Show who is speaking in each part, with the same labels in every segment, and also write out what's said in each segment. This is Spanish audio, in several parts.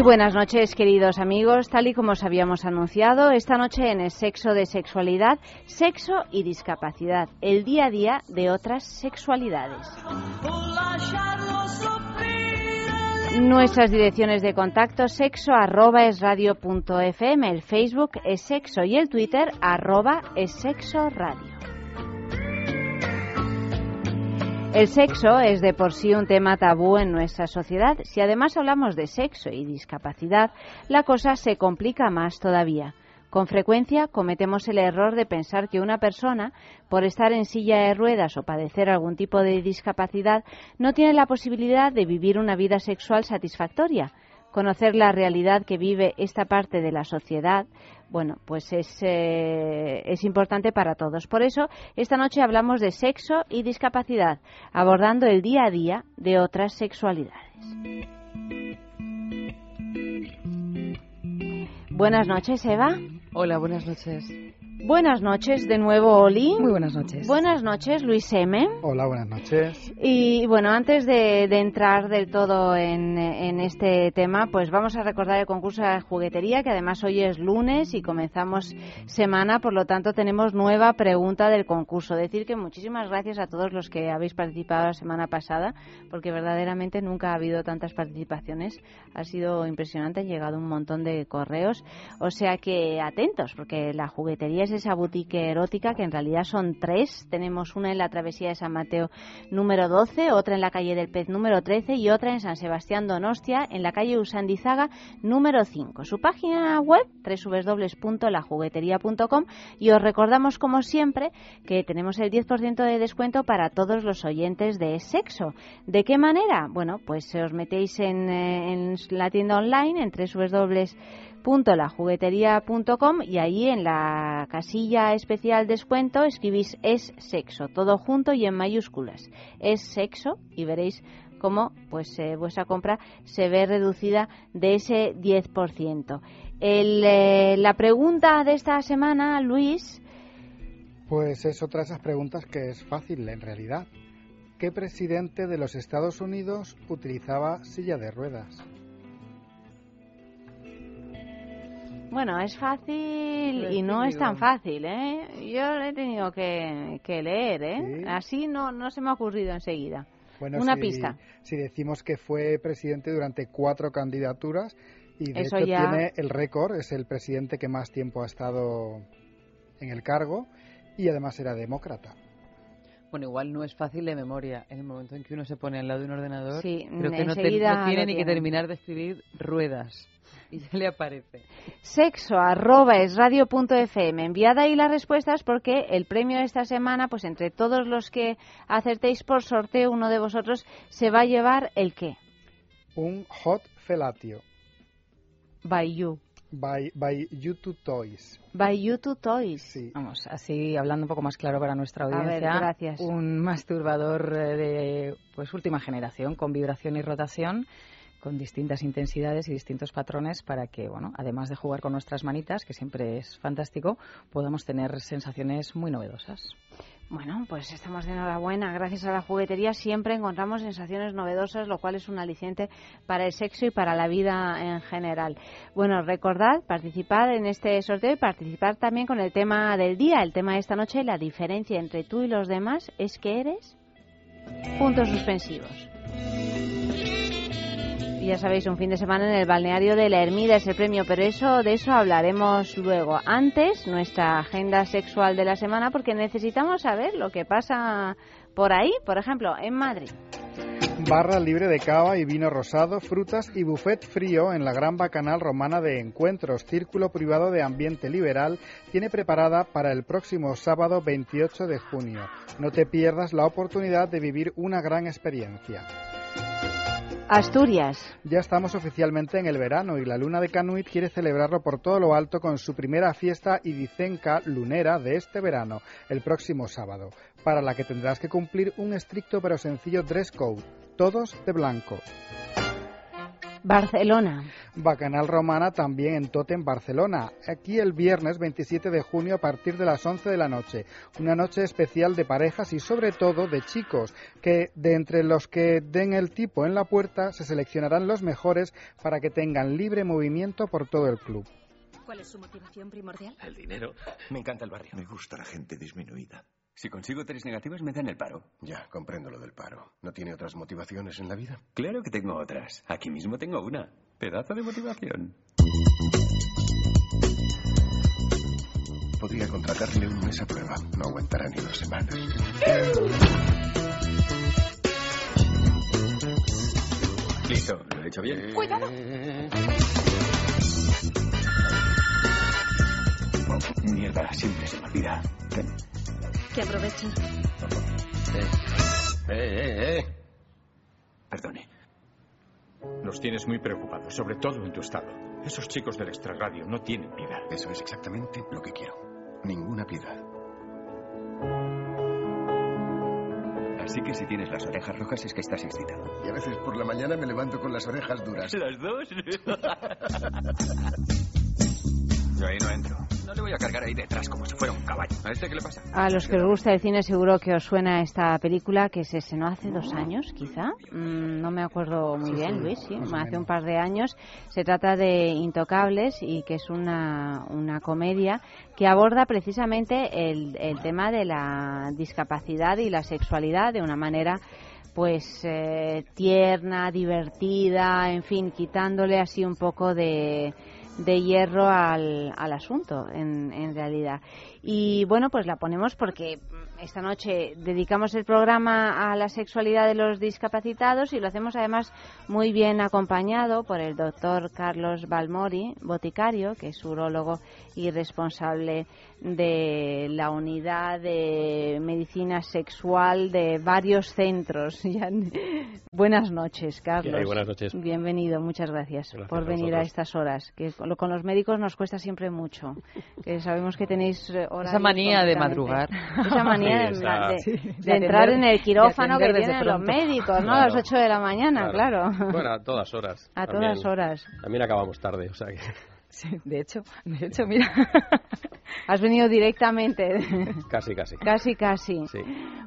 Speaker 1: Muy buenas noches, queridos amigos. Tal y como os habíamos anunciado, esta noche en el Sexo de Sexualidad, Sexo y Discapacidad, el día a día de otras sexualidades. Nuestras direcciones de contacto sexo arroba es el Facebook es sexo y el Twitter arroba es sexo radio. El sexo es de por sí un tema tabú en nuestra sociedad. Si además hablamos de sexo y discapacidad, la cosa se complica más todavía. Con frecuencia cometemos el error de pensar que una persona, por estar en silla de ruedas o padecer algún tipo de discapacidad, no tiene la posibilidad de vivir una vida sexual satisfactoria. Conocer la realidad que vive esta parte de la sociedad bueno, pues es, eh, es importante para todos. Por eso, esta noche hablamos de sexo y discapacidad, abordando el día a día de otras sexualidades. Buenas noches, Eva.
Speaker 2: Hola, buenas noches.
Speaker 1: Buenas noches de nuevo, Oli.
Speaker 2: Muy buenas noches.
Speaker 1: Buenas noches, Luis M.
Speaker 3: Hola, buenas noches.
Speaker 1: Y bueno, antes de, entrar del todo en, este tema, pues vamos a recordar el concurso de juguetería, que además hoy es lunes y comenzamos semana, por lo tanto tenemos nueva pregunta del concurso. Decir que muchísimas gracias a todos los que habéis participado la semana pasada, porque verdaderamente nunca ha habido tantas participaciones. Ha sido impresionante, han llegado un montón de correos. O sea que atentos, porque la juguetería es esa boutique erótica, que en realidad son tres. Tenemos una en la travesía de San Mateo número 12, otra en la calle del Pez número 13 y otra en San Sebastián Donostia, en la calle Usandizaga número 5. Su página web, www.lajuguetería.com y os recordamos, como siempre, que tenemos el 10% de descuento para todos los oyentes de sexo. ¿De qué manera? Bueno, pues os metéis en, eh, en la tienda online, en www lajuguetería.com y ahí en la casilla especial descuento escribís es sexo, todo junto y en mayúsculas. Es sexo y veréis cómo pues eh, vuestra compra se ve reducida de ese 10%. El, eh, la pregunta de esta semana, Luis.
Speaker 3: Pues es otra de esas preguntas que es fácil en realidad. ¿Qué presidente de los Estados Unidos utilizaba silla de ruedas?
Speaker 1: Bueno, es fácil y no es tan fácil, ¿eh? Yo he tenido que, leer, ¿eh? Así no, no se me ha ocurrido enseguida. Una pista.
Speaker 3: Si decimos que fue presidente durante cuatro candidaturas y de hecho tiene el récord, es el presidente que más tiempo ha estado en el cargo y además era demócata.
Speaker 2: Bueno, igual no es fácil de memoria. En el momento en que uno se pone al lado de un ordenador,
Speaker 1: sí,
Speaker 2: creo que no, tiene ni que terminar de escribir ruedas y ya le aparece.
Speaker 1: Sexo arroba es radio punto fm. Enviad ahí las respuestas porque el premio de esta semana, pues entre todos los que acertéis por sorteo, uno de vosotros se va a llevar el qué?
Speaker 3: Un hot felatio.
Speaker 1: By you.
Speaker 3: By, by YouTube Toys.
Speaker 1: By YouTube Toys.
Speaker 3: Sí.
Speaker 2: Vamos, así hablando un poco más claro para nuestra audiencia.
Speaker 1: A ver, gracias.
Speaker 2: Un masturbador eh, de pues última generación con vibración y rotación con distintas intensidades y distintos patrones para que, bueno, además de jugar con nuestras manitas, que siempre es fantástico, podamos tener sensaciones muy novedosas.
Speaker 1: Bueno, pues estamos de enhorabuena. Gracias a la juguetería siempre encontramos sensaciones novedosas, lo cual es un aliciente para el sexo y para la vida en general. Bueno, recordad participar en este sorteo y participar también con el tema del día. El tema de esta noche, la diferencia entre tú y los demás es que eres puntos suspensivos. Ya sabéis, un fin de semana en el balneario de la Ermida es el premio, pero eso de eso hablaremos luego. Antes, nuestra agenda sexual de la semana, porque necesitamos saber lo que pasa por ahí, por ejemplo, en Madrid.
Speaker 3: Barra libre de cava y vino rosado, frutas y buffet frío en la gran bacanal romana de encuentros. Círculo privado de ambiente liberal tiene preparada para el próximo sábado 28 de junio. No te pierdas la oportunidad de vivir una gran experiencia.
Speaker 1: Asturias.
Speaker 3: Ya estamos oficialmente en el verano y la Luna de Canuit quiere celebrarlo por todo lo alto con su primera fiesta idicenca lunera de este verano, el próximo sábado, para la que tendrás que cumplir un estricto pero sencillo dress code, todos de blanco.
Speaker 1: Barcelona.
Speaker 3: Bacanal Romana también en Totem, Barcelona. Aquí el viernes 27 de junio a partir de las 11 de la noche. Una noche especial de parejas y sobre todo de chicos, que de entre los que den el tipo en la puerta se seleccionarán los mejores para que tengan libre movimiento por todo el club.
Speaker 4: ¿Cuál es su motivación primordial?
Speaker 5: El dinero. Me encanta el barrio.
Speaker 6: Me gusta la gente disminuida.
Speaker 5: Si consigo tres negativas, me dan el paro.
Speaker 6: Ya, comprendo lo del paro. ¿No tiene otras motivaciones en la vida?
Speaker 5: Claro que tengo otras. Aquí mismo tengo una. Pedazo de motivación.
Speaker 6: Podría contratarle un mes a prueba. No aguantará ni dos semanas.
Speaker 5: Listo, lo he hecho bien.
Speaker 4: ¡Cuidado!
Speaker 5: mierda, siempre se me olvida.
Speaker 4: Que aproveche.
Speaker 5: Eh, eh, eh. Perdone.
Speaker 7: Nos tienes muy preocupados, sobre todo en tu estado. Esos chicos del extrarradio no tienen piedad.
Speaker 6: Eso es exactamente lo que quiero. Ninguna piedad.
Speaker 5: Así que si tienes las orejas rojas es que estás excitado.
Speaker 6: Y a veces por la mañana me levanto con las orejas duras.
Speaker 5: ¿Las dos? No le voy a cargar ahí detrás como si fuera un caballo. ¿A este
Speaker 1: los que os gusta el cine seguro que os suena esta película que se estrenó hace dos años, quizá. Mm, no me acuerdo muy bien, Luis, sí, hace un par de años. Se trata de Intocables y que es una, una comedia que aborda precisamente el, el tema de la discapacidad y la sexualidad de una manera pues eh, tierna, divertida, en fin, quitándole así un poco de de hierro al, al asunto, en, en realidad. Y bueno, pues la ponemos porque esta noche dedicamos el programa a la sexualidad de los discapacitados y lo hacemos además muy bien acompañado por el doctor Carlos Balmori, boticario, que es urólogo y responsable de la unidad de medicina sexual de varios centros. buenas noches, Carlos.
Speaker 8: buenas noches.
Speaker 1: Bienvenido, muchas gracias, por venir a, estas horas, que con los médicos nos cuesta siempre mucho, que sabemos que tenéis eh,
Speaker 2: Esa manía de madrugar.
Speaker 1: Esa manía de, entrar en el quirófano que tienen los médicos, ¿no? A las 8 de la mañana, claro.
Speaker 8: Bueno, a todas horas.
Speaker 1: A todas horas.
Speaker 8: También acabamos tarde, o sea que...
Speaker 2: Sí, de hecho, de hecho, mira.
Speaker 1: Has venido directamente.
Speaker 8: Casi, casi.
Speaker 1: Casi, casi.
Speaker 8: Sí.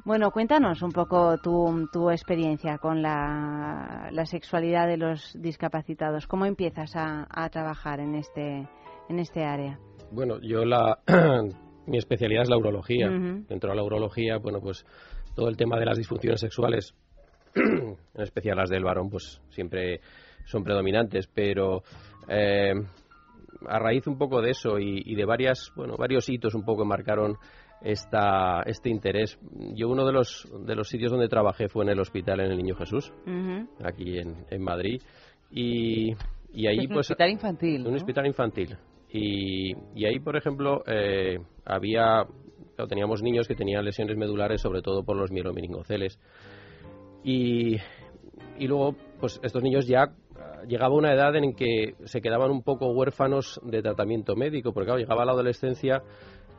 Speaker 1: Bueno, cuéntanos un poco tu, tu experiencia con la, la, sexualidad de los discapacitados. ¿Cómo empiezas a, a trabajar en este, en este área?
Speaker 8: Bueno, yo la, mi especialidad es la urología. Dentro de la urología, bueno, pues todo el tema de las disfunciones sexuales, en especial las del varón, pues siempre son predominantes, pero eh, a raíz un poco de eso y, de varias, bueno, varios hitos un poco marcaron esta, este interés. Yo uno de los, de los sitios donde trabajé fue en el hospital en el Niño Jesús, aquí en, en Madrid, y, y ahí
Speaker 2: es un
Speaker 8: pues...
Speaker 2: hospital infantil.
Speaker 8: Un hospital infantil. Y, y ahí, por ejemplo, eh, había, teníamos niños que tenían lesiones medulares, sobre todo por los mielomeningoceles. Y, y luego, pues estos niños ya llegaba una edad en que se quedaban un poco huérfanos de tratamiento médico, porque claro, llegaba la adolescencia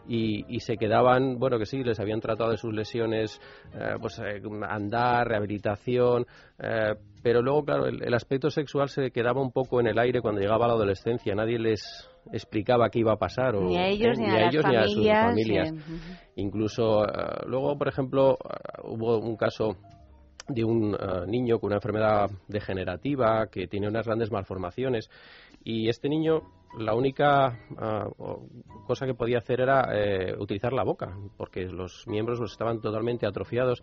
Speaker 8: y, y, se quedaban, bueno, que sí, les habían tratado de sus lesiones, eh, pues eh, andar, rehabilitación, eh, pero luego, claro, el, el, aspecto sexual se quedaba un poco en el aire cuando llegaba la adolescencia, nadie les explicaba qué iba a pasar, o,
Speaker 1: ni a ellos, ni,
Speaker 8: ni,
Speaker 1: a,
Speaker 8: ellos
Speaker 1: ni,
Speaker 8: a sus familias.
Speaker 1: Sí.
Speaker 8: Incluso, luego, por ejemplo, hubo un caso de un uh, niño con una enfermedad degenerativa que tiene unas grandes malformaciones y este niño la única ah, cosa que podía hacer era eh, utilizar la boca, porque los miembros los estaban totalmente atrofiados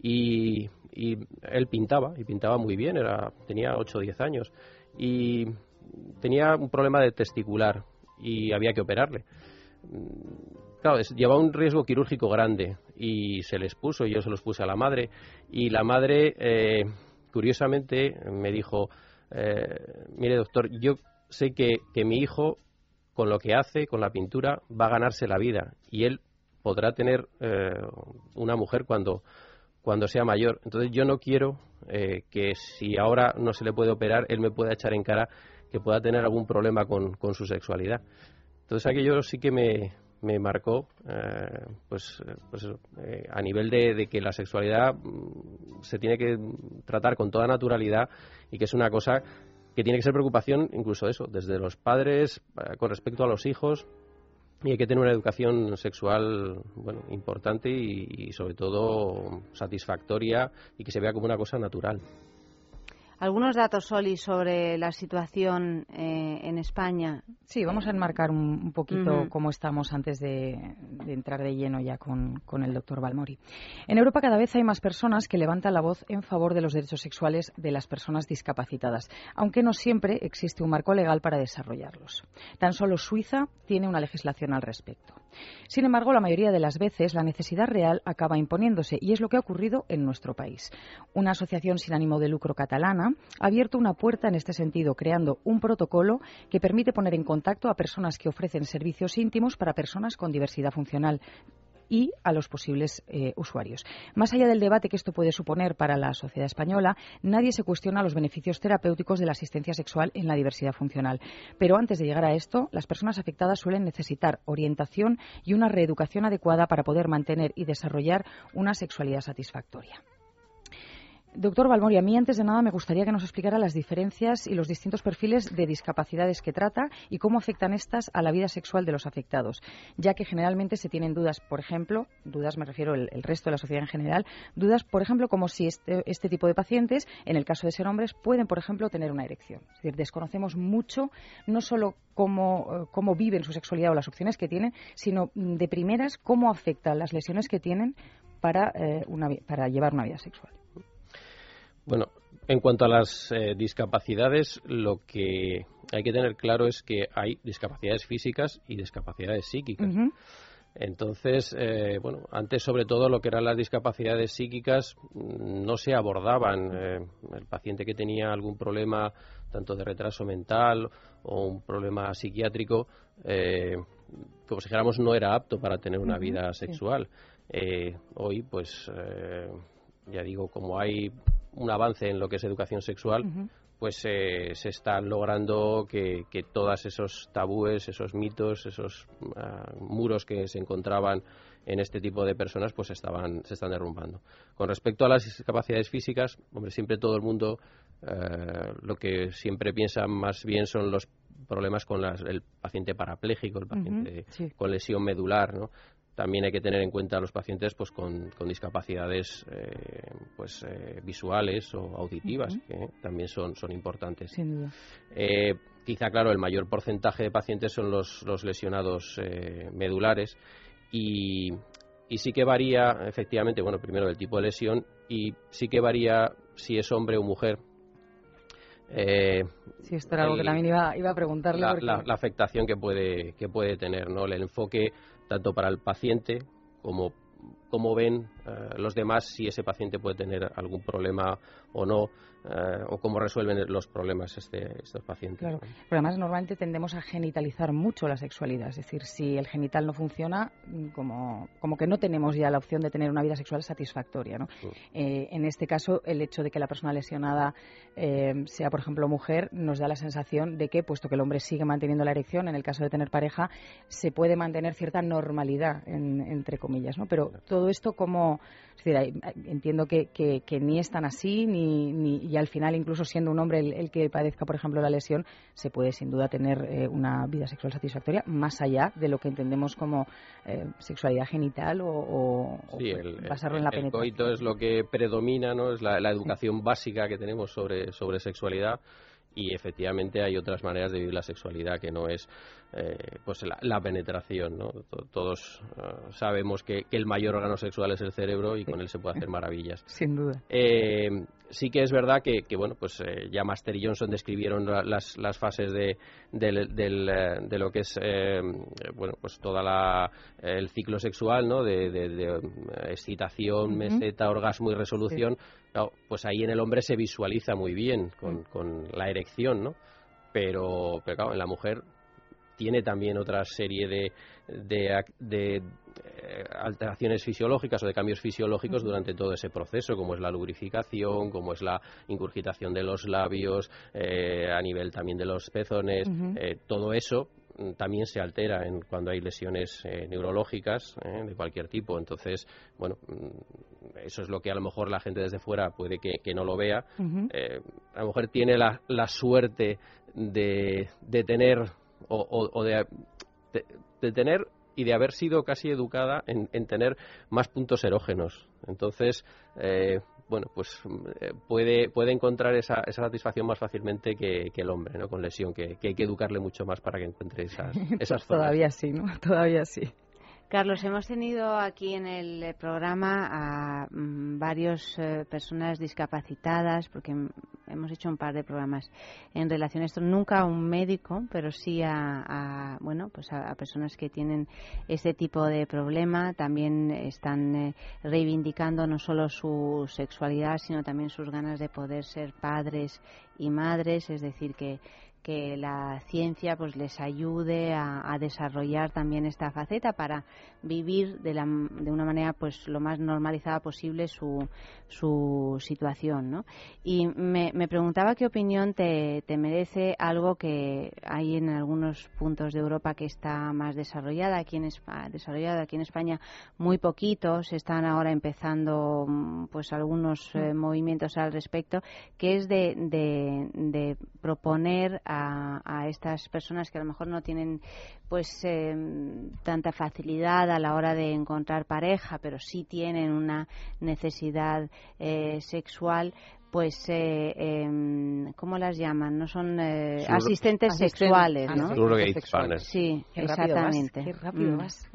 Speaker 8: y, él pintaba, y pintaba muy bien, era, tenía 8 o 10 años, y tenía un problema de testicular y había que operarle. Claro, llevaba un riesgo quirúrgico grande y se les puso, yo se los puse a la madre, y la madre, eh, curiosamente, me dijo, eh, mire doctor, yo sé que, mi hijo, con lo que hace, con la pintura, va a ganarse la vida y él podrá tener eh, una mujer cuando, cuando sea mayor. Entonces yo no quiero eh, que si ahora no se le puede operar, él me pueda echar en cara que pueda tener algún problema con, con su sexualidad. Entonces aquello sí que me, me marcó eh, pues, pues a nivel de, de, que la sexualidad mm, se tiene que tratar con toda naturalidad y que es una cosa que tiene que ser preocupación incluso eso, desde los padres eh, con respecto a los hijos y hay que tener una educación sexual bueno, importante y sobre todo satisfactoria y que se vea como una cosa natural.
Speaker 1: Algunos datos, Soli, sobre la situación eh, en España.
Speaker 2: Sí, vamos a enmarcar un, poquito cómo estamos antes de, entrar de lleno ya con, el doctor Balmori. En Europa cada vez hay más personas que levantan la voz en favor de los derechos sexuales de las personas discapacitadas, aunque no siempre existe un marco legal para desarrollarlos. Tan solo Suiza tiene una legislación al respecto. Sin embargo, la mayoría de las veces la necesidad real acaba imponiéndose y es lo que ha ocurrido en nuestro país. Una asociación sin ánimo de lucro catalana ha abierto una puerta en este sentido, creando un protocolo que permite poner en contacto a personas que ofrecen servicios íntimos para personas con diversidad funcional y a los posibles eh, usuarios. Más allá del debate que esto puede suponer para la sociedad española, nadie se cuestiona los beneficios terapéuticos de la asistencia sexual en la diversidad funcional. Pero antes de llegar a esto, las personas afectadas suelen necesitar orientación y una reeducación adecuada para poder mantener y desarrollar una sexualidad satisfactoria. Doctor Balmori, a mí antes de nada me gustaría que nos explicara las diferencias y los distintos perfiles de discapacidades que trata y cómo afectan estas a la vida sexual de los afectados, ya que generalmente se tienen dudas, por ejemplo, dudas me refiero el, resto de la sociedad en general, dudas, por ejemplo, como si este, este, tipo de pacientes, en el caso de ser hombres, pueden, por ejemplo, tener una erección. Es decir, desconocemos mucho no solo cómo, cómo viven su sexualidad o las opciones que tienen, sino de primeras cómo afectan las lesiones que tienen para, eh, una, para llevar una vida sexual.
Speaker 8: Bueno, en cuanto a las eh, discapacidades, lo que hay que tener claro es que hay discapacidades físicas y discapacidades psíquicas. Entonces, eh, bueno, antes sobre todo lo que eran las discapacidades psíquicas mm, no se abordaban. Eh, el paciente que tenía algún problema, tanto de retraso mental o un problema psiquiátrico, como si dijéramos, no era apto para tener una vida sexual. hoy, pues, ya digo, como hay un avance en lo que es educación sexual, pues eh, se están logrando que, que, todos esos tabúes, esos mitos, esos ah, muros que se encontraban en este tipo de personas, pues estaban, se están derrumbando. Con respecto a las discapacidades físicas, hombre, siempre todo el mundo eh, lo que siempre piensa más bien son los problemas con el paciente parapléjico, el paciente con lesión medular, ¿no? También hay que tener en cuenta a los pacientes pues, con, discapacidades eh, pues, eh, visuales o auditivas, que también son, son importantes. Eh, quizá, claro, el mayor porcentaje de pacientes son los, los lesionados medulares y, y sí que varía, efectivamente, bueno, primero el tipo de lesión y sí que varía si es hombre o mujer.
Speaker 2: Eh, sí, esto era algo que también iba, iba a preguntarle.
Speaker 8: La, la, afectación que puede, que puede tener, ¿no? El enfoque tanto para el paciente como cómo ven eh, los demás si ese paciente puede tener algún problema o no, eh, o cómo resuelven los problemas este, estos pacientes.
Speaker 2: Claro, pero además normalmente tendemos a genitalizar mucho la sexualidad, es decir, si el genital no funciona, mm, como, como que no tenemos ya la opción de tener una vida sexual satisfactoria. ¿no? Eh, en este caso, el hecho de que la persona lesionada sea, por ejemplo, mujer, nos da la sensación de que, puesto que el hombre sigue manteniendo la erección, en el caso de tener pareja, se puede mantener cierta normalidad, entre comillas, ¿no? Pero todo esto como entiendo que, que, ni es tan así ni, ni, y al final incluso siendo un hombre el, que padezca por ejemplo la lesión se puede sin duda tener eh, una vida sexual satisfactoria más allá de lo que entendemos como eh, sexualidad genital o, basarlo en la penetración.
Speaker 8: El coito es lo que predomina, ¿no? Es la, educación básica que tenemos sobre, sobre sexualidad y efectivamente hay otras maneras de vivir la sexualidad que no es eh, pues la, penetración ¿no? todos eh, sabemos que, el mayor órgano sexual es el cerebro y con él se puede hacer maravillas.
Speaker 2: Sin duda.
Speaker 8: Eh, sí que es verdad que, bueno pues ya Master y Johnson describieron las, las fases de, de lo que es bueno pues toda la el ciclo sexual no de, excitación meseta orgasmo y resolución. Pues ahí en el hombre se visualiza muy bien con, mm. con la erección, ¿no? Pero, pero claro, en la mujer tiene también otra serie de, de, eh, alteraciones fisiológicas o de cambios fisiológicos durante todo ese proceso, como es la lubrificación, como es la incurgitación de los labios, eh, a nivel también de los pezones, eh, todo eso Mm, también se altera en, cuando hay lesiones eh, neurológicas eh, de cualquier tipo. Entonces, bueno, mm, eso es lo que a lo mejor la gente desde fuera puede que, no lo vea. Eh, a lo mejor tiene la, la suerte de, de tener o, de, de, tener y de haber sido casi educada en, en tener más puntos erógenos. Entonces, bueno, pues eh, puede, puede encontrar esa, esa satisfacción más fácilmente que, el hombre, ¿no? Con lesión, que, que, hay que educarle mucho más para que encuentre esas, esas
Speaker 2: Todavía sí, ¿no? Todavía sí.
Speaker 1: Carlos, hemos tenido aquí en el programa a mm, varias eh, personas discapacitadas, porque hemos hecho un par de programas en relación a esto. Nunca a un médico, pero sí a, bueno, pues a, personas que tienen este tipo de problema. También están eh, reivindicando no solo su sexualidad, sino también sus ganas de poder ser padres y madres. Es decir, que que la ciencia pues les ayude a, desarrollar también esta faceta para vivir de, la, de una manera pues lo más normalizada posible su, su situación ¿no? y me, me preguntaba qué opinión te, te, merece algo que hay en algunos puntos de Europa que está más desarrollada aquí en España, desarrollada aquí en España muy poquitos están ahora empezando pues algunos eh, movimientos al respecto que es de, de, de proponer a, estas personas que a lo mejor no tienen pues em, tanta facilidad a la hora de encontrar pareja, pero sí tienen una necesidad eh, sexual, pues, eh, eh, ¿cómo las llaman? No son eh, asistentes sexuales, ¿no?
Speaker 8: Surrogate partners.
Speaker 1: Sí, exactamente.
Speaker 2: Qué rápido mm. vas.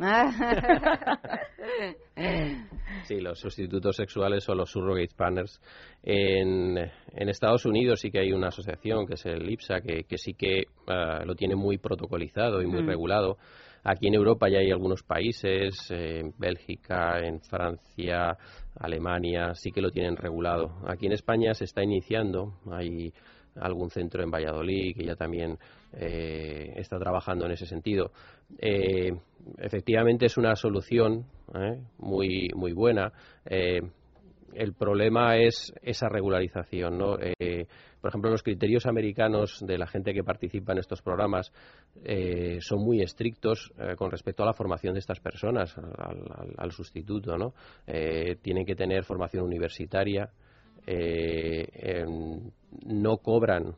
Speaker 8: sí, los sustitutos sexuales o los surrogate partners. En, en, Estados Unidos sí que hay una asociación que es el IPSA que, que sí que uh, lo tiene muy protocolizado y muy mm. regulado. Aquí en Europa ya hay algunos países, en Bélgica, en Francia, Alemania, sí que lo tienen regulado. Aquí en España se está iniciando, hay algún centro en Valladolid que ya también eh, está trabajando en ese sentido. Eh, efectivamente es una solución ¿eh? muy, muy buena el problema es esa regularización. ¿no? Eh, por ejemplo, los criterios americanos de la gente que participa en estos programas eh, son muy estrictos eh, con respecto a la formación de estas personas, al, sustituto. ¿no? tienen que tener formación universitaria. no cobran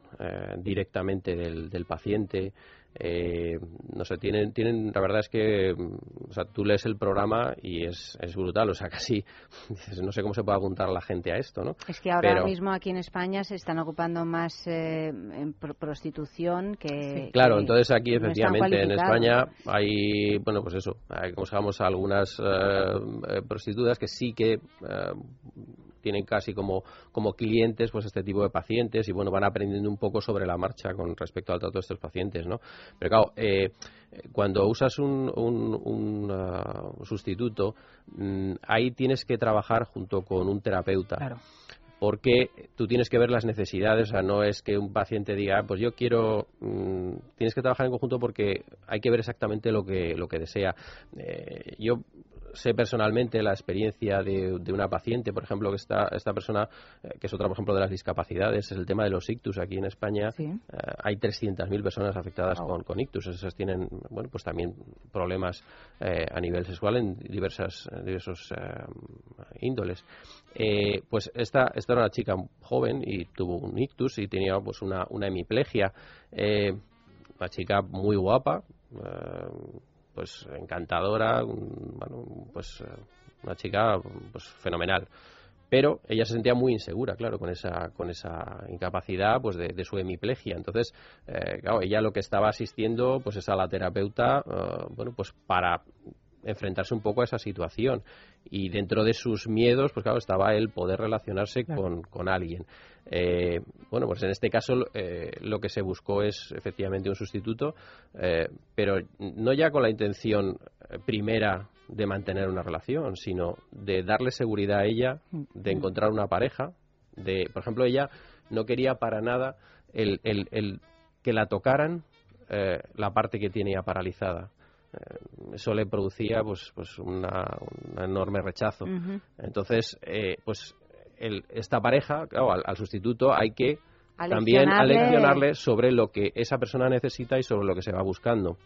Speaker 8: directamente del paciente, eh, no sé, tienen, tienen, la verdad es que, mm, o sea, tú lees el programa y es, es brutal, o sea, casi, dices, no sé cómo se puede apuntar la gente a esto, ¿no?
Speaker 1: Es que ahora mismo aquí en España se están ocupando más eh, en prostitución que...
Speaker 8: claro, entonces aquí efectivamente en España hay, bueno, pues eso, hay, como sabemos, algunas eh, prostitutas que sí que tienen casi como, como clientes pues este tipo de pacientes y bueno van aprendiendo un poco sobre la marcha con respecto al trato de estos pacientes no pero claro eh, cuando usas un, un, uh, sustituto mm, ahí tienes que trabajar junto con un terapeuta.
Speaker 2: Claro.
Speaker 8: Porque tú tienes que ver las necesidades, o sea, no es que un paciente diga, ah, pues yo quiero, mm, tienes que trabajar en conjunto porque hay que ver exactamente lo que, lo que desea. Eh, yo sé personalmente la experiencia de, una paciente, por ejemplo, que está, esta persona, eh, que es otra, por ejemplo, de las discapacidades, es el tema de los ictus. Aquí en España eh, hay 300.000 personas afectadas con, con, ictus. Esas tienen, bueno, pues también problemas eh, a nivel sexual en diversas, diversos índoles. pues esta, esta era una chica joven y tuvo un ictus y tenía pues una, una hemiplegia. una chica muy guapa, pues encantadora, bueno, pues eh, una chica pues fenomenal. pero ella se sentía muy insegura, claro, con esa, con esa incapacidad pues de, su hemiplegia. Entonces, eh, claro, ella lo que estaba asistiendo pues es a la terapeuta, eh, bueno, pues para enfrentarse un poco a esa situación y dentro de sus miedos pues claro estaba el poder relacionarse con, con, alguien. Eh, bueno pues en este caso lo que se buscó es efectivamente un sustituto pero no ya con la intención primera de mantener una relación, sino de darle seguridad a ella, de encontrar una pareja, de, por ejemplo, ella no quería para nada el, el, que la tocaran eh, la parte que tenía paralizada. Eh, eso le producía pues, pues una, un enorme rechazo. Entonces, eh, pues el, esta pareja, al, al, sustituto hay que también aleccionarle sobre lo que esa persona necesita y sobre lo que se va buscando.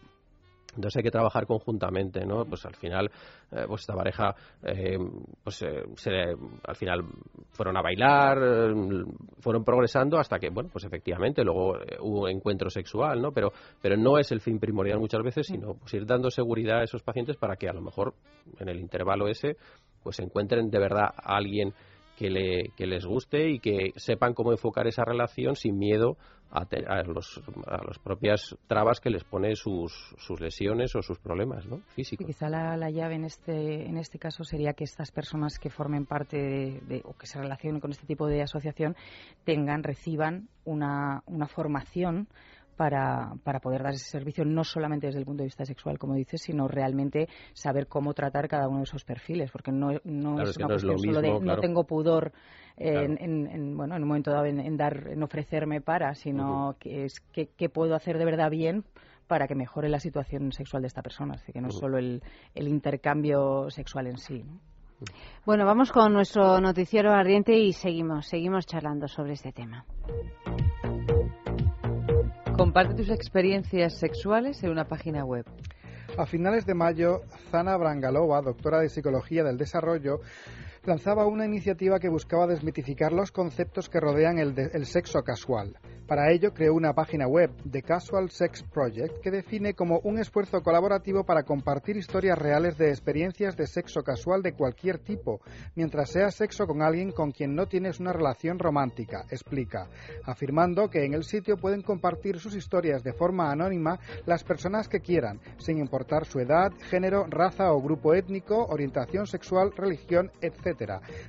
Speaker 8: Entonces hay que trabajar conjuntamente, ¿no? Pues al final, eh, pues esta pareja, eh, pues eh, se, al final fueron a bailar, fueron progresando hasta que, bueno, pues efectivamente luego hubo encuentro sexual, ¿no? Pero, pero no es el fin primordial muchas veces, sino pues ir dando seguridad a esos pacientes para que a lo mejor en el intervalo ese, pues encuentren de verdad a alguien que, le, que les guste y que sepan cómo enfocar esa relación sin miedo a, a, los, a las propias trabas que les pone sus, sus lesiones o sus problemas ¿no? físicos.
Speaker 2: quizá la, la, llave en este, en este caso sería que estas personas que formen parte de, o que se relacionen con este tipo de asociación tengan, reciban una, una formación para, para poder dar ese servicio, no solamente desde el punto de vista sexual, como dices, sino realmente saber cómo tratar cada uno de esos perfiles, porque no, no es una cuestión solo de no tengo pudor en, en, bueno, en un momento dado en, dar, en ofrecerme para, sino que es qué puedo hacer de verdad bien para que mejore la situación sexual de esta persona, así que no es solo el, el intercambio sexual en sí.
Speaker 1: Bueno, vamos con nuestro noticiero ardiente y seguimos, seguimos charlando sobre este tema.
Speaker 9: Comparte tus experiencias sexuales en una página web.
Speaker 3: A finales de mayo, Zana Brangalova, doctora de Psicología del Desarrollo, lanzaba una iniciativa que buscaba desmitificar los conceptos que rodean el, sexo casual. Para ello creó una página web, The Casual Sex Project, que define como un esfuerzo colaborativo para compartir historias reales de experiencias de sexo casual de cualquier tipo, mientras sea sexo con alguien con quien no tienes una relación romántica, explica, afirmando que en el sitio pueden compartir sus historias de forma anónima las personas que quieran, sin importar su edad, género, raza o grupo étnico, orientación sexual, religión, etc.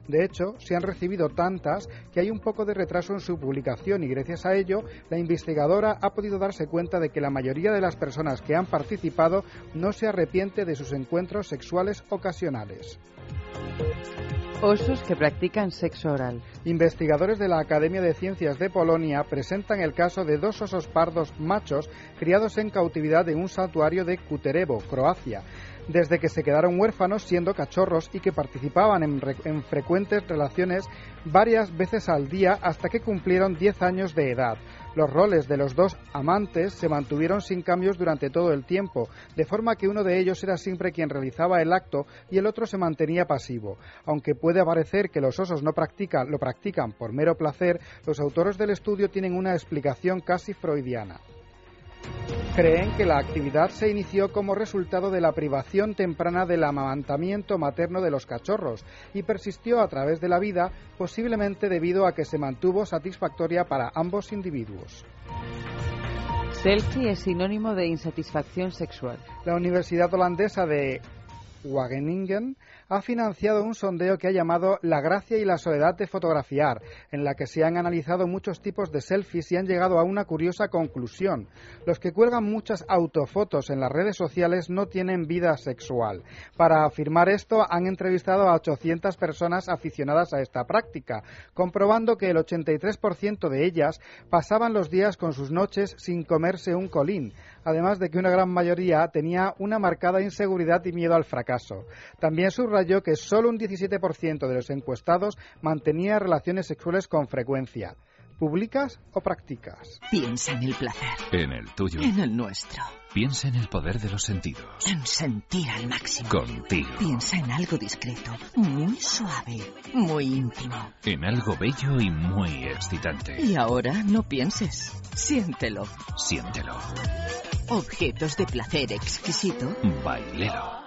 Speaker 3: De hecho, se han recibido tantas que hay un poco de retraso en su publicación y gracias a ello la investigadora ha podido darse cuenta de que la mayoría de las personas que han participado no se arrepiente de sus encuentros sexuales ocasionales.
Speaker 9: Osos que practican sexo oral.
Speaker 3: Investigadores de la Academia de Ciencias de Polonia presentan el caso de dos osos pardos machos criados en cautividad en un santuario de Kuterevo, Croacia desde que se quedaron huérfanos siendo cachorros y que participaban en, frecuentes relaciones varias veces al día hasta que cumplieron 10 años de edad. Los roles de los dos amantes se mantuvieron sin cambios durante todo el tiempo, de forma que uno de ellos era siempre quien realizaba el acto y el otro se mantenía pasivo. Aunque puede parecer que los osos no practican, lo practican por mero placer, los autores del estudio tienen una explicación casi freudiana. Creen que la actividad se inició como resultado de la privación temprana del amamantamiento materno de los cachorros y persistió a través de la vida, posiblemente debido a que se mantuvo satisfactoria para ambos individuos.
Speaker 9: Selfie es sinónimo de insatisfacción sexual.
Speaker 3: La Universidad Holandesa de Wageningen ha financiado un sondeo que ha llamado La gracia y la soledad de fotografiar, en la que se han analizado muchos tipos de selfies y han llegado a una curiosa conclusión. Los que cuelgan muchas autofotos en las redes sociales no tienen vida sexual. Para afirmar esto, han entrevistado a 800 personas aficionadas a esta práctica, comprobando que el 83% de ellas pasaban los días con sus noches sin comerse un colín además de que una gran mayoría tenía una marcada inseguridad y miedo al fracaso. También subrayó que solo un 17% de los encuestados mantenía relaciones sexuales con frecuencia. ¿Publicas o practicas?
Speaker 10: Piensa en el placer.
Speaker 11: En el tuyo.
Speaker 10: En el nuestro.
Speaker 11: Piensa en el poder de los sentidos.
Speaker 10: En sentir al máximo.
Speaker 11: Contigo.
Speaker 10: Piensa en algo discreto, muy suave, muy íntimo.
Speaker 11: En algo bello y muy excitante.
Speaker 10: Y ahora no pienses. Siéntelo.
Speaker 11: Siéntelo.
Speaker 10: Objetos de placer exquisito.
Speaker 11: Bailero.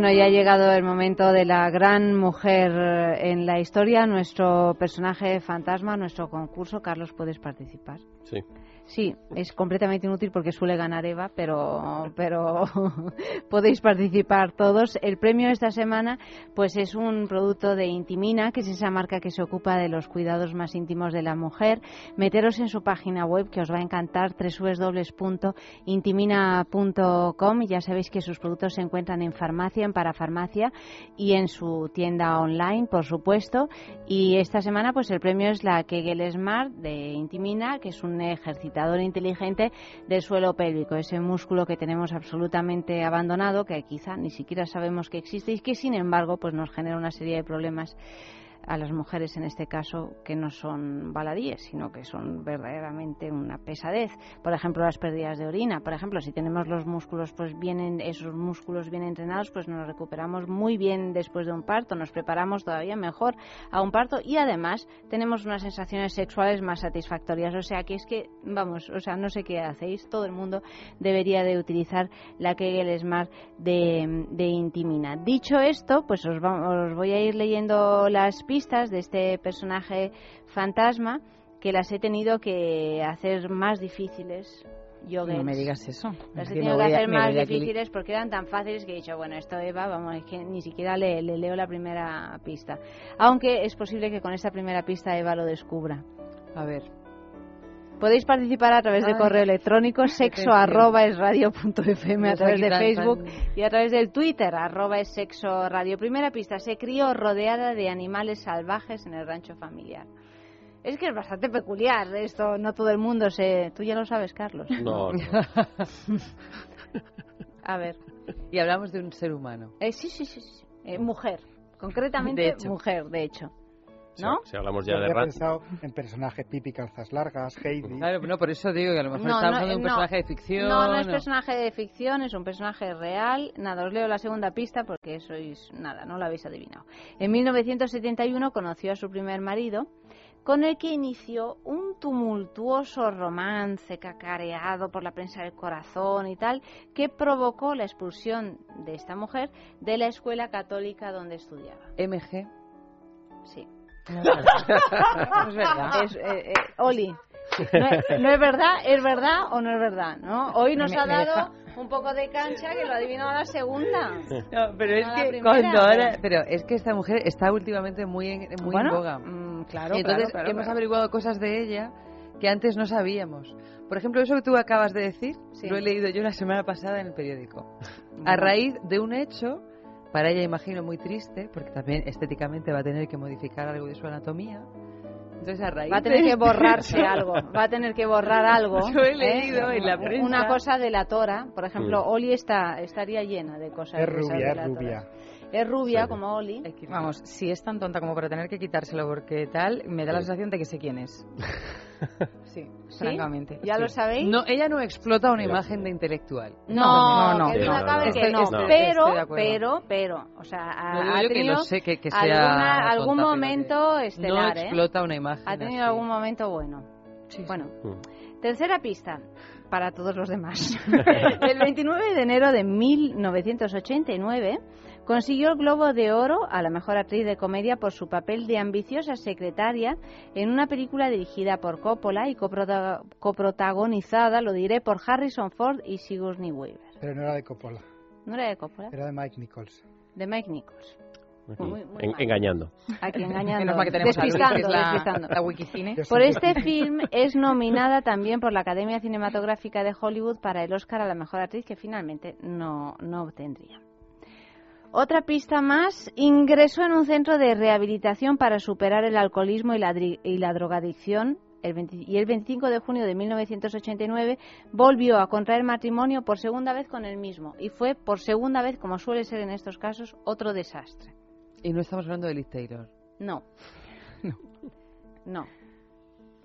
Speaker 1: Bueno, ya ha llegado el momento de la gran mujer en la historia, nuestro personaje fantasma, nuestro concurso. Carlos, ¿puedes participar?
Speaker 8: Sí.
Speaker 1: Sí, es completamente inútil porque suele ganar Eva, pero, pero podéis participar todos. El premio esta semana pues es un producto de Intimina, que es esa marca que se ocupa de los cuidados más íntimos de la mujer. Meteros en su página web que os va a encantar, www.intimina.com. Ya sabéis que sus productos se encuentran en farmacia, en parafarmacia y en su tienda online, por supuesto. Y esta semana pues el premio es la Kegel Smart de Intimina, que es un ejercicio inteligente del suelo pélvico, ese músculo que tenemos absolutamente abandonado, que quizá ni siquiera sabemos que existe y que sin embargo pues nos genera una serie de problemas a las mujeres en este caso que no son baladíes, sino que son verdaderamente una pesadez. Por ejemplo, las pérdidas de orina. Por ejemplo, si tenemos los músculos, pues vienen esos músculos bien entrenados, pues nos recuperamos muy bien después de un parto, nos preparamos todavía mejor a un parto y además tenemos unas sensaciones sexuales más satisfactorias. O sea que es que, vamos, o sea, no sé qué hacéis, todo el mundo debería de utilizar la Kegel Smart de, de Intimina. Dicho esto, pues os, os voy a ir leyendo las pistas de este personaje fantasma que las he tenido que hacer más difíciles.
Speaker 2: Yo No me digas eso.
Speaker 1: Las he tenido que hacer más difíciles porque eran tan fáciles que he dicho, bueno, esto Eva, vamos, es que ni siquiera le, leo la primera pista. Aunque es posible que con esta primera pista Eva lo descubra.
Speaker 2: A ver.
Speaker 1: Podéis participar a través de correo electrónico sexo arroba es radio punto fm, a través de Facebook y a través del Twitter arroba es sexo radio. Primera pista, se crió rodeada de animales salvajes en el rancho familiar. Es que es bastante peculiar esto, no todo el mundo se... Tú ya lo sabes, Carlos.
Speaker 8: No.
Speaker 1: a ver.
Speaker 2: Y hablamos de un ser humano.
Speaker 1: Eh, sí, sí, sí. Eh, mujer. Concretamente, mujer, de hecho. ¿No?
Speaker 8: Si, hablamos ya de
Speaker 3: He pensado en personajes Pipi Calzas Largas, Heidi.
Speaker 2: Claro, no, por eso digo que a lo mejor no, estamos hablando de un personaje de ficción.
Speaker 1: No, no es personaje de ficción, es un personaje real. Nada, os leo la segunda pista porque sois, nada, no lo habéis adivinado. En 1971 conoció a su primer marido, con el que inició un tumultuoso romance cacareado por la prensa del corazón y tal, que provocó la expulsión de esta mujer de la escuela católica donde estudiaba.
Speaker 2: MG.
Speaker 1: Sí. No es verdad. Es, eh, eh, Oli, no es, verdad, es verdad o no es verdad, ¿no? Hoy nos ha dado un poco de cancha que lo ha adivinado la segunda.
Speaker 2: No, pero es que cuando ahora, pero es que esta mujer está últimamente muy en, muy en boga.
Speaker 1: Mm, claro,
Speaker 2: y entonces
Speaker 1: claro,
Speaker 2: hemos averiguado cosas de ella que antes no sabíamos. Por ejemplo, eso que tú acabas de decir, lo he leído yo la semana pasada en el periódico. A raíz de un hecho para ella, imagino, muy triste, porque también estéticamente va a tener que modificar algo de su anatomía. Entonces, a raíz
Speaker 1: va a tener que borrarse algo, va a tener que borrar algo.
Speaker 2: Yo he leído ¿eh? en la prensa.
Speaker 1: Una cosa de la tora, por ejemplo, Oli está, estaría llena de cosas.
Speaker 3: Es rubia, es rubia.
Speaker 1: Es rubia como Oli.
Speaker 2: Vamos, si es tan tonta como para tener que quitárselo porque tal, me da la sensación de que sé quién es. Sí, francamente.
Speaker 1: ¿Ya lo sabéis?
Speaker 2: No, ella no explota una imagen de intelectual.
Speaker 1: No, no, no. Pero, pero, pero, o sea, ha, tenido
Speaker 2: que,
Speaker 1: algún momento estelar,
Speaker 2: No explota una imagen.
Speaker 1: Ha tenido algún momento bueno. bueno, mm. tercera pista para todos los demás. el 29 de enero de 1989 consiguió el Globo de Oro a la mejor actriz de comedia por su papel de ambiciosa secretaria en una película dirigida por Coppola y coprotagonizada, lo diré, por Harrison Ford y Sigourney Weaver.
Speaker 3: Pero no era de Coppola.
Speaker 1: ¿No era de Coppola?
Speaker 3: Era de Mike Nichols.
Speaker 1: De Mike Nichols.
Speaker 8: engañando.
Speaker 1: Aquí engañando. despistando,
Speaker 2: la, Wikicine.
Speaker 1: Por este film es nominada también por la Academia Cinematográfica de Hollywood para el Oscar a la mejor actriz que finalmente no, no obtendría. Otra pista más, ingresó en un centro de rehabilitación para superar el alcoholismo y la, y la drogadicción y el 25 de junio de 1989 volvió a contraer matrimonio por segunda vez con el mismo y fue por segunda vez, como suele ser en estos casos, otro desastre.
Speaker 9: Y no estamos hablando de Liz Taylor.
Speaker 1: No. no. No.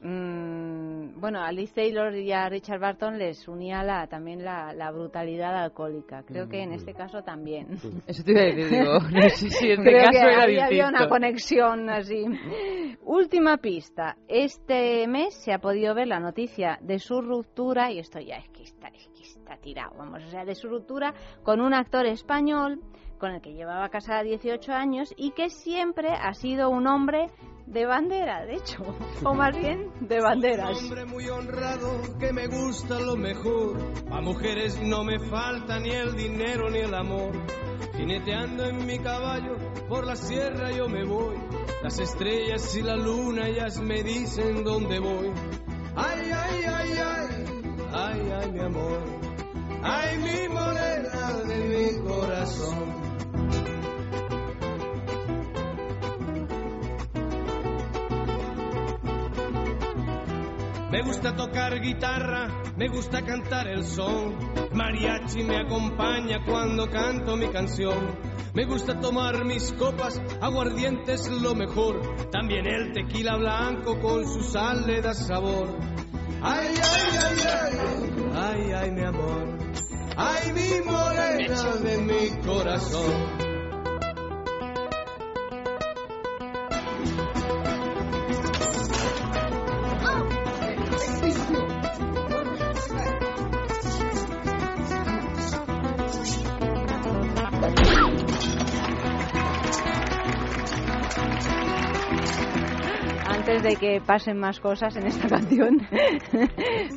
Speaker 1: Mm, bueno, a Liz Taylor y a Richard Barton les unía la, también la, brutalidad alcohólica. Creo que en este caso también.
Speaker 9: Eso te iba a decir, digo, no sé si en
Speaker 1: este Creo caso que había una conexión así. Última pista. Este mes se ha podido ver la noticia de su ruptura, y esto ya es que está, es que está tirado, vamos, o sea, de su ruptura con un actor español con el que llevaba casada 18 años y que siempre ha sido un hombre de bandera, de hecho, o más bien de banderas.
Speaker 12: Un hombre muy honrado que me gusta lo mejor. A mujeres no me falta ni el dinero ni el amor. Jineteando en mi caballo por la sierra yo me voy. Las estrellas y la luna ellas me dicen dónde voy. Ay, ay, ay, ay, ay, ay, mi amor. Ay, mi morena de mi corazón. Me gusta tocar guitarra, me gusta cantar el son. Mariachi me acompaña cuando canto mi canción. Me gusta tomar mis copas, aguardientes lo mejor. También el tequila blanco con su sal le da sabor. Ay, ay, ay, ay, ay, ay, mi amor. Ay, mi morena de mi corazón.
Speaker 1: De que pasen más cosas en esta canción,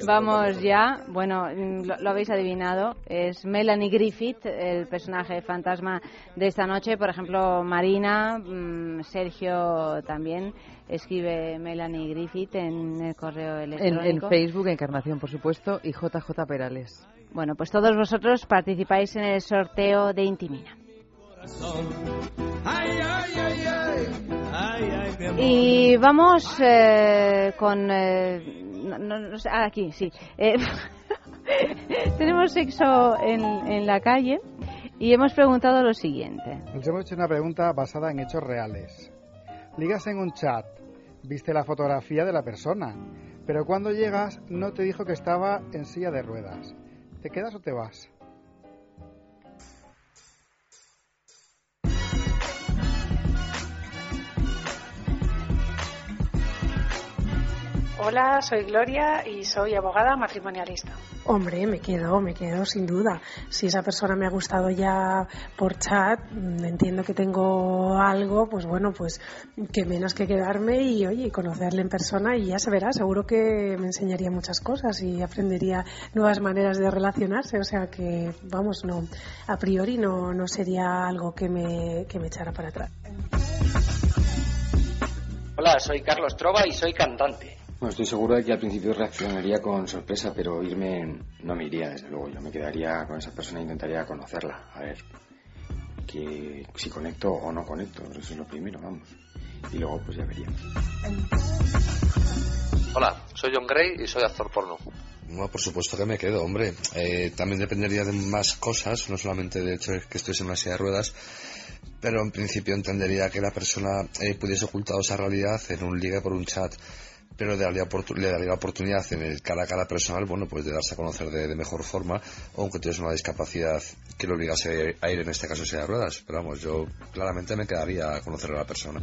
Speaker 1: vamos ya. Bueno, lo, habéis adivinado. Es Melanie Griffith, el personaje fantasma de esta noche. Por ejemplo, Marina, mm, Sergio también escribe Melanie Griffith en el correo electrónico.
Speaker 9: En, en Facebook, Encarnación, por supuesto, y JJ Perales.
Speaker 1: Bueno, pues todos vosotros participáis en el sorteo de Intimina. Y vamos eh, con... Eh, ah, aquí, sí. Eh, tenemos sexo en, en la calle y hemos preguntado lo siguiente.
Speaker 3: Nos hemos hecho una pregunta basada en hechos reales. Ligas en un chat, viste la fotografía de la persona, pero cuando llegas no te dijo que estaba en silla de ruedas. ¿Te quedas o te vas?
Speaker 13: Hola, soy Gloria y soy abogada matrimonialista. Hombre, me quedo, me quedo sin duda. Si esa persona me ha gustado ya por chat, mm, entiendo que tengo algo, pues bueno, pues que menos que quedarme y oye, conocerle en persona y ya se verá, seguro que me enseñaría muchas cosas y aprendería nuevas maneras de relacionarse, o sea que vamos, no, a priori no, no sería algo que me, que me echara para atrás.
Speaker 14: Hola, soy Carlos Trova y soy cantante.
Speaker 15: Bueno, estoy seguro de que al principio reaccionaría con sorpresa, pero irme no me iría, desde luego. Yo me quedaría con esa persona e intentaría conocerla, a ver que si conecto o no conecto, eso es lo primero, vamos. Y luego pues ya veríamos.
Speaker 16: Hola, soy John Gray y soy actor porno.
Speaker 17: No, por supuesto que me quedo, hombre. Eh, también dependería de más cosas, no solamente de hecho que estoy en una silla de ruedas, pero en principio entendería que la persona eh, pudiese ocultar esa realidad en un ligue por un chat pero le daría, la oportunidad en el cara a cara personal, bueno, pues de darse a conocer de, mejor forma, aunque tuviese una discapacidad que lo obligase a ir, en este caso, sea de ruedas. Pero vamos, yo claramente me quedaría a conocer a la persona.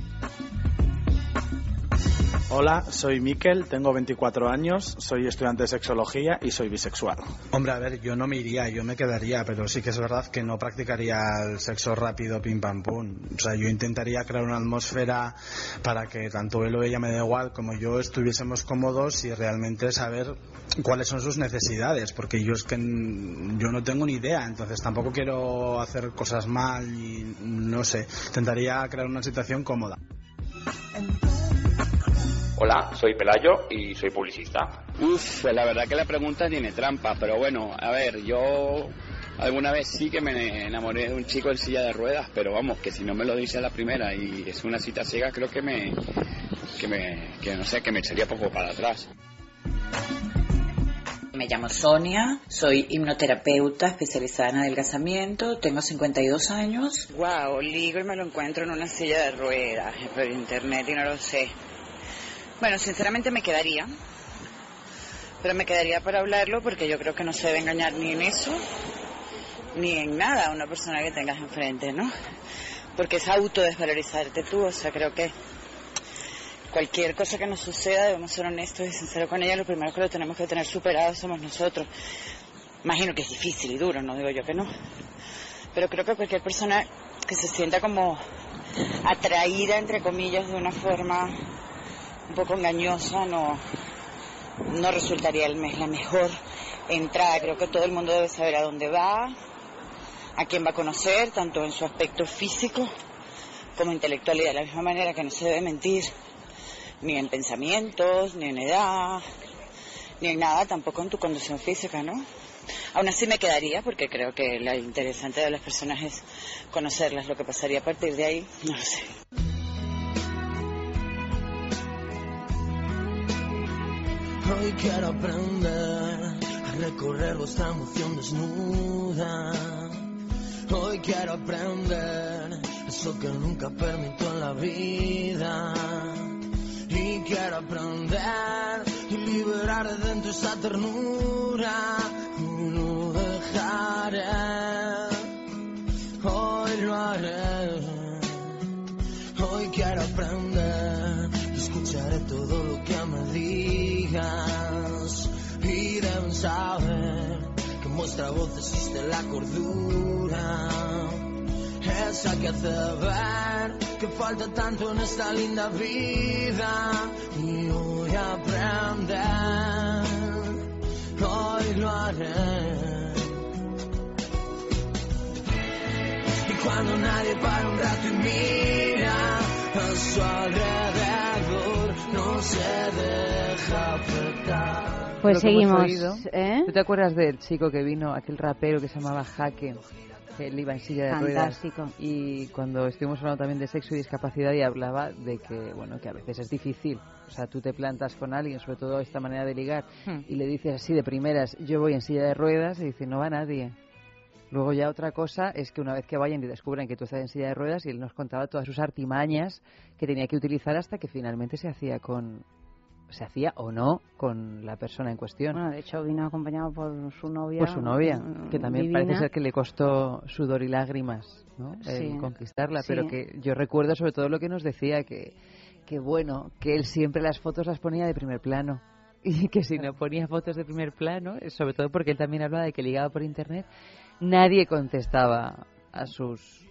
Speaker 18: Hola, soy Miquel, tengo 24 años, soy estudiante de sexología y soy bisexual.
Speaker 19: Hombre, a ver, yo no me iría, yo me quedaría, pero sí que es verdad que no practicaría el sexo rápido, pim pam pum. O sea, yo intentaría crear una atmósfera para que tanto él o ella me da igual como yo estuviésemos cómodos y realmente saber cuáles son sus necesidades, porque yo es que yo no tengo ni idea, entonces tampoco quiero hacer cosas mal y no sé, intentaría crear una situación cómoda.
Speaker 20: Hola, soy Pelayo y soy publicista.
Speaker 21: Uf, pues la verdad que la pregunta tiene trampa, pero bueno, a ver, yo alguna vez sí que me enamoré de un chico en silla de ruedas, pero vamos, que si no me lo dice a la primera y es una cita ciega, creo que me, que me, que no sé, que me echaría poco para atrás.
Speaker 22: Me llamo Sonia, soy hipnoterapeuta especializada en adelgazamiento, tengo 52 años. Wow, ligo y me lo encuentro en una silla de ruedas por internet y no lo sé. Bueno, sinceramente me quedaría, pero me quedaría para hablarlo porque yo creo que no se debe engañar ni en eso, ni en nada a una persona que tengas enfrente, ¿no? Porque es autodesvalorizarte tú, o sea, creo que cualquier cosa que nos suceda debemos ser honestos y sinceros con ella, lo primero que lo tenemos que tener superado somos nosotros. Imagino que es difícil y duro, no digo yo que no, pero creo que cualquier persona que se sienta como atraída, entre comillas, de una forma un poco engañosa, no, no resultaría el mes la mejor entrada. Creo que todo el mundo debe saber a dónde va, a quién va a conocer, tanto en su aspecto físico como intelectual, y de la misma manera que no se debe mentir ni en pensamientos, ni en edad, ni en nada, tampoco en tu condición física, ¿no? Aún así me quedaría porque creo que lo interesante de las personas es conocerlas. Lo que pasaría a partir de ahí, no lo sé.
Speaker 23: Hoy quiero aprender a recorrer vuestra emoción desnuda. Hoy quiero aprender eso que nunca permito en la vida. Y quiero aprender y liberar de dentro esa ternura. No dejaré, hoy lo haré. Que en vuestra voz existe la cordura. Esa que hace ver que falta tanto en esta linda vida. Y voy a aprender, hoy lo haré. Y cuando nadie para un rato y mira a su alrededor, no se deja afectar.
Speaker 1: Pues seguimos. ¿eh?
Speaker 9: ¿Tú te acuerdas del chico que vino, aquel rapero que se llamaba Jaque? Que él iba en silla de
Speaker 1: Fantástico.
Speaker 9: ruedas. Y cuando estuvimos hablando también de sexo y discapacidad y hablaba de que, bueno, que a veces es difícil. O sea, tú te plantas con alguien, sobre todo esta manera de ligar,
Speaker 1: Hmm.
Speaker 9: y le dices así de primeras, yo voy en silla de ruedas, y dice, no va nadie. Luego ya otra cosa es que una vez que vayan y descubran que tú estás en silla de ruedas y él nos contaba todas sus artimañas que tenía que utilizar hasta que finalmente se hacía con se hacía o no con la persona en cuestión.
Speaker 1: Bueno, de hecho vino acompañado por su novia.
Speaker 9: Por su novia,
Speaker 1: mm,
Speaker 9: que también
Speaker 1: divina.
Speaker 9: parece ser que le costó sudor y lágrimas ¿no? el
Speaker 1: Sí,
Speaker 9: conquistarla,
Speaker 1: sí.
Speaker 9: pero que yo recuerdo sobre todo lo que nos decía, que, que bueno, que él siempre las fotos las ponía de primer plano. Y que si no ponía fotos de primer plano, eh, sobre todo porque él también hablaba de que ligaba por internet, nadie contestaba a sus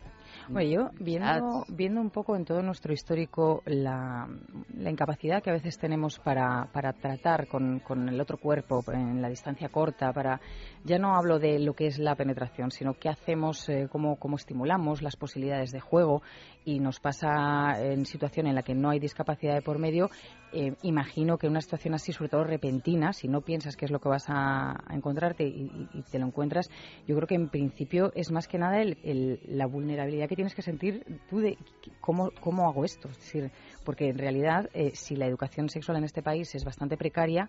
Speaker 2: Bueno, yo viendo, viendo un poco en todo nuestro histórico la, la incapacidad que a veces tenemos para, para tratar con, con el otro cuerpo en la distancia corta, para ya no hablo de lo que es la penetración, sino qué hacemos, eh, cómo, cómo estimulamos las posibilidades de juego y nos pasa en situación en la que no hay discapacidad de por medio, eh, imagino que en una situación así, sobre todo repentina, si no piensas qué es lo que vas a, a encontrarte y, y- y te lo encuentras, yo creo que en principio es más que nada el- el- la vulnerabilidad que tienes que sentir tú de cómo, cómo hago esto. Es decir, porque en realidad, eh, si la educación sexual en este país es bastante precaria,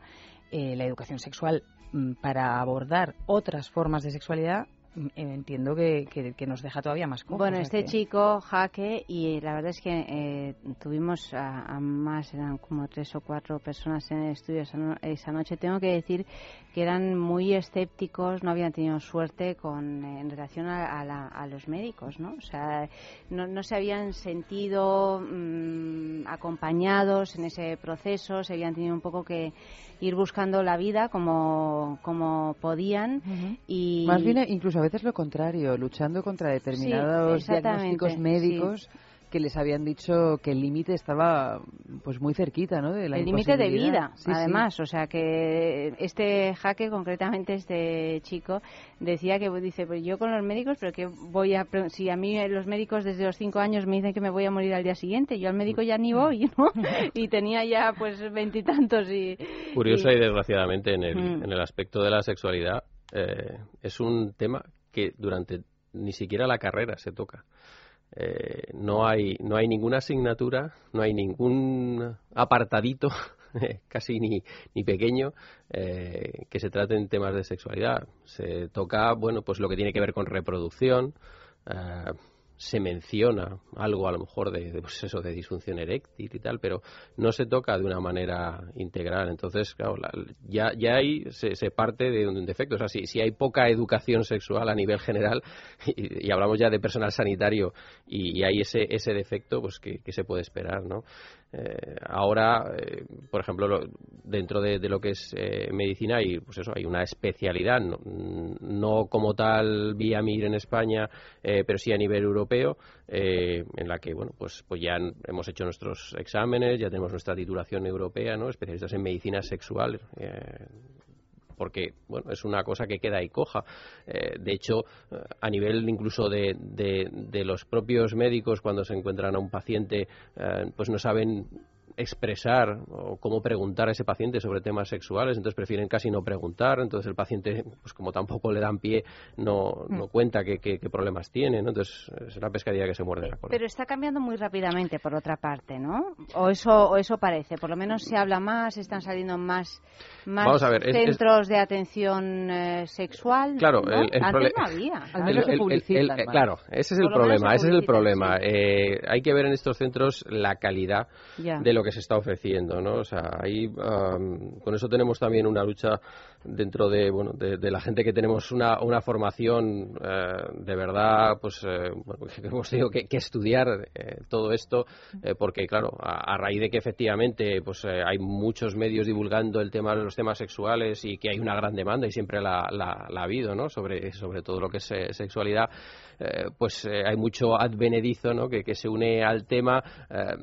Speaker 2: eh, la educación sexual mm, para abordar otras formas de sexualidad entiendo que, que, nos deja todavía más cómodos.
Speaker 1: Bueno, este chico, Jaque, y la verdad es que eh, tuvimos a, más, eran como tres o cuatro personas en el estudio esa, noche. Tengo que decir que eran muy escépticos, no habían tenido suerte con en relación a, los médicos, ¿no? O sea, no, no se habían sentido mm, acompañados en ese proceso, se habían tenido un poco que ir buscando la vida como, como podían y
Speaker 9: más bien incluso a veces lo contrario luchando contra determinados diagnósticos médicos que les habían dicho que el límite estaba pues muy cerquita, ¿no? De la
Speaker 1: el límite de vida, además, o sea que este jaque, concretamente este chico, decía que dice, pues yo con los médicos, pero que voy a, si a mí los médicos desde los cinco años me dicen que me voy a morir al día siguiente, yo al médico ya ni voy, ¿no? y tenía ya pues veintitantos y,
Speaker 8: Curiosa y... desgraciadamente en el, mm. en el aspecto de la sexualidad eh, es un tema que durante ni siquiera la carrera se toca. Eh, no hay no hay ninguna asignatura, no hay ningún apartadito casi ni, ni pequeño eh, que se trate en temas de sexualidad. Se toca, bueno, pues lo que tiene que ver con reproducción, eh, se menciona algo a lo mejor de, pues eso, de disfunción eréctil y tal, pero no se toca de una manera integral. Entonces, claro, ya, ya ahí se, se, parte de un defecto. O sea, si, si, hay poca educación sexual a nivel general, y, hablamos ya de personal sanitario, y, hay ese, ese defecto, pues que, se puede esperar, ¿no? Eh, ahora, eh, por ejemplo, dentro de, lo que es eh, medicina, hay, pues eso, hay una especialidad, no, no como tal vía MIR en España, pero sí a nivel europeo, en la que, bueno, pues, pues ya hemos hecho nuestros exámenes, ya tenemos nuestra titulación europea, ¿no? Especialistas en medicina sexual porque bueno es una cosa que queda ahí coja. de hecho, a nivel incluso de, de, los propios médicos cuando se encuentran a un paciente, pues no saben expresar o cómo preguntar a ese paciente sobre temas sexuales, entonces prefieren casi no preguntar, entonces el paciente, pues como tampoco le dan pie, no, no mm. cuenta qué, qué, problemas tiene, ¿no? entonces es una pescadilla que se muerde la cola.
Speaker 1: Pero está cambiando muy rápidamente, por otra parte, ¿no? O eso, o eso parece, por lo menos se habla más, están saliendo más, más centros de atención eh, sexual.
Speaker 8: Claro,
Speaker 1: el, Antes no había.
Speaker 8: Al menos se Claro, ese es el problema, ese es el problema. Eh, hay que ver en estos centros la calidad de lo que se está ofreciendo, ¿no? O sea, ahí con eso tenemos también una lucha dentro de, bueno, de, la gente que tenemos una, una formación eh, de verdad, pues, eh, bueno, hemos tenido que, estudiar eh, todo esto, porque, claro, a, raíz de que efectivamente, pues, hay muchos medios divulgando el tema de los temas sexuales y que hay una gran demanda y siempre la, la, la ha habido, ¿no? Sobre, sobre todo lo que es sexualidad. Eh, pues eh, hay mucho advenedizo ¿no? que, se une al tema, eh,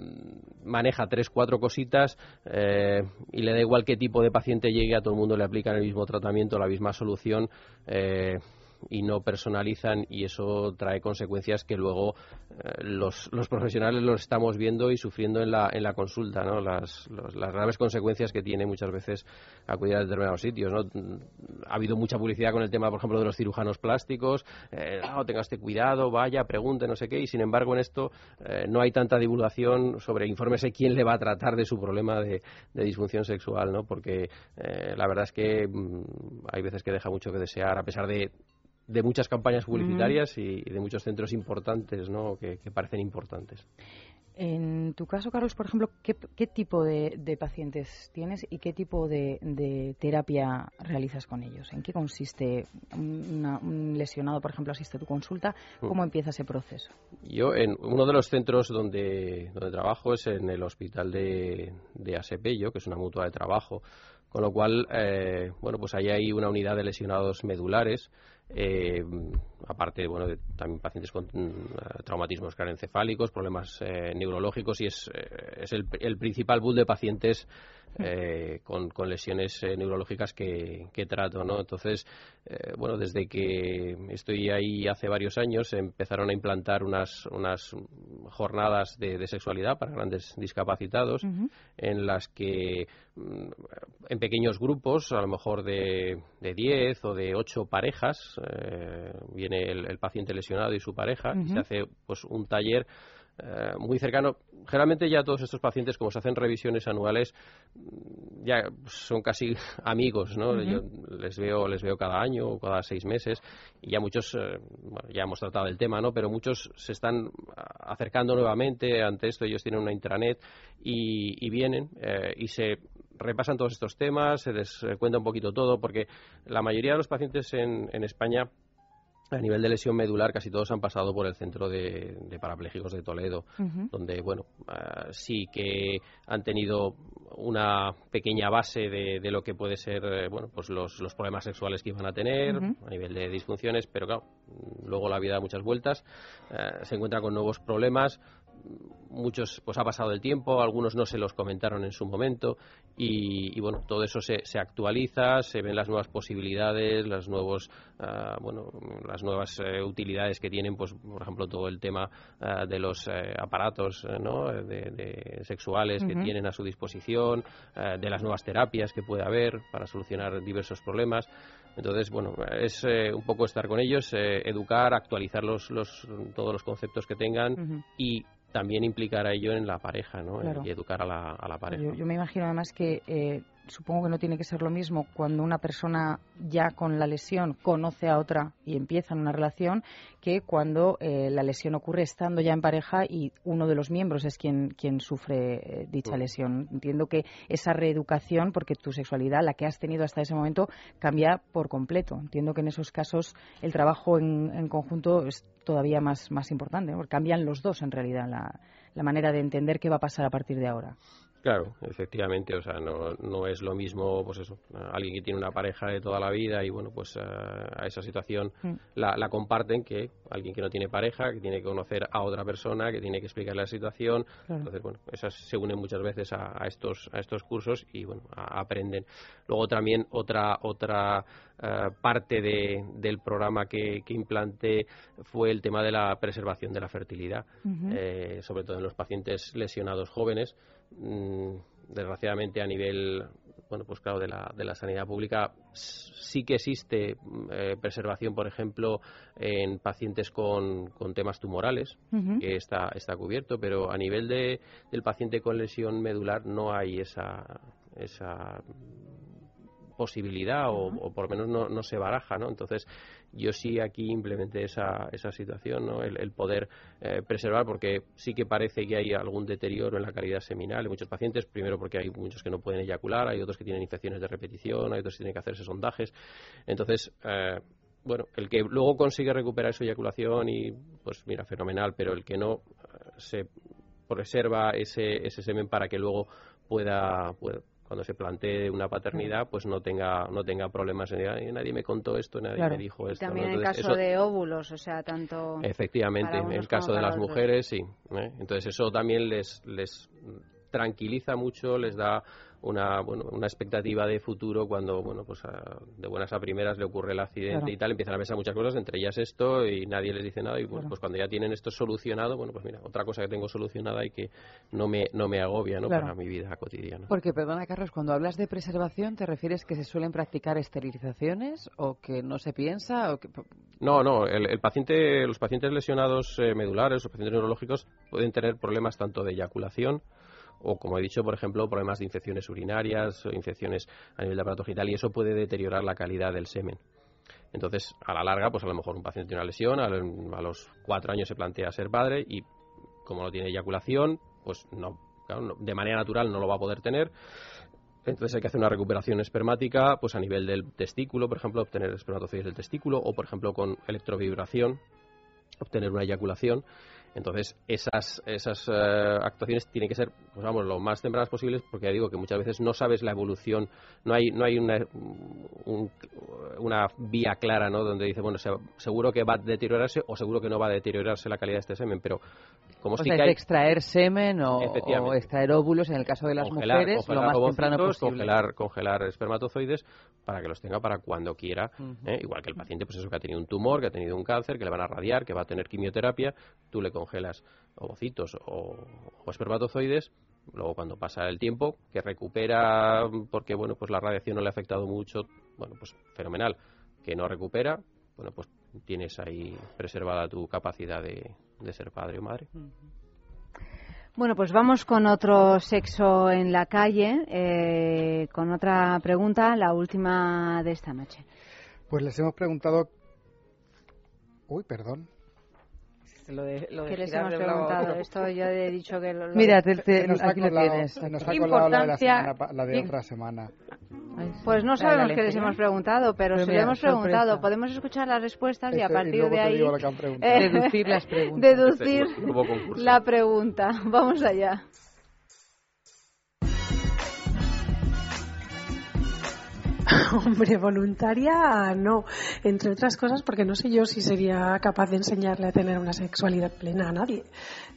Speaker 8: maneja tres, cuatro cositas y le da igual qué tipo de paciente llegue, a todo el mundo le aplican el mismo tratamiento, la misma solución y no personalizan y eso trae consecuencias que luego eh, los, los, profesionales los estamos viendo y sufriendo en la, en la consulta, ¿no? Las, las graves consecuencias que tiene muchas veces acudir a determinados sitios, ¿no? Ha habido mucha publicidad con el tema, por ejemplo, de los cirujanos plásticos, eh, no, tenga este cuidado, vaya, pregunte, no sé qué, y sin embargo en esto eh, no hay tanta divulgación sobre informes de quién le va a tratar de su problema de, de disfunción sexual, ¿no? Porque eh, la verdad es que mm, hay veces que deja mucho que desear, a pesar de de muchas campañas publicitarias y, de muchos centros importantes ¿no? que, parecen importantes.
Speaker 2: En tu caso, Carlos, por ejemplo, ¿qué, tipo de, pacientes tienes y qué tipo de, terapia realizas con ellos? ¿En qué consiste un lesionado, por ejemplo, asiste a tu consulta? Mm. ¿Cómo empieza ese proceso?
Speaker 8: Yo, en uno de los centros donde, donde trabajo es en el hospital de, de Asepello, que es una mutua de trabajo, con lo cual, eh, bueno, pues ahí hay una unidad de lesionados medulares eh, aparte bueno de, también pacientes con mm, traumatismos craneoencefálicos problemas eh, neurológicos y es, eh, es el, el, principal pool de pacientes eh, con, con, lesiones neurológicas que, que, trato no entonces bueno desde que estoy ahí hace varios años empezaron a implantar unas unas jornadas de, sexualidad para grandes discapacitados en las que mm, en pequeños grupos a lo mejor de, de 10 o de 8 parejas eh, viene el, paciente lesionado y su pareja y se hace pues un taller eh, muy cercano. Generalmente ya todos estos pacientes, como se hacen revisiones anuales, mm, ya son casi amigos, ¿no? Yo les veo, les veo cada año o cada seis meses y ya muchos, eh, ya hemos tratado el tema, ¿no? Pero muchos se están acercando nuevamente ante esto. Ellos tienen una intranet y, vienen eh, y se repasan todos estos temas, se les cuenta un poquito todo, porque la mayoría de los pacientes en, en España a nivel de lesión medular, casi todos han pasado por el centro de, de parapléjicos de Toledo, donde, bueno, ah, sí que han tenido una pequeña base de, lo que puede ser, eh, bueno, pues los, problemas sexuales que iban a tener, a nivel de disfunciones, pero claro, luego la vida da muchas vueltas, eh, se encuentra con nuevos problemas, muchos pues ha pasado el tiempo, algunos no se los comentaron en su momento y, bueno, todo eso se, se, actualiza, se ven las nuevas posibilidades, las nuevos, ah, bueno, las nuevas eh, utilidades que tienen, pues por ejemplo todo el tema ah, de los eh, aparatos eh, ¿no? de, sexuales que tienen a su disposición, de las nuevas terapias que puede haber para solucionar diversos problemas. Entonces, bueno, es un poco estar con ellos, educar, actualizar los, los, todos los conceptos que tengan y también implicar a ello en la pareja ¿no? y educar a la, a la pareja.
Speaker 2: Yo, me imagino además que eh, supongo que no tiene que ser lo mismo cuando una persona ya con la lesión conoce a otra y empiezan una relación que cuando eh, la lesión ocurre estando ya en pareja y uno de los miembros es quien, quien sufre eh, dicha lesión. Entiendo que esa reeducación, porque tu sexualidad, la que has tenido hasta ese momento, cambia por completo. Entiendo que en esos casos el trabajo en, conjunto es todavía más, más importante, porque cambian los dos en realidad la, la manera de entender qué va a pasar a partir de ahora.
Speaker 8: Claro, efectivamente, o sea, no, no es lo mismo, pues eso, alguien que tiene una pareja de toda la vida y bueno, pues eh, a esa situación mm. la, la, comparten que alguien que no tiene pareja, que tiene que conocer a otra persona, que tiene que explicarle la situación, entonces bueno, esas se unen muchas veces a, estos a estos cursos y bueno, aprenden. Luego también otra otra eh, parte de, del programa que, que, implanté fue el tema de la preservación de la fertilidad, eh, sobre todo en los pacientes lesionados jóvenes. Mm, desgraciadamente a nivel bueno pues claro de la, de la sanidad pública sí que existe eh, preservación por ejemplo en pacientes con, con temas tumorales que está está cubierto pero a nivel de, del paciente con lesión medular no hay esa esa posibilidad o, por lo menos no, no, se baraja, ¿no? Entonces yo sí aquí implementé esa, esa situación, ¿no? El, poder eh, preservar porque sí que parece que hay algún deterioro en la calidad seminal en muchos pacientes, primero porque hay muchos que no pueden eyacular, hay otros que tienen infecciones de repetición, hay otros que tienen que hacerse sondajes. Entonces, eh, bueno, el que luego consigue recuperar su eyaculación y pues mira, fenomenal, pero el que no eh, se preserva ese, ese semen para que luego pueda, pueda cuando se plantee una paternidad, pues no tenga no tenga problemas. Nadie me contó esto, nadie me dijo esto.
Speaker 1: también en el caso de óvulos, o sea, tanto.
Speaker 8: Efectivamente, en el caso de las mujeres, sí. ¿eh? Entonces eso también les les tranquiliza mucho, les da una, bueno, una expectativa de futuro cuando, bueno, pues de buenas a primeras le ocurre el accidente y tal, empiezan a pensar muchas cosas, entre ellas esto, y nadie les dice nada, y pues, pues cuando ya tienen esto solucionado, bueno, pues mira, otra cosa que tengo solucionada y que no me, no me agobia, ¿no? Para mi vida cotidiana.
Speaker 9: Porque, perdona, Carlos, cuando hablas de preservación, ¿te refieres que se suelen practicar esterilizaciones o que no se piensa? O que...
Speaker 8: No, no, el, paciente, los pacientes lesionados eh, medulares, los pacientes neurológicos pueden tener problemas tanto de eyaculación, o, como he dicho, por ejemplo, problemas de infecciones urinarias, o infecciones a nivel de aparato genital, y eso puede deteriorar la calidad del semen. Entonces, a la larga, pues a lo mejor un paciente tiene una lesión, a, los cuatro años se plantea ser padre y como no tiene eyaculación, pues no, de manera natural no lo va a poder tener. Entonces hay que hacer una recuperación espermática, pues a nivel del testículo, por ejemplo, obtener espermatozoides del testículo, o por ejemplo con electrovibración, obtener una eyaculación. Entonces, esas, esas eh, actuaciones tienen que ser, pues vamos, lo más tempranas posibles, porque ya digo que muchas veces no sabes la evolución, no hay, no hay una, una vía clara, ¿no? Donde dice, bueno, seguro que va a deteriorarse o seguro que no va a deteriorarse la calidad de este semen, pero como
Speaker 9: o sea, extraer semen o, extraer óvulos en el caso de las mujeres lo más temprano posible.
Speaker 8: Congelar, congelar espermatozoides para que los tenga para cuando quiera, ¿eh? igual que el paciente, pues eso que ha tenido un tumor, que ha tenido un cáncer, que le van a radiar, que va a tener quimioterapia, tú le congelas ovocitos o, espermatozoides, luego cuando pasa el tiempo, que recupera porque bueno, pues la radiación no le ha afectado mucho, bueno, pues fenomenal, que no recupera, bueno, pues tienes ahí preservada tu capacidad de, ser padre o madre.
Speaker 1: Bueno, pues vamos con otro sexo en la calle, eh, con otra pregunta, la última de esta noche.
Speaker 3: Pues les hemos preguntado. Uy, perdón.
Speaker 1: Lo de, lo ¿Qué les hemos preguntado? Esto yo he dicho que lo,
Speaker 9: Mira, te, te, nos aquí lo tienes.
Speaker 3: Nos ha colado la de, la, semana, la de otra semana.
Speaker 1: Pues no sabemos qué les hemos preguntado, pero, pero si le hemos preguntado, podemos escuchar las respuestas y a partir de ahí
Speaker 9: eh, deducir las preguntas.
Speaker 1: Deducir la pregunta. Vamos allá.
Speaker 13: Hombre, voluntaria no, entre otras cosas porque no sé yo si sería capaz de enseñarle a tener una sexualidad plena a nadie.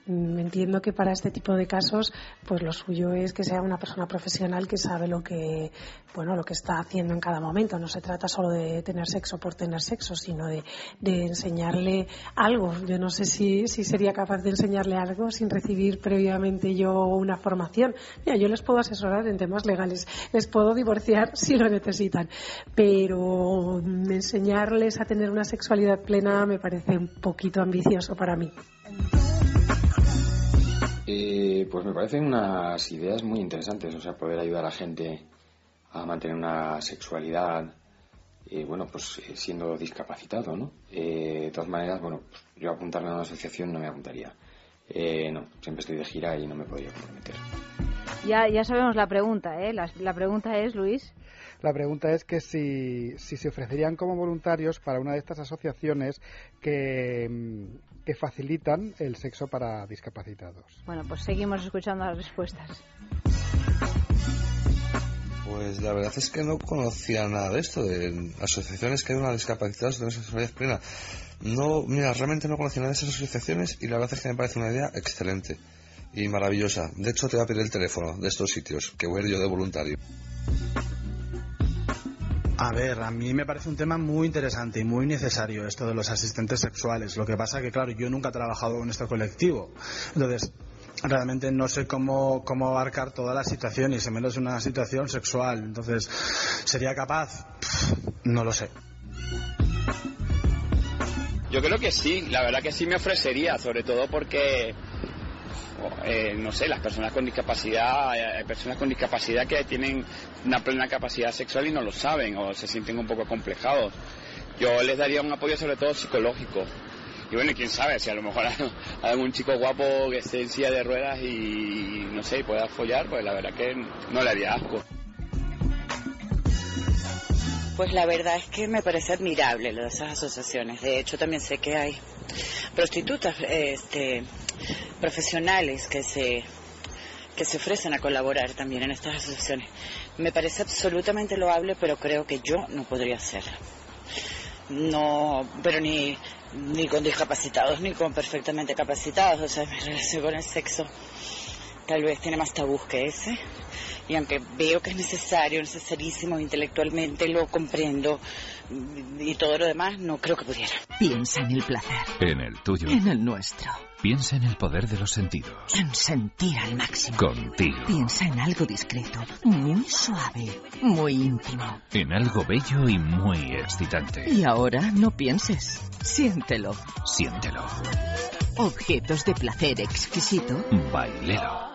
Speaker 13: Mm, entiendo que para este tipo de casos, pues lo suyo es que sea una persona profesional que sabe lo que, bueno, lo que está haciendo en cada momento. No se trata solo de tener sexo por tener sexo, sino de, enseñarle algo. Yo no sé si, si sería capaz de enseñarle algo sin recibir previamente yo una formación. Mira, yo les puedo asesorar en temas legales, les puedo divorciar si lo necesitan, pero enseñarles a tener una sexualidad plena me parece un poquito ambicioso para mí.
Speaker 15: Eh, pues me parecen unas ideas muy interesantes, o sea, poder ayudar a la gente a mantener una sexualidad, eh, bueno, pues eh, siendo discapacitado, ¿no? de todas maneras, bueno, pues, yo apuntarme a una asociación no me apuntaría. no, siempre estoy de gira y no me podría comprometer.
Speaker 1: Ya, ya sabemos la pregunta, ¿eh? La, pregunta es, Luis.
Speaker 3: La pregunta es que si, si se ofrecerían como voluntarios para una de estas asociaciones que, mm, que facilitan el sexo para discapacitados.
Speaker 1: Bueno, pues seguimos escuchando las respuestas.
Speaker 17: Pues la verdad es que no conocía nada de esto, de asociaciones que ayudan a discapacitados de sexualidad plena. No, mira, realmente no conocía nada de esas asociaciones y la verdad es que me parece una idea excelente y maravillosa. De hecho, te voy a pedir el teléfono de estos sitios, que voy a ir yo de voluntario.
Speaker 19: A ver, a mí me parece un tema muy interesante y muy necesario esto de los asistentes sexuales. Lo que pasa que, claro, yo nunca he trabajado en este colectivo. Entonces, realmente no sé cómo, cómo abarcar toda la situación y menos una situación sexual. Entonces, ¿sería capaz? no lo sé.
Speaker 21: Yo creo que sí, la verdad que sí me ofrecería, sobre todo porque eh, no sé, las personas con discapacidad, hay personas con discapacidad que tienen una plena capacidad sexual y no lo saben o se sienten un poco complejados. Yo les daría un apoyo sobre todo psicológico. Y bueno, quién sabe, si a lo mejor hay algún chico guapo que esté en silla de ruedas y no sé, y pueda follar, pues la verdad que no le haría asco.
Speaker 22: Pues la verdad es que me parece admirable lo de esas asociaciones. De hecho, también sé que hay prostitutas este, profesionales que se que se ofrecen a colaborar también en estas asociaciones. Me parece absolutamente loable, pero creo que yo no podría hacerlo. No, pero ni, ni con discapacitados ni con perfectamente capacitados. O sea, mi relación con el sexo tal vez tiene más tabús que ese y aunque veo que es necesario, necesarísimo intelectualmente, lo comprendo y todo lo demás, no creo que pudiera.
Speaker 24: Piensa en el placer.
Speaker 11: En el tuyo.
Speaker 24: En el nuestro.
Speaker 11: Piensa en el poder de los sentidos.
Speaker 24: En sentir al máximo.
Speaker 11: Contigo.
Speaker 24: Piensa en algo discreto, muy suave, muy íntimo.
Speaker 11: En algo bello y muy excitante.
Speaker 24: Y ahora no pienses. Siéntelo.
Speaker 11: Siéntelo.
Speaker 24: Objetos de placer exquisito.
Speaker 11: Bailero.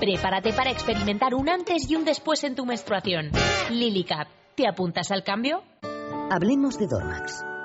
Speaker 25: Prepárate para experimentar un antes y un después en tu menstruación. Lily Cap ¿Te apuntas al cambio?
Speaker 26: Hablemos de Dormax.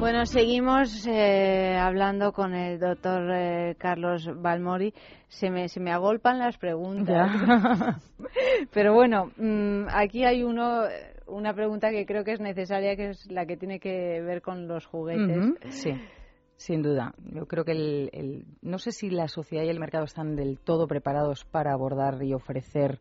Speaker 1: Bueno, seguimos eh, hablando con el doctor eh, Carlos Balmori. Se me, se me agolpan las preguntas. Pero bueno, mm, aquí hay uno, una pregunta que creo que es necesaria, que es la que tiene que ver con los juguetes.
Speaker 2: Sí. Sin duda. Yo creo que el, no sé si la sociedad y el mercado están del todo preparados para abordar y ofrecer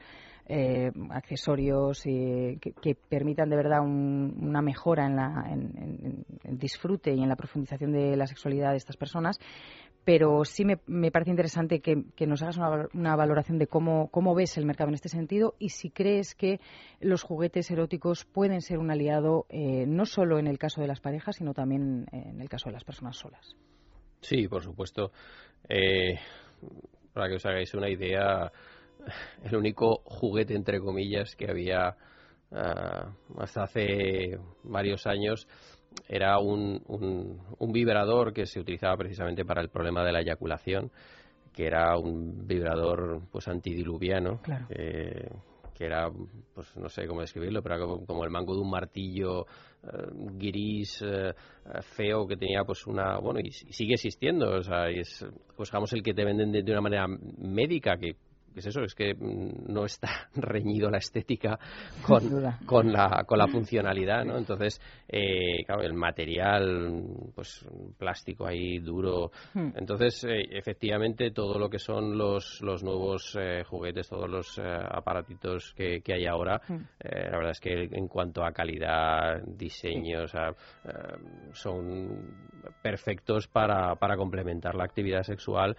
Speaker 2: eh, accesorios que, permitan de verdad una mejora en, la, en, el disfrute y en la profundización de la sexualidad de estas personas. Pero sí me, parece interesante que, nos hagas una, valoración de cómo, cómo ves el mercado en este sentido y si crees que los juguetes eróticos pueden ser un aliado eh, no solo en el caso de las parejas, sino también en el caso de las personas solas.
Speaker 8: Sí, por supuesto. Eh, para que os hagáis una idea, el único juguete, entre comillas, que había ah, hasta hace varios años era un, un, vibrador que se utilizaba precisamente para el problema de la eyaculación, que era un vibrador pues antidiluviano, que era, pues no sé cómo describirlo, pero como, el mango de un martillo eh, gris, eh, feo, que tenía pues una, bueno, y, sigue existiendo, o sea, es, pues digamos el que te venden de una manera médica, que es eso, es que mm, no está reñido la estética con, con, la, con la funcionalidad, ¿no? Entonces, eh, claro, el material, pues plástico ahí duro. Hmm. Entonces, eh, efectivamente, todo lo que son los, los nuevos eh, juguetes, todos los aparatitos que, que, hay ahora, hmm. la verdad es que en cuanto a calidad, diseño, o sea, son perfectos para, para complementar la actividad sexual,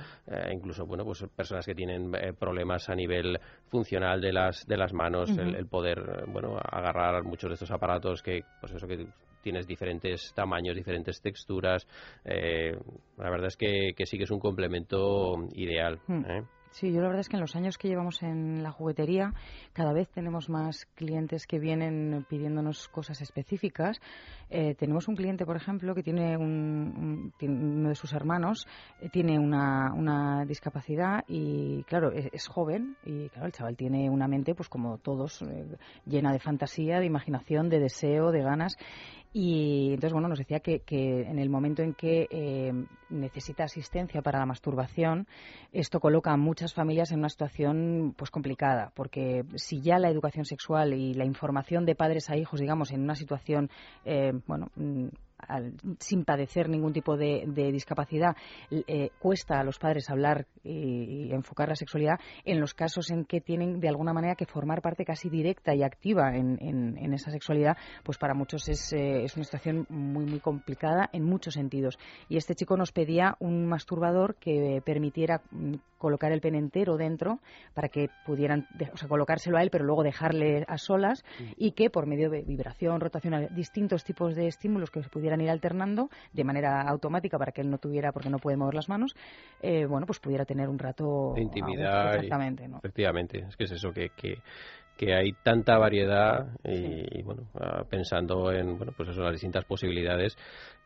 Speaker 8: incluso, bueno, pues personas que tienen problemas más a nivel funcional de las de las manos, el, poder bueno agarrar muchos de estos aparatos que pues eso que tienes diferentes tamaños, diferentes texturas. Eh, la verdad es que, que sí que es un complemento ideal. Hmm. ¿eh?
Speaker 2: Sí, yo la verdad es que en los años que llevamos en la juguetería, cada vez tenemos más clientes que vienen pidiéndonos cosas específicas. Eh, tenemos un cliente, por ejemplo, que tiene, un, uno de sus hermanos eh, tiene una, una, discapacidad y, claro, es, joven y, claro, el chaval tiene una mente, pues como todos, eh, llena de fantasía, de imaginación, de deseo, de ganas. Y entonces, bueno, nos decía que, que en el momento en que eh, necesita asistencia para la masturbación, esto coloca a muchas familias en una situación pues complicada, porque si ya la educación sexual y la información de padres a hijos, digamos, en una situación, eh, bueno, mm, sin padecer ningún tipo de, discapacidad, eh, cuesta a los padres hablar y, enfocar la sexualidad en los casos en que tienen de alguna manera que formar parte casi directa y activa en, esa sexualidad, pues para muchos es, eh, es, una situación muy, muy complicada en muchos sentidos. Y este chico nos pedía un masturbador que permitiera mm, colocar el pene entero dentro para que pudieran, o sea, colocárselo a él, pero luego dejarle a solas y que por medio de vibración, rotación, distintos tipos de estímulos que se pudieran ir alternando de manera automática para que él no tuviera, porque no puede mover las manos, eh, bueno, pues pudiera tener un rato
Speaker 8: de intimidad. exactamente, Efectivamente, es que es eso, que, que, que hay tanta variedad y, bueno, ah, pensando en, bueno, pues eso, las distintas posibilidades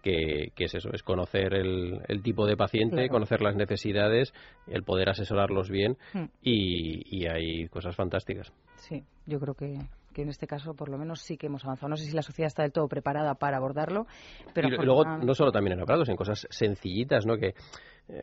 Speaker 8: que, es eso, es conocer el, el tipo de paciente, conocer las necesidades, el poder asesorarlos bien hmm. y, y hay cosas fantásticas.
Speaker 2: Sí, yo creo que, que en este caso por lo menos sí que hemos avanzado. No sé si la sociedad está del todo preparada para abordarlo, pero...
Speaker 8: Y luego, no solo también en operados, en cosas sencillitas, ¿no? Que eh,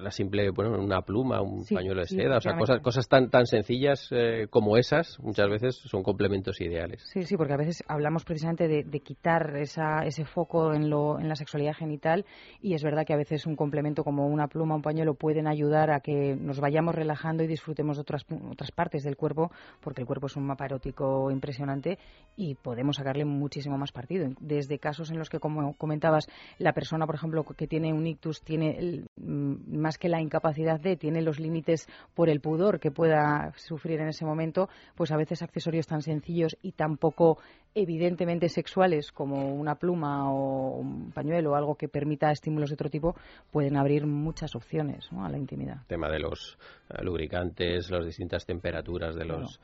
Speaker 8: la simple, bueno, una pluma, un pañuelo de seda, o sea, cosas, cosas tan, tan sencillas eh, como esas, muchas veces son complementos ideales.
Speaker 2: Sí, sí, porque a veces hablamos precisamente de, quitar esa, ese foco en, lo, en la sexualidad genital y es verdad que a veces un complemento como una pluma, un pañuelo pueden ayudar a que nos vayamos relajando y disfrutemos de otras, otras partes del cuerpo, porque el cuerpo es un mapa erótico impresionante y podemos sacarle muchísimo más partido. Desde casos en los que, como comentabas, la persona, por ejemplo, que tiene un ictus, tiene el, más que la incapacidad de, tiene los límites por el pudor que pueda sufrir en ese momento, pues a veces accesorios tan sencillos y tan poco evidentemente sexuales como una pluma o un pañuelo o algo que permita estímulos de otro tipo pueden abrir muchas opciones a la intimidad.
Speaker 8: El tema de los eh, lubricantes, las distintas temperaturas de los,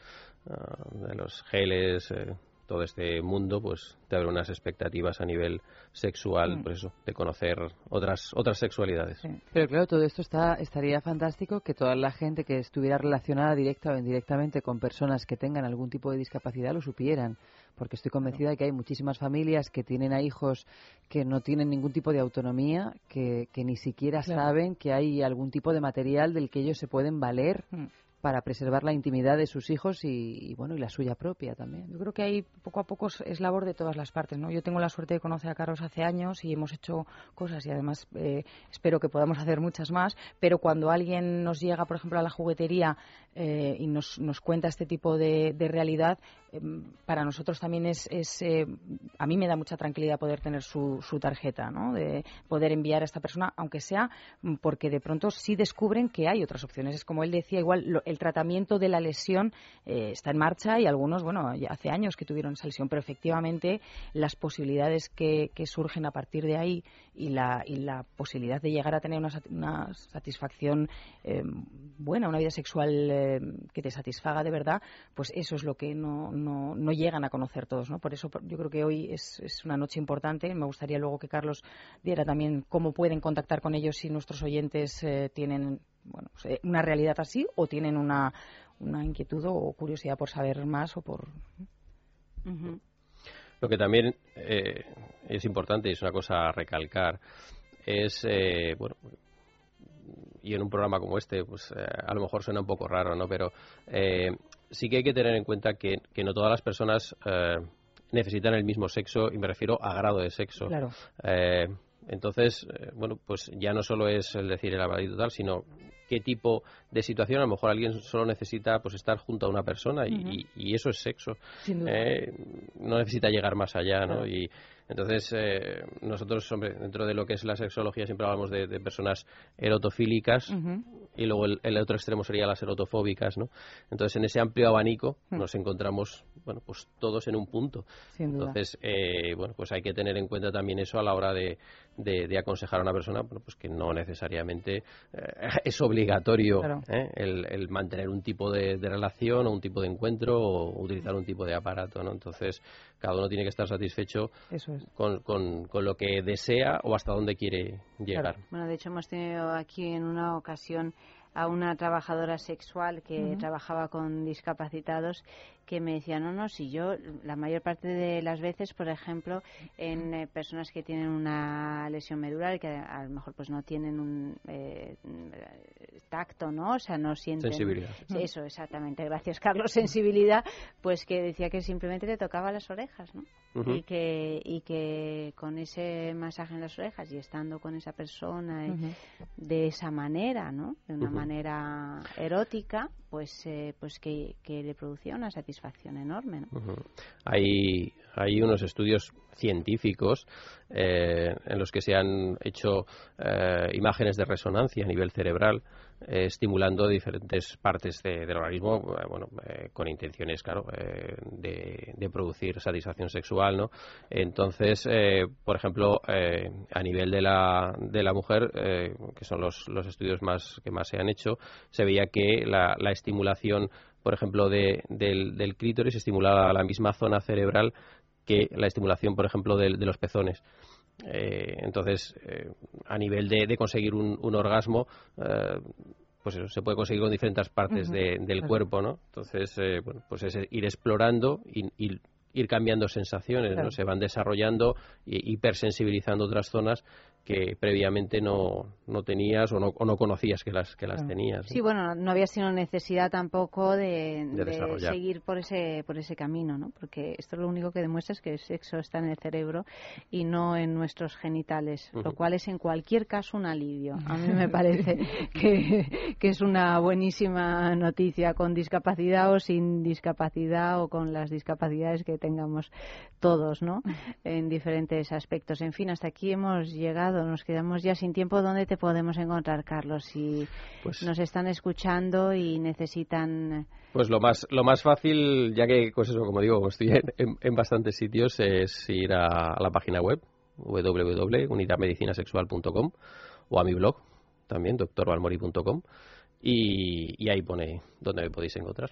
Speaker 8: eh, de los geles. Eh, todo este mundo pues te abre unas expectativas a nivel sexual, mm. por eso, de conocer otras otras sexualidades.
Speaker 9: Pero claro, todo esto está estaría fantástico que toda la gente que estuviera relacionada directa o indirectamente con personas que tengan algún tipo de discapacidad lo supieran, porque estoy convencida de que hay muchísimas familias que tienen a hijos que no tienen ningún tipo de autonomía, que, que ni siquiera saben que hay algún tipo de material del que ellos se pueden valer mm para preservar la intimidad de sus hijos y, bueno y la suya propia también.
Speaker 2: Yo creo que ahí poco a poco es labor de todas las partes, ¿no? Yo tengo la suerte de conocer a Carlos hace años y hemos hecho cosas y además eh, espero que podamos hacer muchas más, pero cuando alguien nos llega, por ejemplo, a la juguetería eh, y nos, nos, cuenta este tipo de, realidad, em, para nosotros también es, es eh, a mí me da mucha tranquilidad poder tener su, su tarjeta, ¿no? De poder enviar a esta persona, aunque sea porque de pronto sí descubren que hay otras opciones. Es como él decía, igual el tratamiento de la lesión eh, está en marcha y algunos, bueno, hace años que tuvieron esa lesión, pero efectivamente las posibilidades que, surgen a partir de ahí y la, y la posibilidad de llegar a tener una, satisfacción eh, buena, una vida sexual eh, que te satisfaga de verdad, pues eso es lo que no, no, no llegan a conocer todos, ¿no? Por eso yo creo que hoy es, es una noche importante. Me gustaría luego que Carlos diera también cómo pueden contactar con ellos si nuestros oyentes tienen bueno, pues, eh, una realidad así o tienen una, una inquietud o curiosidad por saber más o por.
Speaker 8: Lo que también eh, es importante y es una cosa a recalcar es, eh, bueno, y en un programa como este, pues a lo mejor suena un poco raro, ¿no? Pero sí que hay que tener en cuenta que, que no todas las personas necesitan el mismo sexo, y me refiero a grado de sexo.
Speaker 2: Claro.
Speaker 8: entonces, bueno, pues ya no solo es el decir el y tal, sino qué tipo de situación. A lo mejor alguien solo necesita pues estar junto a una persona y, eso es sexo. Eh, no necesita llegar más allá, ¿no? Y entonces eh, nosotros, hombre, dentro de lo que es la sexología siempre hablamos de, personas erotofílicas y luego el, otro extremo sería las erotofóbicas, ¿no? Entonces en ese amplio abanico nos encontramos, bueno, pues todos en un punto. Entonces, eh, bueno, pues hay que tener en cuenta también eso a la hora de, de, aconsejar a una persona bueno, pues que no necesariamente eh, es obligatorio ¿eh? el, mantener un tipo de, relación o un tipo de encuentro o utilizar un tipo de aparato. ¿no? Entonces, cada uno tiene que estar satisfecho con, con, lo que desea o hasta dónde quiere llegar.
Speaker 1: Bueno, de hecho, hemos tenido aquí en una ocasión a una trabajadora sexual que trabajaba con discapacitados que me decía, no, no, si yo la mayor parte de las veces, por ejemplo, en eh, personas que tienen una lesión medular, que a, lo mejor pues no tienen un eh, tacto, ¿no? O sea, no sienten...
Speaker 8: Sensibilidad.
Speaker 1: Eso, exactamente. Gracias, Carlos. Sensibilidad, pues que decía que simplemente le tocaba las orejas, ¿no? y, que, y que con ese masaje en las orejas y estando con esa persona eh, de esa manera, ¿no? De una manera erótica, pues, pues que, que le producía una satisfacción enorme.
Speaker 8: hay, hay unos estudios científicos eh, en los que se han hecho eh, imágenes de resonancia a nivel cerebral eh, estimulando diferentes partes del organismo bueno con intenciones claro de, producir satisfacción sexual no entonces por ejemplo a nivel de la de la mujer que son los, los estudios más que más se han hecho se veía que la, la estimulación por ejemplo, de, del, del, clítoris estimulaba la misma zona cerebral que la estimulación, por ejemplo, de, los pezones. Eh, entonces, eh, a nivel de, conseguir un, orgasmo, eh, pues eso se puede conseguir con diferentes partes del cuerpo, ¿no? Entonces, bueno, pues es ir explorando y, ir cambiando sensaciones, ¿no? Se van desarrollando y hipersensibilizando otras zonas que previamente no, no tenías o no, o no conocías que las que las tenías.
Speaker 1: Sí, bueno, no había sido necesidad tampoco de, seguir por ese por ese camino, ¿no? Porque esto lo único que demuestra es que el sexo está en el cerebro y no en nuestros genitales, lo cual es en cualquier caso un alivio. A mí me parece que, que es una buenísima noticia con discapacidad o sin discapacidad o con las discapacidades que tengamos todos, ¿no? En diferentes aspectos. En fin, hasta aquí hemos llegado nos quedamos ya sin tiempo. ¿Dónde te podemos encontrar, Carlos? Si pues nos están escuchando y necesitan.
Speaker 8: Pues lo más, lo más fácil, ya que, pues eso, como digo, estoy en, bastantes sitios, es ir a, la página web www.unidadmedicinasexual.com o a mi blog también, doctorvalmori.com y, y ahí pone donde me podéis encontrar.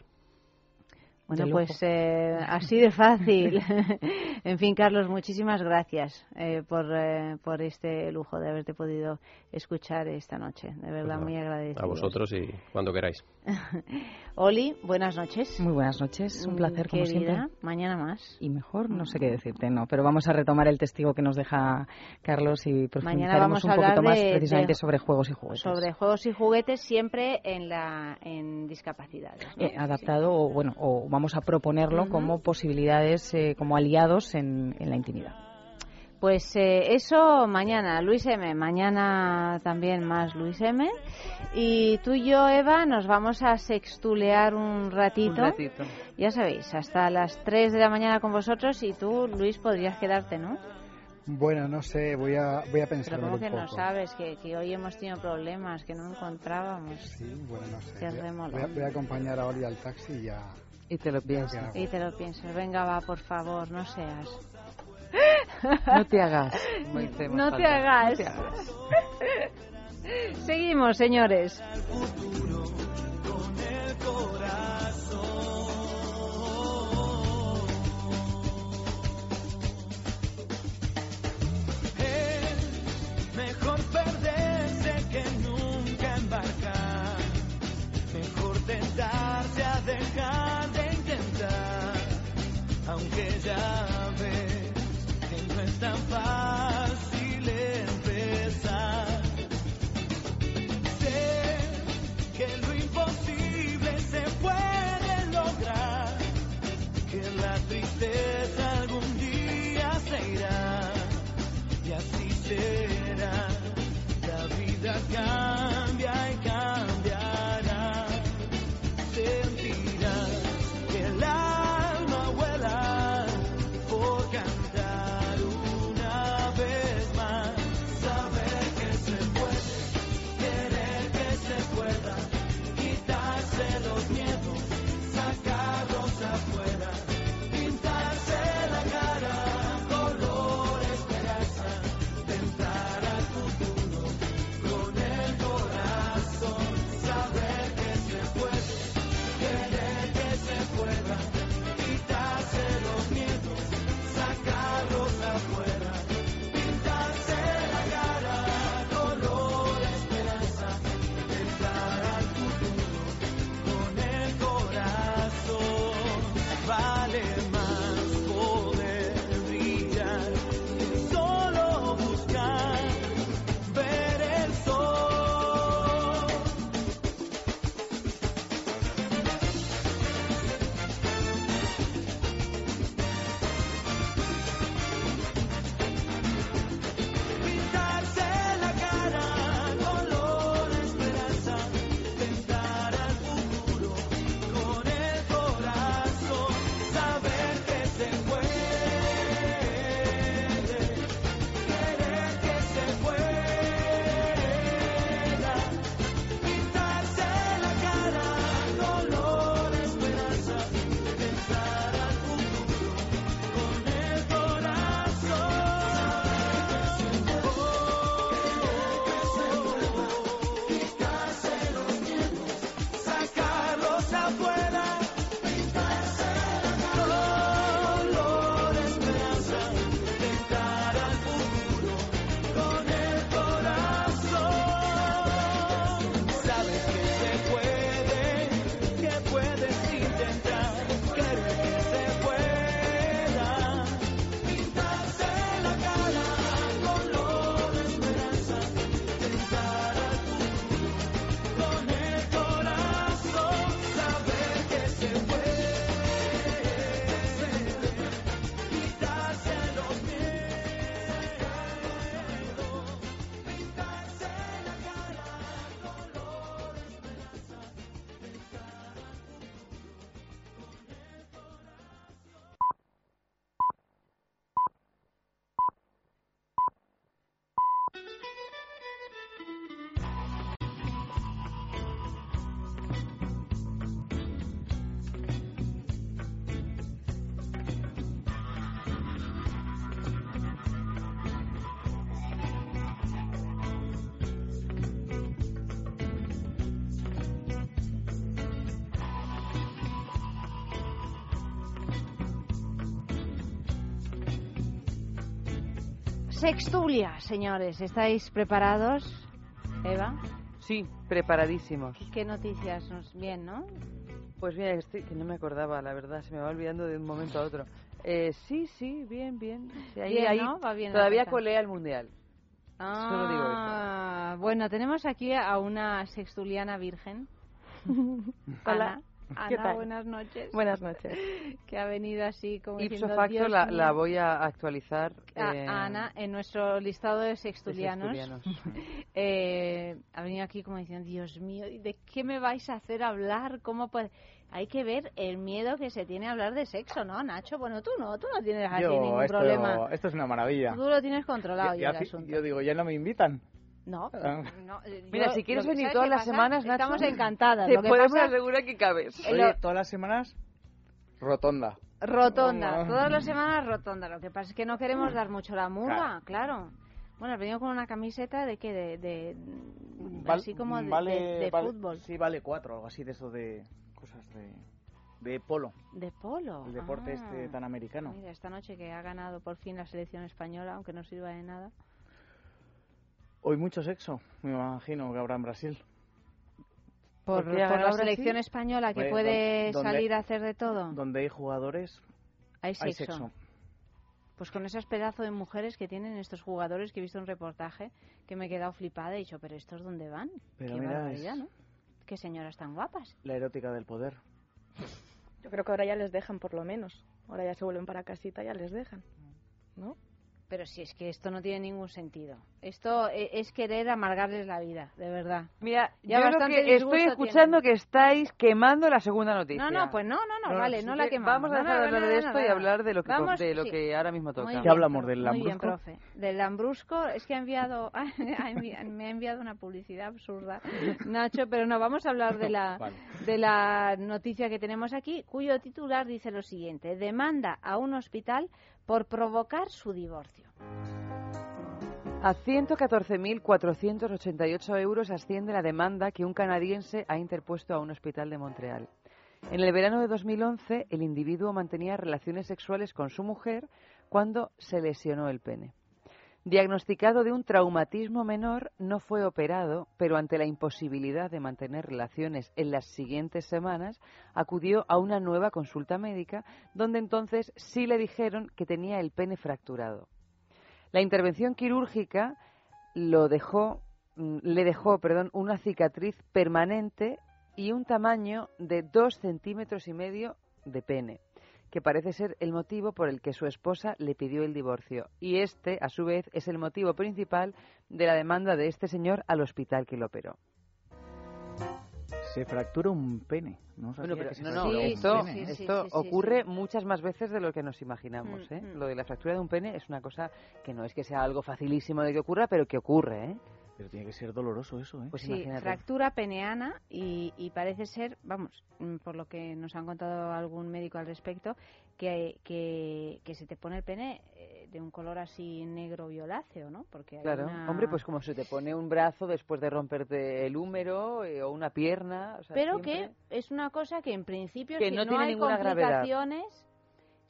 Speaker 1: Bueno, pues eh, así de fácil. en fin, Carlos, muchísimas gracias eh, por, eh, por este lujo de haberte podido escuchar esta noche. De verdad, pues muy agradecido.
Speaker 8: A vosotros y cuando queráis.
Speaker 1: Oli, buenas noches.
Speaker 2: Muy buenas noches, un placer como siempre.
Speaker 1: Mañana más.
Speaker 2: Y mejor, no sé qué decirte, no, pero vamos a retomar el testigo que nos deja Carlos y profundizaremos un poquito más precisamente sobre juegos y juguetes.
Speaker 1: Sobre juegos y juguetes siempre en la en discapacidades.
Speaker 2: adaptado o bueno, o vamos a proponerlo como posibilidades, eh, como aliados en, en la intimidad.
Speaker 1: Pues eh, eso mañana, Luis M. Mañana también más Luis M. Y tú y yo, Eva, nos vamos a sextulear un ratito.
Speaker 9: Un ratito.
Speaker 1: Ya sabéis, hasta las 3 de la mañana con vosotros y tú, Luis, podrías quedarte, ¿no?
Speaker 3: Bueno, no sé, voy a, voy a pensar.
Speaker 1: Pero ¿cómo que no sabes? Que, que, hoy hemos tenido problemas, que no encontrábamos.
Speaker 3: Sí, bueno, no sé. Voy a, voy a, acompañar a Oli al taxi y ya.
Speaker 9: Y te lo piensas.
Speaker 1: Y te lo piensas. Venga, va, por favor, no seas.
Speaker 9: No te hagas.
Speaker 1: No te hagas. Seguimos, señores. Sextulia, señores, ¿estáis preparados? Eva.
Speaker 9: Sí, preparadísimos.
Speaker 1: ¿Qué noticias? Bien, ¿no?
Speaker 9: Pues mira, estoy, que no me acordaba, la verdad, se me va olvidando de un momento a otro. Eh, sí, sí, bien, bien. ahí, ahí todavía colea el mundial.
Speaker 1: Ah, bueno, tenemos aquí a una sextuliana virgen.
Speaker 27: Hola.
Speaker 1: Ana, buenas noches.
Speaker 27: Buenas noches.
Speaker 1: Que ha venido así como
Speaker 9: Ipso facto la, voy a actualizar.
Speaker 1: Eh, Ana, en nuestro listado de sextulianos. eh, ha venido aquí como diciendo, Dios mío, ¿de qué me vais a hacer hablar? ¿Cómo puede...? Hay que ver el miedo que se tiene a hablar de sexo, ¿no, Nacho? Bueno, tú no, tú no tienes así ningún problema.
Speaker 28: Esto es una maravilla.
Speaker 1: Tú lo tienes controlado ya, el asunto.
Speaker 28: Yo digo, ya no me invitan.
Speaker 1: No, ah. no
Speaker 9: eh, Mira, si quieres venir todas las semanas, Nacho,
Speaker 1: estamos encantadas.
Speaker 9: Te podemos asegurar que cabes.
Speaker 28: Oye, todas las semanas, rotonda.
Speaker 1: Rotonda, todas las semanas rotonda. Lo que pasa es que no queremos dar mucho la murga, claro. Bueno, has venido con una camiseta de qué, de, de así como de, de, fútbol.
Speaker 28: Sí, vale cuatro, algo así de eso de cosas de, de polo.
Speaker 1: De polo.
Speaker 28: El deporte este ah. tan americano.
Speaker 1: Mira, esta noche que ha ganado por fin la selección española, aunque no sirva de nada.
Speaker 28: Hoy mucho sexo, me imagino que habrá en Brasil.
Speaker 1: Por, la selección española que puede salir a hacer de todo.
Speaker 28: Donde hay jugadores,
Speaker 1: hay sexo. Pues con esas pedazos de mujeres que tienen estos jugadores, que he visto un reportaje, que me he quedado flipada y he dicho, pero ¿estos dónde van?
Speaker 28: Pero Qué mira,
Speaker 1: ¿no? Qué señoras tan guapas.
Speaker 28: La erótica del poder.
Speaker 27: Yo creo que ahora ya les dejan por lo menos. Ahora ya se vuelven para casita, ya les dejan. ¿No?
Speaker 1: Pero si es que esto no tiene ningún sentido. Esto e, es querer amargarles la vida, de verdad.
Speaker 9: Mira, ya yo que estoy escuchando que estáis quemando la segunda noticia.
Speaker 1: No, no, pues no, no, no, vale, no la quemamos.
Speaker 9: Vamos a dejar de hablar de esto y hablar de lo que, de lo que ahora mismo toca.
Speaker 28: ¿Qué hablamos del lambrusco?
Speaker 1: Muy bien, profe. Del lambrusco es que ha enviado, me ha enviado una publicidad absurda, Nacho, pero no, vamos a hablar de la, de la noticia que tenemos aquí, cuyo titular dice lo siguiente. Demanda a un hospital por provocar su divorcio.
Speaker 9: A 114.488 euros asciende la demanda que un canadiense ha interpuesto a un hospital de Montreal. En el verano de 2011, el individuo mantenía relaciones sexuales con su mujer cuando se lesionó el pene. Diagnosticado de un traumatismo menor, no fue operado, pero ante la imposibilidad de mantener relaciones en las siguientes semanas, acudió a una nueva consulta médica, donde entonces sí le dijeron que tenía el pene fracturado. La intervención quirúrgica lo dejó, mm, le dejó perdón, una cicatriz permanente y un tamaño de dos centímetros y medio de pene que parece ser el motivo por el que su esposa le pidió el divorcio. Y este, a su vez, es el motivo principal de la demanda de este señor al hospital que lo operó.
Speaker 28: Se fractura un pene. No,
Speaker 9: bueno, pero, no, esto, ocurre muchas más veces de lo que nos imaginamos. Mm, ¿eh? mm. Lo de la fractura de un pene es una cosa que no es que sea algo facilísimo de que ocurra, pero que ocurre. ¿eh?
Speaker 28: Pero tiene que ser doloroso eso, ¿eh?
Speaker 1: Pues sí, fractura peneana y, parece ser, vamos, mm, por lo que nos han contado algún médico al respecto, que, que, se te pone el pene eh, de un color así negro violáceo, ¿no?
Speaker 9: Porque claro, hombre, pues como se te pone un brazo después de romperte el húmero eh, o una pierna.
Speaker 1: Pero que es una cosa que en principio si no, tiene hay ninguna complicaciones...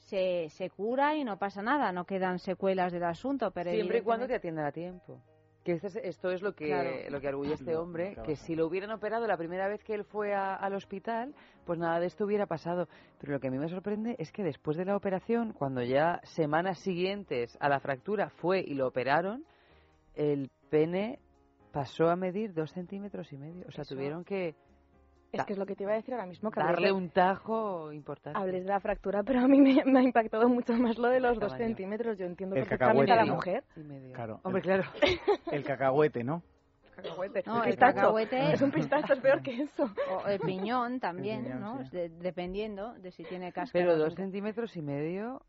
Speaker 1: Se, se cura y no pasa nada, no quedan secuelas del asunto. Pero
Speaker 9: Siempre y cuando te atiendan a tiempo. Que este esto es lo que, lo que arguye este hombre, que si lo hubieran operado la primera vez que él fue al hospital, pues nada de esto hubiera pasado. Pero lo que a mí me sorprende es que después de la operación, cuando ya semanas siguientes a la fractura fue y lo operaron, el pene pasó a medir dos centímetros y medio. O sea, tuvieron que
Speaker 27: es que es lo que te iba a decir ahora mismo. Que
Speaker 9: Darle un tajo importante.
Speaker 27: Hables de la fractura, pero a mí me, ha impactado mucho más lo de los dos centímetros. Yo entiendo el perfectamente a la mujer.
Speaker 28: Claro.
Speaker 9: Hombre, claro.
Speaker 28: El cacahuete, ¿no?
Speaker 27: Cacahuete. No, el, cacahuete es un pistacho, es peor que eso.
Speaker 1: O el piñón también, ¿no? dependiendo de si tiene cáscara.
Speaker 9: Pero dos centímetros y medio,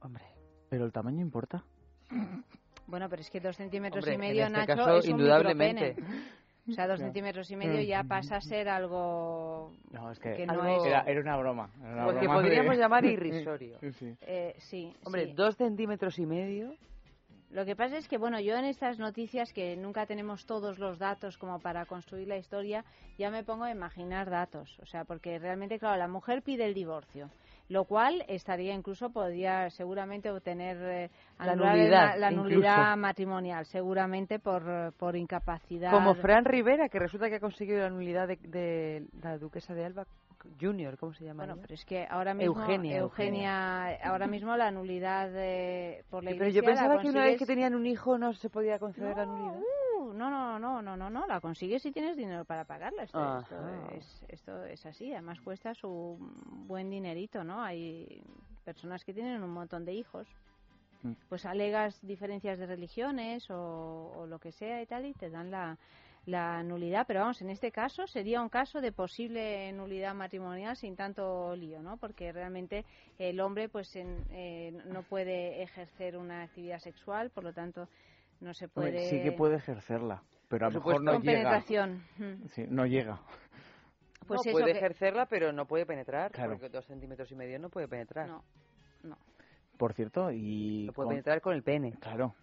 Speaker 9: hombre.
Speaker 28: Pero el tamaño importa.
Speaker 1: Bueno, pero es que dos centímetros y medio, este Nacho, es un indudablemente. O sea, dos centímetros y medio ya pasa a ser algo
Speaker 28: no, es que, no es... Era, una broma.
Speaker 9: Era que podríamos llamar irrisorio.
Speaker 28: sí.
Speaker 1: Eh, sí,
Speaker 9: Hombre, dos centímetros y medio...
Speaker 1: Lo que pasa es que, bueno, yo en estas noticias que nunca tenemos todos los datos como para construir la historia, ya me pongo a imaginar datos. O sea, porque realmente, claro, la mujer pide el divorcio. Lo cual estaría incluso, podría seguramente obtener eh,
Speaker 9: la nulidad,
Speaker 1: la, nulidad matrimonial, seguramente por, por incapacidad.
Speaker 9: Como Fran Rivera, que resulta que ha conseguido la nulidad de, la duquesa de Alba Junior, ¿cómo se llama?
Speaker 1: Bueno, pero es que ahora mismo Eugenia, Eugenia, ahora mismo la nulidad de, por la
Speaker 9: Pero yo pensaba que una vez que tenían un hijo no se podía conceder la nulidad.
Speaker 1: Uh, no, no, no, no, no, no, la consigues si tienes dinero para pagarla. Esto, es, esto es así, además cuesta su buen dinerito, ¿no? Hay personas que tienen un montón de hijos mm. pues alegas diferencias de religiones o, o, lo que sea y tal y te dan la, la nulidad, pero vamos, en este caso sería un caso de posible nulidad matrimonial sin tanto lío, ¿no? Porque realmente el hombre pues eh, no puede ejercer una actividad sexual, por lo tanto no se puede...
Speaker 28: sí que puede ejercerla, pero a lo mejor no
Speaker 1: con
Speaker 28: llega.
Speaker 1: penetración.
Speaker 28: Sí, no llega.
Speaker 9: Pues no, puede ejercerla, pero no puede penetrar, porque dos centímetros y medio no puede penetrar.
Speaker 1: No, no.
Speaker 28: Por cierto, y...
Speaker 9: No puede penetrar con el pene.
Speaker 28: Claro.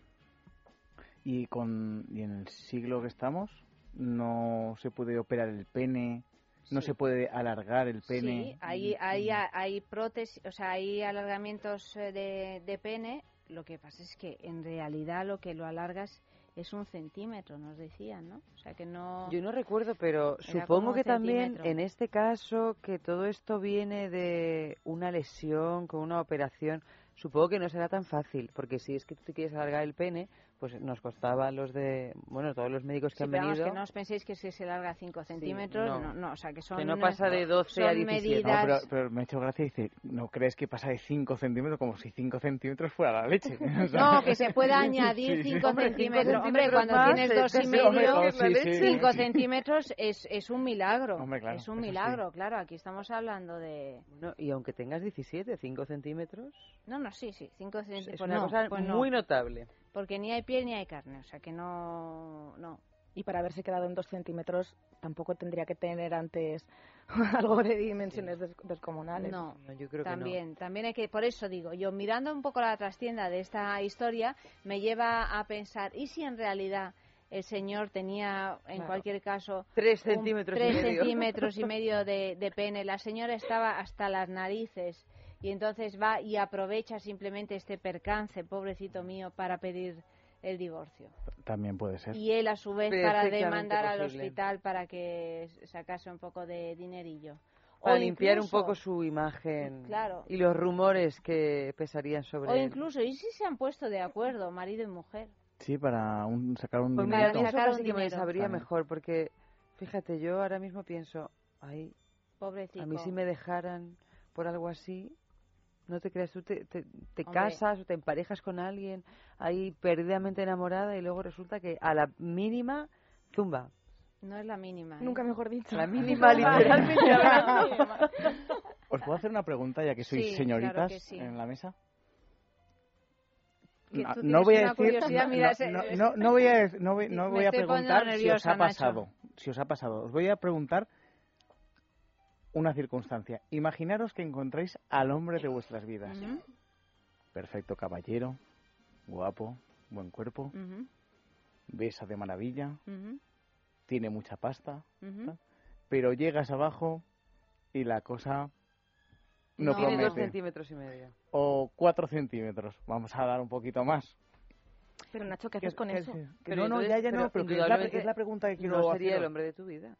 Speaker 28: Y, con, y en el siglo que estamos, no se puede operar el pene, no se puede alargar el pene.
Speaker 1: Sí, hay, hay, hay prótesis, o sea, hay alargamientos eh, de, de pene. Lo que pasa es que en realidad lo que lo alargas es un centímetro, nos decían, ¿no? O sea que no.
Speaker 9: Yo no recuerdo, pero supongo que también en este caso que todo esto viene de una lesión con una operación. Supongo que no será tan fácil, porque si es que tú te quieres alargar el pene, pues nos costaba los de, bueno, todos los médicos que han venido.
Speaker 1: que no os penséis que si se larga 5 centímetros, no. no. o sea, que son.
Speaker 9: Que no pasa de 12 a 17.
Speaker 28: No, pero, me ha hecho gracia y dice, ¿no crees que pasa de 5 centímetros como si 5 centímetros fuera la leche?
Speaker 1: no, que se pueda añadir 5 centímetros. Hombre, cuando tienes 2 y medio, 5 centímetros es, es un milagro.
Speaker 28: Hombre, claro,
Speaker 1: es un milagro, claro. Aquí estamos hablando de.
Speaker 9: Bueno, y aunque tengas 17, 5 centímetros.
Speaker 1: No, no, sí, sí, 5 centímetros.
Speaker 9: Es una cosa pues muy notable
Speaker 1: porque ni hay piel ni hay carne, o sea que no, no.
Speaker 27: Y para haberse quedado en dos centímetros tampoco tendría que tener antes algo de dimensiones descomunales.
Speaker 1: No, yo creo también, que no. también hay que, por eso digo, yo mirando un poco la trastienda de esta historia, me lleva a pensar, ¿y si en realidad el señor tenía, en cualquier caso,
Speaker 9: tres centímetros,
Speaker 1: y, medio. centímetros y medio de, de pene? La señora estaba hasta las narices y entonces va y aprovecha simplemente este percance, pobrecito mío, para pedir el divorcio.
Speaker 28: También puede ser.
Speaker 1: Y él a su vez para demandar al hospital para que sacase un poco de dinerillo.
Speaker 9: Para limpiar un poco su imagen
Speaker 1: claro.
Speaker 9: y los rumores que pesarían sobre
Speaker 1: él. O incluso, ¿y si se han puesto de acuerdo, marido y mujer?
Speaker 28: Sí, para sacar un
Speaker 9: pues
Speaker 28: dinero.
Speaker 9: Mira, sacar un me sabría mejor, porque fíjate, yo ahora mismo pienso, ay, a mí si me dejaran por algo así, no te creas, tú te, te, casas o te emparejas con alguien ahí perdidamente enamorada y luego resulta que a la mínima, zumba.
Speaker 1: No es la mínima.
Speaker 27: ¿eh? Nunca mejor dicho.
Speaker 9: La mínima, literalmente.
Speaker 28: ¿Os puedo hacer una pregunta ya que sois señoritas en la mesa?
Speaker 1: No, voy a decir
Speaker 28: no, no, voy a no voy, no voy a preguntar si os ha pasado si os ha pasado os voy a preguntar una circunstancia. Imaginaros que encontráis al hombre de vuestras vidas. Perfecto caballero, guapo, buen cuerpo, besa de maravilla, tiene mucha pasta, pero llegas abajo y la cosa no, no
Speaker 9: Tiene dos centímetros y medio.
Speaker 28: O cuatro centímetros. Vamos a dar un poquito más.
Speaker 27: Pero Nacho, ¿qué haces con eso?
Speaker 28: no, no, ya, ya no, pero es, la, pregunta que quiero
Speaker 9: No sería el hombre de tu vida.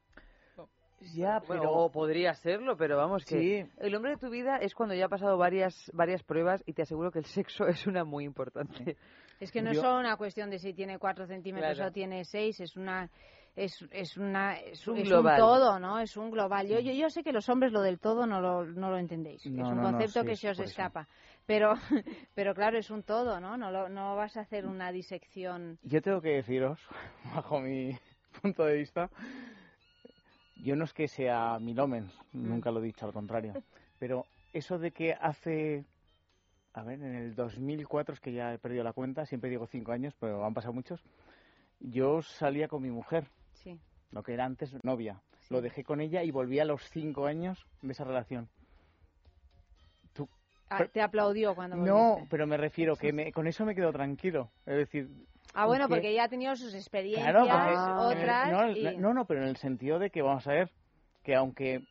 Speaker 28: Ya, pero
Speaker 9: o podría serlo, pero vamos que el hombre de tu vida es cuando ya ha pasado varias varias pruebas y te aseguro que el sexo es una muy importante.
Speaker 1: Es que no es solo una cuestión de si tiene cuatro centímetros o tiene seis, es una es, es una es, un, todo, ¿no? Es un global. Yo, yo, yo sé que los hombres lo del todo no lo, no lo entendéis. es un concepto que se os escapa. Pero pero claro, es un todo, ¿no? No, lo, no vas a hacer una disección.
Speaker 28: Yo tengo que deciros, bajo mi punto de vista, yo no es que sea milomens, mm. nunca lo he dicho, al contrario. Pero eso de que hace, a ver, en el 2004, es que ya he perdido la cuenta, siempre digo cinco años, pero han pasado muchos, yo salía con mi mujer,
Speaker 1: sí.
Speaker 28: lo que era antes novia. Lo dejé con ella y volví a los cinco años de esa relación.
Speaker 1: ¿Tú, ah, te aplaudió cuando
Speaker 28: No, pero me refiero que con eso me quedo tranquilo. Es decir,
Speaker 1: Ah, bueno, porque ella ha tenido sus experiencias, otras.
Speaker 28: No, no, no, pero en el sentido de que, vamos a ver, que aunque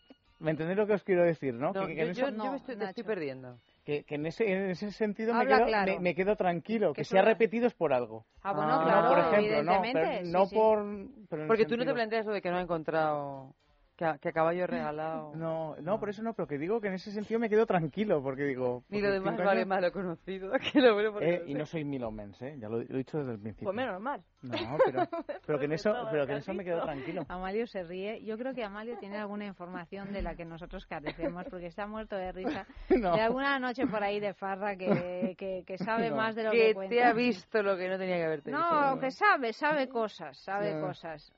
Speaker 28: ¿Me entendéis lo que os quiero decir, no?
Speaker 9: que, yo, me estoy, estoy perdiendo.
Speaker 28: Que, en, ese, en ese sentido me quedo, me, quedo, tranquilo, que, se ha repetido es por algo.
Speaker 1: Ah, bueno, ah. claro,
Speaker 28: por ejemplo, no, no
Speaker 9: por... Porque tú no te planteas lo de que no ha encontrado que a, caballo regalado.
Speaker 28: No, no, por eso no, pero que digo que en ese sentido me quedo tranquilo, porque digo...
Speaker 9: Ni lo demás vale malo conocido que lo bueno
Speaker 28: eh, Y no soy milomens, ¿eh? Ya lo, he dicho desde el principio.
Speaker 27: Pues menos mal.
Speaker 28: No, pero, pero que en eso, pero que en eso me quedo tranquilo.
Speaker 1: Amalio se ríe. Yo creo que Amalio tiene alguna información de la que nosotros carecemos, porque está muerto de risa. De alguna noche por ahí de farra que, que, sabe más de lo que,
Speaker 9: que te ha visto lo que no tenía que haberte
Speaker 1: visto. No, que sabe, sabe cosas, sabe cosas.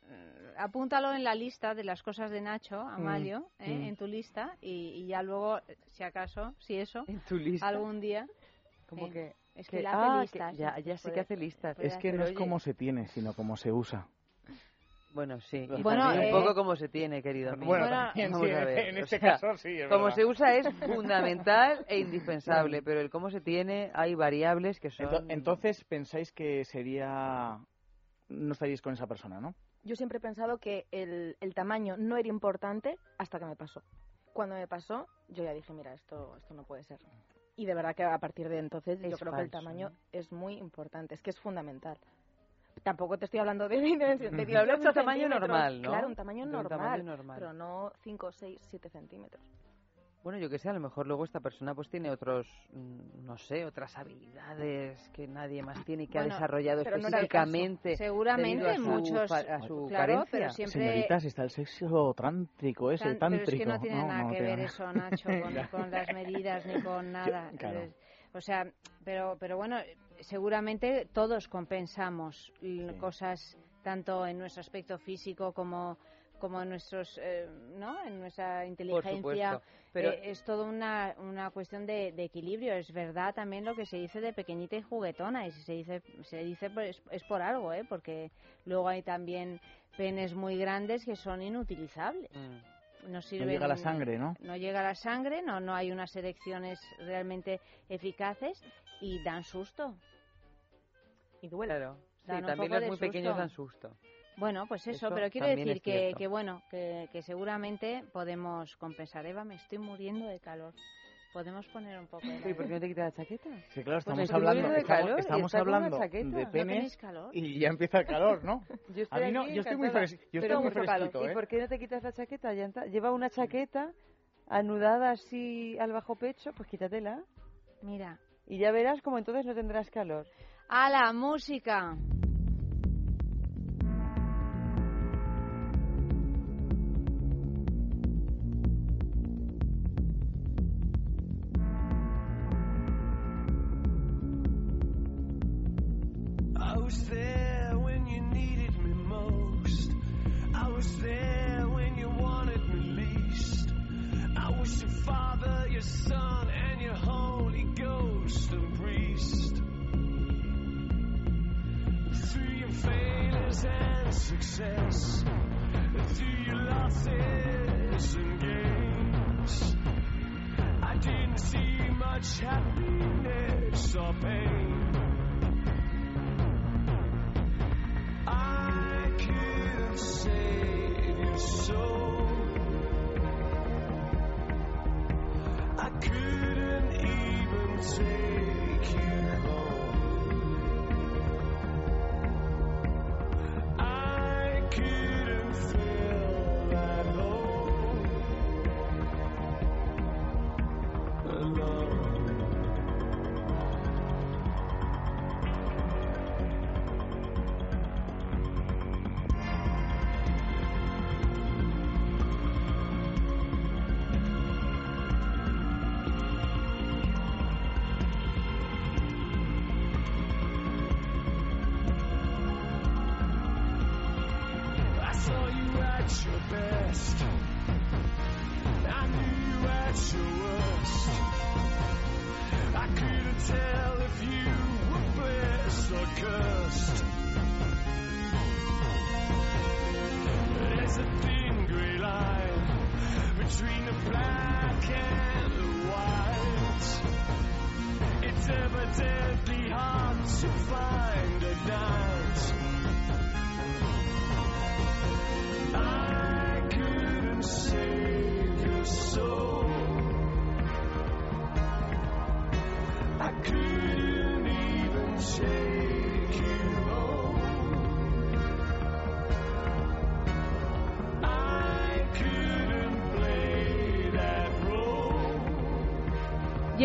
Speaker 1: Apúntalo en la lista de las cosas de Nacho, Amalio, mm, ¿eh? mm. en tu lista, y, ya luego, si acaso, si eso, algún día...
Speaker 9: Como que...
Speaker 1: Es que, la hace
Speaker 9: ah, ya, ya sí que hace listas.
Speaker 28: Es que no es como se tiene, sino como se usa.
Speaker 9: Bueno, sí. bueno, un poco eh, como se tiene, querido amigo.
Speaker 28: Bueno, en este caso sí.
Speaker 9: como se usa es fundamental e indispensable, pero el cómo se tiene hay variables que son.
Speaker 28: Entonces pensáis que sería no estaríais con esa persona, ¿no?
Speaker 27: Yo siempre he pensado que el, el tamaño no era importante hasta que me pasó. Cuando me pasó, yo ya dije, mira, esto, esto no puede ser. Y de verdad que a partir de entonces yo creo que el tamaño es muy importante, es que es fundamental. Tampoco te estoy hablando de
Speaker 9: de, de un tamaño normal, ¿no?
Speaker 27: Claro, un tamaño, normal, un tamaño normal, pero no 5, 6, 7 centímetros.
Speaker 9: Bueno, yo que sé, a lo mejor luego esta persona pues tiene otros, mm, no sé, otras habilidades que nadie más tiene y que ha desarrollado específicamente.
Speaker 1: Seguramente muchos,
Speaker 9: a su claro,
Speaker 1: pero siempre...
Speaker 28: Señoritas, está el sexo trántrico, ese el tántrico.
Speaker 1: Pero es que no tiene nada que ver eso, Nacho, con, las medidas ni con nada. O sea, pero, pero bueno, seguramente todos compensamos cosas tanto en nuestro aspecto físico como como en nuestros eh, no en nuestra inteligencia pero eh, es todo una, una cuestión de, equilibrio es verdad también lo que se dice de pequeñita y juguetona y si se dice se dice pues, es por algo eh porque luego hay también penes muy grandes que son inutilizables
Speaker 28: mm. no, sirve no llega la sangre, ¿no?
Speaker 1: No llega la sangre, no, no hay unas elecciones realmente eficaces y dan susto.
Speaker 9: Y duele. Claro. Sí, también los muy pequeños dan susto.
Speaker 1: Bueno, pues eso, pero quiero decir que, que, bueno, que, que, seguramente podemos compensar. Eva, me estoy muriendo de calor. Podemos poner un poco de...
Speaker 9: ¿Y por qué no te quitas la chaqueta?
Speaker 28: Sí, claro, pues estamos hablando, de, calor, estamos, hablando de penes y ya empieza el calor, ¿no?
Speaker 9: yo estoy, A mí no,
Speaker 28: yo estoy muy, fres, yo estoy muy fresquito,
Speaker 9: ¿eh? ¿Y por qué no te quitas la chaqueta? Lleva una chaqueta anudada así al bajo pecho, pues quítatela.
Speaker 1: Mira.
Speaker 9: Y ya verás como entonces no tendrás calor.
Speaker 1: ¡A la música!
Speaker 29: And success, through your losses and gains, I didn't see much happiness or pain.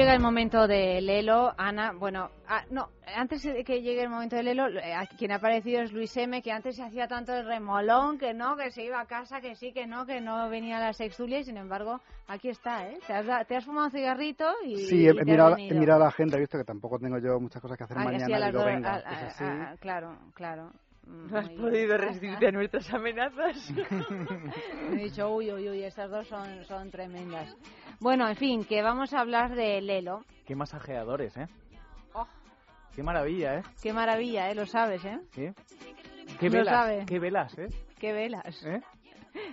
Speaker 1: Llega el momento de Lelo, Ana. Bueno, ah, no, antes de que llegue el momento de Lelo, eh, quien ha aparecido es Luis M, que antes se hacía tanto el remolón, que no, que se iba a casa, que sí, que no, que no venía a la sextulia, y sin embargo, aquí está, ¿eh? Te has, te has fumado un cigarrito y.
Speaker 3: Sí,
Speaker 1: he,
Speaker 3: mirado, he, mirado, la agenda, he visto que tampoco tengo yo muchas cosas que hacer ah, mañana.
Speaker 1: digo, venga, ah, claro, claro.
Speaker 9: No has podido resistirte a nuestras amenazas.
Speaker 1: he dicho, uy, uy, uy, estas dos son, son tremendas. Bueno, en fin, que vamos a hablar de Lelo.
Speaker 28: Qué masajeadores, ¿eh? Oh. Qué maravilla, ¿eh?
Speaker 1: Qué maravilla, ¿eh? Lo sabes, ¿eh?
Speaker 28: Sí. Qué velas, qué velas, ¿eh?
Speaker 1: Qué velas.
Speaker 28: ¿Eh?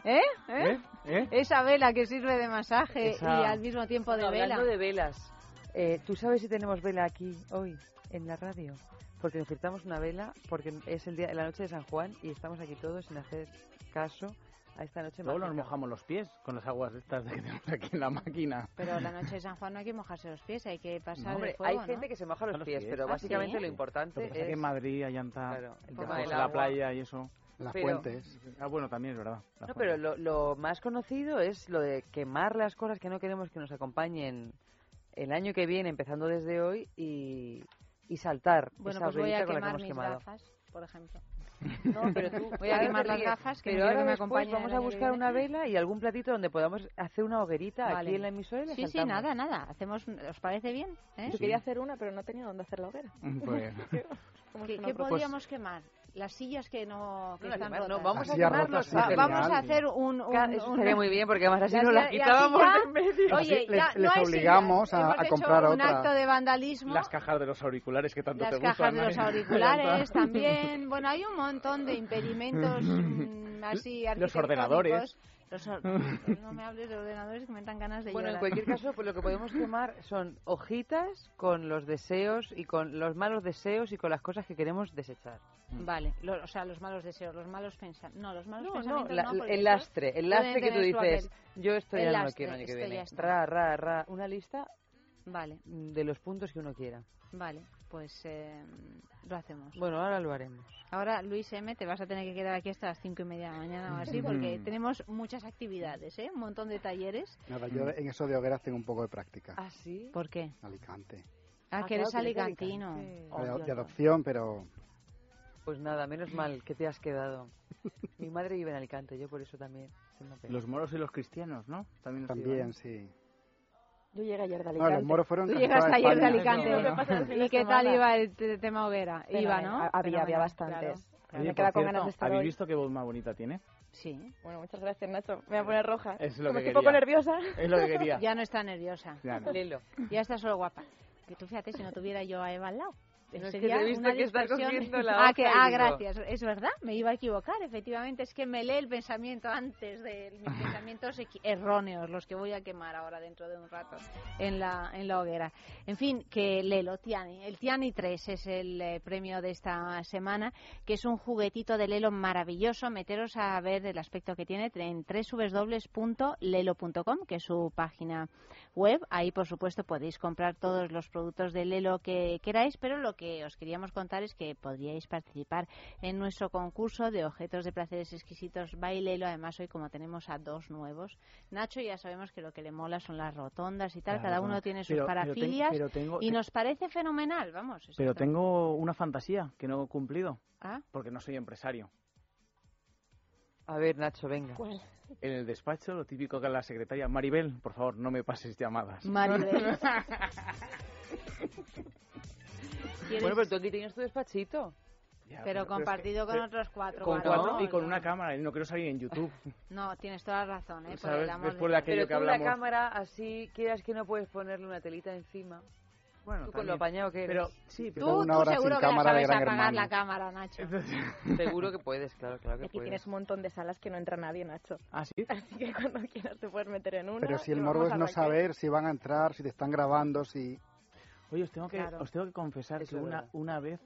Speaker 1: ¿Eh? ¿Eh? ¿Eh? Esa vela que sirve de masaje y al mismo tiempo de vela.
Speaker 9: Hablando de velas, eh, ¿tú sabes si tenemos vela aquí hoy en la radio? Porque necesitamos una vela, porque es el día, la noche de San Juan y estamos aquí todos sin hacer caso a esta noche.
Speaker 28: Luego nos mojamos los pies con las aguas estas que tenemos aquí en la máquina.
Speaker 1: Pero la noche de San Juan no hay que mojarse los pies, hay que pasar hombre, el
Speaker 9: fuego, Hay gente que se moja los, pies, pero ¿Ah, básicamente lo importante
Speaker 28: es... que en Madrid, allá claro, en la playa y eso.
Speaker 3: Las fuentes.
Speaker 28: Ah, bueno, también es verdad.
Speaker 9: No, pero lo, lo, más conocido es lo de quemar las cosas que no queremos que nos acompañen el año que viene, empezando desde hoy, y, y saltar
Speaker 1: bueno,
Speaker 9: esa
Speaker 1: pues voy a
Speaker 9: quemar
Speaker 1: mis
Speaker 9: quemado.
Speaker 1: gafas, por ejemplo. No, pero tú voy a quemar las gafas que
Speaker 9: pero ahora
Speaker 1: me
Speaker 9: acompañen. Vamos a buscar una vela y algún platito donde podamos hacer una hoguerita aquí en la emisora y
Speaker 1: Sí, sí, nada, nada. Hacemos, ¿Os parece bien? ¿Eh?
Speaker 27: Yo quería hacer una, pero no tenía dónde hacer la hoguera.
Speaker 1: ¿Qué, ¿qué podríamos quemar? Las sillas que no, que están rotas.
Speaker 9: No, vamos a quemarlos.
Speaker 1: vamos a hacer un, un,
Speaker 9: Eso sería muy bien porque además así no las quitábamos en medio.
Speaker 1: Oye, ya,
Speaker 3: les, les obligamos a, a, comprar
Speaker 1: un
Speaker 3: otra.
Speaker 1: un acto de vandalismo.
Speaker 28: Las cajas de los auriculares que tanto
Speaker 1: las
Speaker 28: te gustan.
Speaker 1: Las cajas de los auriculares también. Bueno, hay un montón de impedimentos mm, así
Speaker 28: Los ordenadores.
Speaker 1: no me hables de ordenadores que me dan ganas de
Speaker 9: Bueno,
Speaker 1: en
Speaker 9: cualquier caso, pues lo que podemos quemar son hojitas con los deseos y con los malos deseos y con las cosas que queremos desechar.
Speaker 1: Vale, o sea, los malos deseos, los malos pensamientos. No, los malos pensamientos
Speaker 9: no, el lastre, el lastre que tú dices, yo esto ya no lo quiero año que viene. Ra, ra, ra, una lista
Speaker 1: vale.
Speaker 9: de los puntos que uno quiera.
Speaker 1: Vale, pues eh, lo hacemos.
Speaker 9: Bueno, ahora lo haremos.
Speaker 1: Ahora, Luis M., te vas a tener que quedar aquí hasta las cinco y media de la mañana o así, porque tenemos muchas actividades, ¿eh? Un montón de talleres.
Speaker 3: Nada, yo en eso de hogueras tengo un poco de práctica.
Speaker 1: ¿Ah, sí? ¿Por qué?
Speaker 3: Alicante.
Speaker 1: Ah, que eres alicantino.
Speaker 3: De, adopción, pero...
Speaker 9: Pues nada, menos mal que te has quedado. Mi madre vive en Alicante, yo por eso también.
Speaker 28: Los moros y los cristianos, ¿no?
Speaker 3: También, también sí.
Speaker 27: Yo llegué ayer de Alicante.
Speaker 3: No, los moros fueron
Speaker 1: Tú llegaste ayer de Alicante. ¿Y qué tal iba el tema hoguera? Iba, ¿no?
Speaker 27: Había, había bastantes. me queda con ganas de estar
Speaker 28: ¿Habéis visto qué voz más bonita tiene?
Speaker 1: Sí.
Speaker 27: Bueno, muchas gracias, Nacho. Me voy a poner roja.
Speaker 28: Es lo
Speaker 27: que
Speaker 28: quería.
Speaker 27: un poco nerviosa.
Speaker 28: Es lo que quería.
Speaker 1: Ya no está nerviosa.
Speaker 28: Ya, no.
Speaker 1: ya está solo guapa. Que tú fíjate si no tuviera yo a Eva al lado.
Speaker 9: No es que visto que estás cogiendo la
Speaker 1: ah, que, ah, gracias. Es verdad, me iba a equivocar. Efectivamente, es que me lee el pensamiento antes de mis pensamientos erróneos, los que voy a quemar ahora dentro de un rato en la, en la hoguera. En fin, que Lelo Tiani. El Tiani 3 es el eh, premio de esta semana, que es un juguetito de Lelo maravilloso. Meteros a ver el aspecto que tiene en www.lelo.com, que es su página web. Ahí, por supuesto, podéis comprar todos los productos de Lelo que queráis, pero lo que os queríamos contar es que podríais participar en nuestro concurso de objetos de placeres exquisitos Bailelo. Además, hoy como tenemos a dos nuevos, Nacho ya sabemos que lo que le mola son las rotondas y tal. Cada uno tiene sus parafilias y nos parece fenomenal, vamos.
Speaker 28: Pero tengo una fantasía que no he cumplido.
Speaker 1: ¿Ah?
Speaker 28: Porque no soy empresario.
Speaker 9: A ver, Nacho, venga.
Speaker 28: En el despacho, lo típico que la secretaria, Maribel, por favor, no me pases llamadas.
Speaker 1: Maribel.
Speaker 9: Bueno, pero tú aquí tienes tu despachito.
Speaker 1: pero, compartido con otros cuatro.
Speaker 28: Con cuatro y con una cámara. Y no quiero salir en YouTube.
Speaker 1: No, tienes toda la razón, ¿eh?
Speaker 28: ¿Sabes? Después
Speaker 9: de
Speaker 28: aquello
Speaker 9: pero
Speaker 28: que hablamos.
Speaker 9: la cámara, así, quieras que no puedes ponerle una telita encima.
Speaker 28: Bueno,
Speaker 9: tú con lo apañado que eres.
Speaker 28: Pero, sí,
Speaker 1: pero tú, tú seguro que la sabes apagar la cámara, Nacho.
Speaker 9: seguro que puedes, claro, claro que
Speaker 27: Aquí
Speaker 9: puedes.
Speaker 27: tienes un montón de salas que no entra nadie, Nacho.
Speaker 28: ¿Ah, sí?
Speaker 27: Así que cuando quieras te puedes meter en una.
Speaker 3: Pero si el morbo es no saber si van a entrar, si te están grabando, si...
Speaker 28: Oye, os tengo que, os tengo que confesar que una, una vez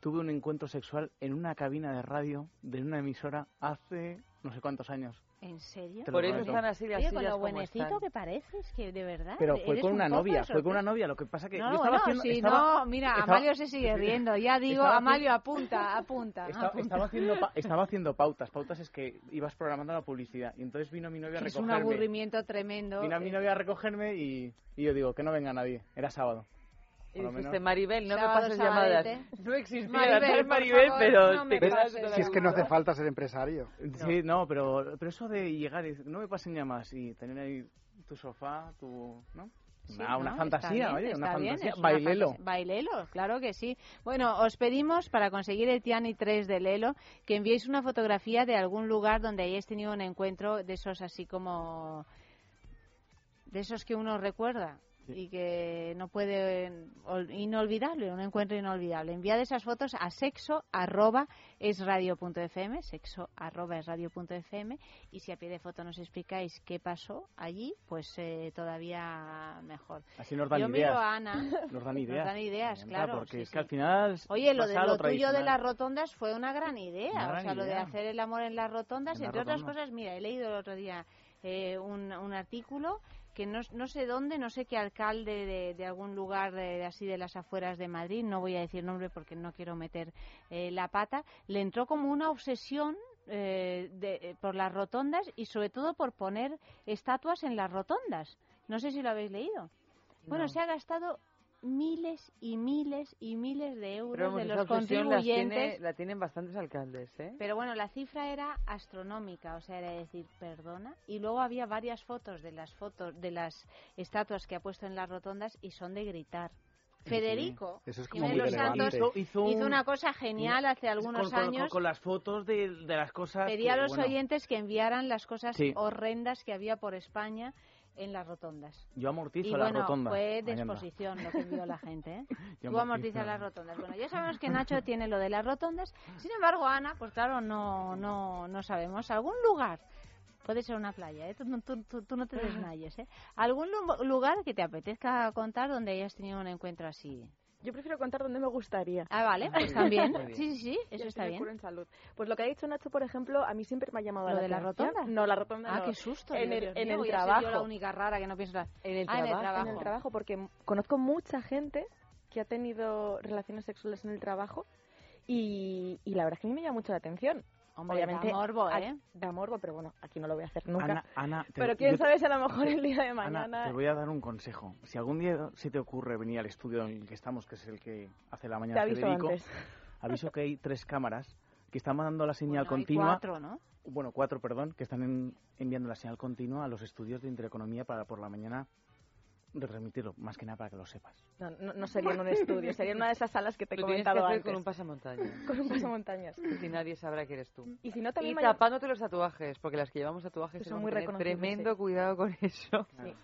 Speaker 28: tuve un encuentro sexual en una cabina de radio de una emisora hace no sé cuántos años.
Speaker 1: ¿En serio?
Speaker 9: Por eso están así las
Speaker 1: Oye, con lo buenecito que pareces, que de verdad.
Speaker 28: Pero fue con una novia, fue con una novia. Lo que pasa que
Speaker 1: no,
Speaker 28: yo estaba
Speaker 1: haciendo. Sí, no, mira, Amalio se sigue riendo. Ya digo, Amalio, apunta, apunta,
Speaker 28: estaba, Estaba, haciendo, estaba haciendo pautas. Pautas es que ibas programando la publicidad. Y entonces vino mi novia a recogerme.
Speaker 1: Es un aburrimiento tremendo.
Speaker 28: Vino mi novia a recogerme y, y yo digo, que no venga nadie. Era sábado.
Speaker 9: Y dijiste, Maribel, no me pases llamadas. No existía Maribel, Maribel pero...
Speaker 3: si es que no hace falta ser empresario.
Speaker 28: Sí, no, pero, pero eso de llegar y no me pasen llamadas y tener ahí tu sofá, tu... ¿no? una fantasía, oye, una fantasía. Bailelo.
Speaker 1: Bailelo, claro que sí. Bueno, os pedimos para conseguir el Tiani 3 de Lelo que enviéis una fotografía de algún lugar donde hayáis tenido un encuentro de esos así como de esos que uno recuerda y que no puede inolvidable, un encuentro inolvidable. Enviad esas fotos a sexo arroba es radio.fm, sexo arroba es radio.fm y si a pie de foto nos explicáis qué pasó allí, pues eh, todavía mejor.
Speaker 28: Así nos dan
Speaker 1: Yo
Speaker 28: ideas.
Speaker 1: miro a Ana.
Speaker 28: Nos dan ideas.
Speaker 1: Nos dan ideas, claro.
Speaker 28: Porque es que al final.
Speaker 1: Oye, lo, de, lo tuyo de las rotondas fue una gran idea. o sea, lo de hacer el amor en las rotondas, entre otras cosas, mira, he leído el otro día eh, un, un artículo que no, no, sé dónde, no sé qué alcalde de, de algún lugar de, así de las afueras de Madrid, no voy a decir nombre porque no quiero meter eh, la pata, le entró como una obsesión eh, de, eh, por las rotondas y sobre todo por poner estatuas en las rotondas. No sé si lo habéis leído. Bueno, se ha gastado miles y miles y miles de euros de los contribuyentes.
Speaker 9: La, tienen bastantes alcaldes, ¿eh?
Speaker 1: Pero bueno, la cifra era astronómica, o sea, era decir, perdona. Y luego había varias fotos de las fotos de las estatuas que ha puesto en las rotondas y son de gritar. Federico
Speaker 3: Eso es
Speaker 1: Santos hizo, una cosa genial hace algunos años.
Speaker 28: Con, las fotos de, las cosas.
Speaker 1: Pedía a los oyentes que enviaran las cosas horrendas que había por España en las rotondas.
Speaker 28: Yo amortizo
Speaker 1: y,
Speaker 28: las
Speaker 1: bueno,
Speaker 28: rotondas.
Speaker 1: Fue de exposición lo que vio la gente. ¿eh? Tú amortizas las rotondas. Bueno, ya sabemos que Nacho tiene lo de las rotondas. Sin embargo, Ana, pues claro, no, no, no sabemos. ¿Algún lugar? Puede ser una playa, ¿eh? tú, tú, tú, no te desmayes. ¿eh? ¿Algún lugar que te apetezca contar donde hayas tenido un encuentro así?
Speaker 27: Yo prefiero contar donde me gustaría.
Speaker 1: Ah, vale, pues también. Sí, sí, sí, eso está bien.
Speaker 27: en salud. Pues lo que ha dicho Nacho, por ejemplo, a mí siempre me ha llamado ¿Lo
Speaker 1: la de la rotonda?
Speaker 27: No, la rotonda
Speaker 1: Ah, qué susto.
Speaker 27: En el, en el trabajo. Yo
Speaker 1: la única rara que no pienso...
Speaker 27: En el, ah, en el trabajo. En el trabajo, porque conozco mucha gente que ha tenido relaciones sexuales en el trabajo y, y la verdad es que a mí me llama mucho la atención. Obviamente,
Speaker 1: da morbo, ¿eh?
Speaker 27: Da morbo, pero bueno, aquí no lo voy a hacer nunca.
Speaker 28: Ana,
Speaker 27: pero quién sabe si a lo mejor el día de mañana...
Speaker 28: Ana, te voy a dar un consejo. Si algún día se te ocurre venir al estudio en el que estamos, que es el que hace la mañana
Speaker 27: te
Speaker 28: Federico,
Speaker 27: antes.
Speaker 28: aviso que hay tres cámaras que están mandando la señal continua.
Speaker 1: cuatro, ¿no?
Speaker 28: Bueno, cuatro, perdón, que están enviando la señal continua a los estudios de Intereconomía para por la mañana de remitirlo, más que nada para que lo sepas.
Speaker 27: No, no, sería en un estudio, sería en una de esas salas que te he comentado
Speaker 9: antes. con un pasamontañas.
Speaker 27: con un pasamontañas.
Speaker 9: Y nadie sabrá que eres tú.
Speaker 27: Y si no también
Speaker 9: tapándote los tatuajes, porque las que llevamos tatuajes
Speaker 27: son muy reconocibles.
Speaker 9: Tremendo cuidado con eso.
Speaker 27: Sí.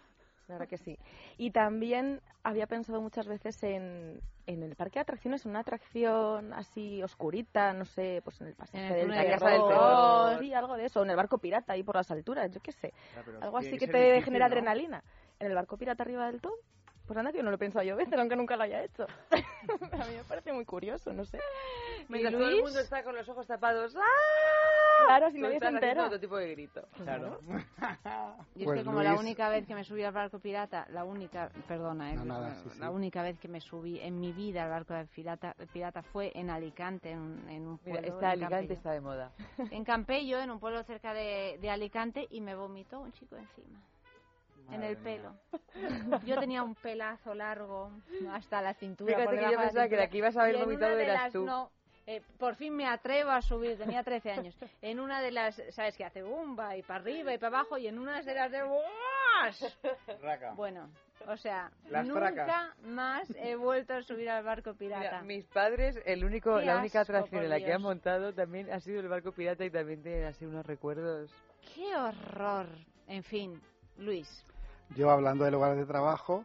Speaker 27: Claro que sí. Y también había pensado muchas veces en, en el parque de atracciones, una atracción así oscurita, no sé, pues en el pasaje del
Speaker 1: terror.
Speaker 27: Sí, algo de eso. En el barco pirata, ahí por las alturas, yo qué sé. algo así que te genera adrenalina en el barco pirata arriba del todo. Pues anda, yo no lo he pensado yo veces, aunque nunca lo haya hecho. a mí me parece muy curioso, no sé.
Speaker 9: Mientras todo el mundo está con los ojos tapados. ¡Ah!
Speaker 27: Claro, si nadie se entera.
Speaker 9: otro tipo de grito.
Speaker 28: Claro.
Speaker 1: y es pues que como la única vez que me subí al barco pirata, la única, perdona, eh, la única vez que me subí en mi vida al barco pirata, pirata fue en Alicante, en, en un pueblo.
Speaker 9: Mira, Alicante está de moda.
Speaker 1: En Campello, en un pueblo cerca de, de Alicante, y me vomitó un chico encima en el pelo. Yo tenía un pelazo largo hasta la cintura.
Speaker 9: Fíjate que yo pensaba que de aquí ibas a haber vomitado eras tú.
Speaker 1: No, eh, por fin me atrevo a subir, tenía 13 años. En una de las, ¿sabes qué hace? Bumba y para arriba y para abajo y en una de las de Bueno, o sea, nunca más he vuelto a subir al barco pirata.
Speaker 9: mis padres, el único, la única atracción en la que han montado también ha sido el barco pirata y también tienen así unos recuerdos.
Speaker 1: ¡Qué horror! En fin, Luis.
Speaker 3: Yo hablando de lugares de trabajo,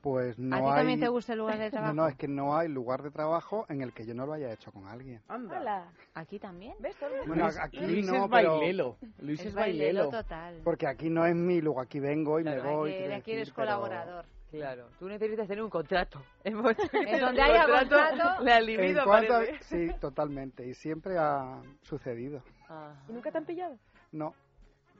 Speaker 3: pues no
Speaker 1: ¿A ti
Speaker 3: hay...
Speaker 1: también te gusta el lugar de trabajo?
Speaker 3: No, no, es que no hay lugar de trabajo en el que yo no lo haya hecho con alguien.
Speaker 1: Anda. ¿Aquí también?
Speaker 27: ¿Ves?
Speaker 3: Bueno, aquí
Speaker 28: Luis
Speaker 3: no,
Speaker 28: es bailelo. Luis es, bailelo.
Speaker 1: total.
Speaker 3: Porque aquí no es mi lugar, aquí vengo y me voy.
Speaker 1: Aquí, aquí eres colaborador.
Speaker 9: Claro, tú necesitas tener un contrato. En
Speaker 1: donde haya contrato,
Speaker 9: le libido
Speaker 3: Sí, totalmente. Y siempre ha sucedido.
Speaker 27: ¿Y nunca te han pillado?
Speaker 3: No.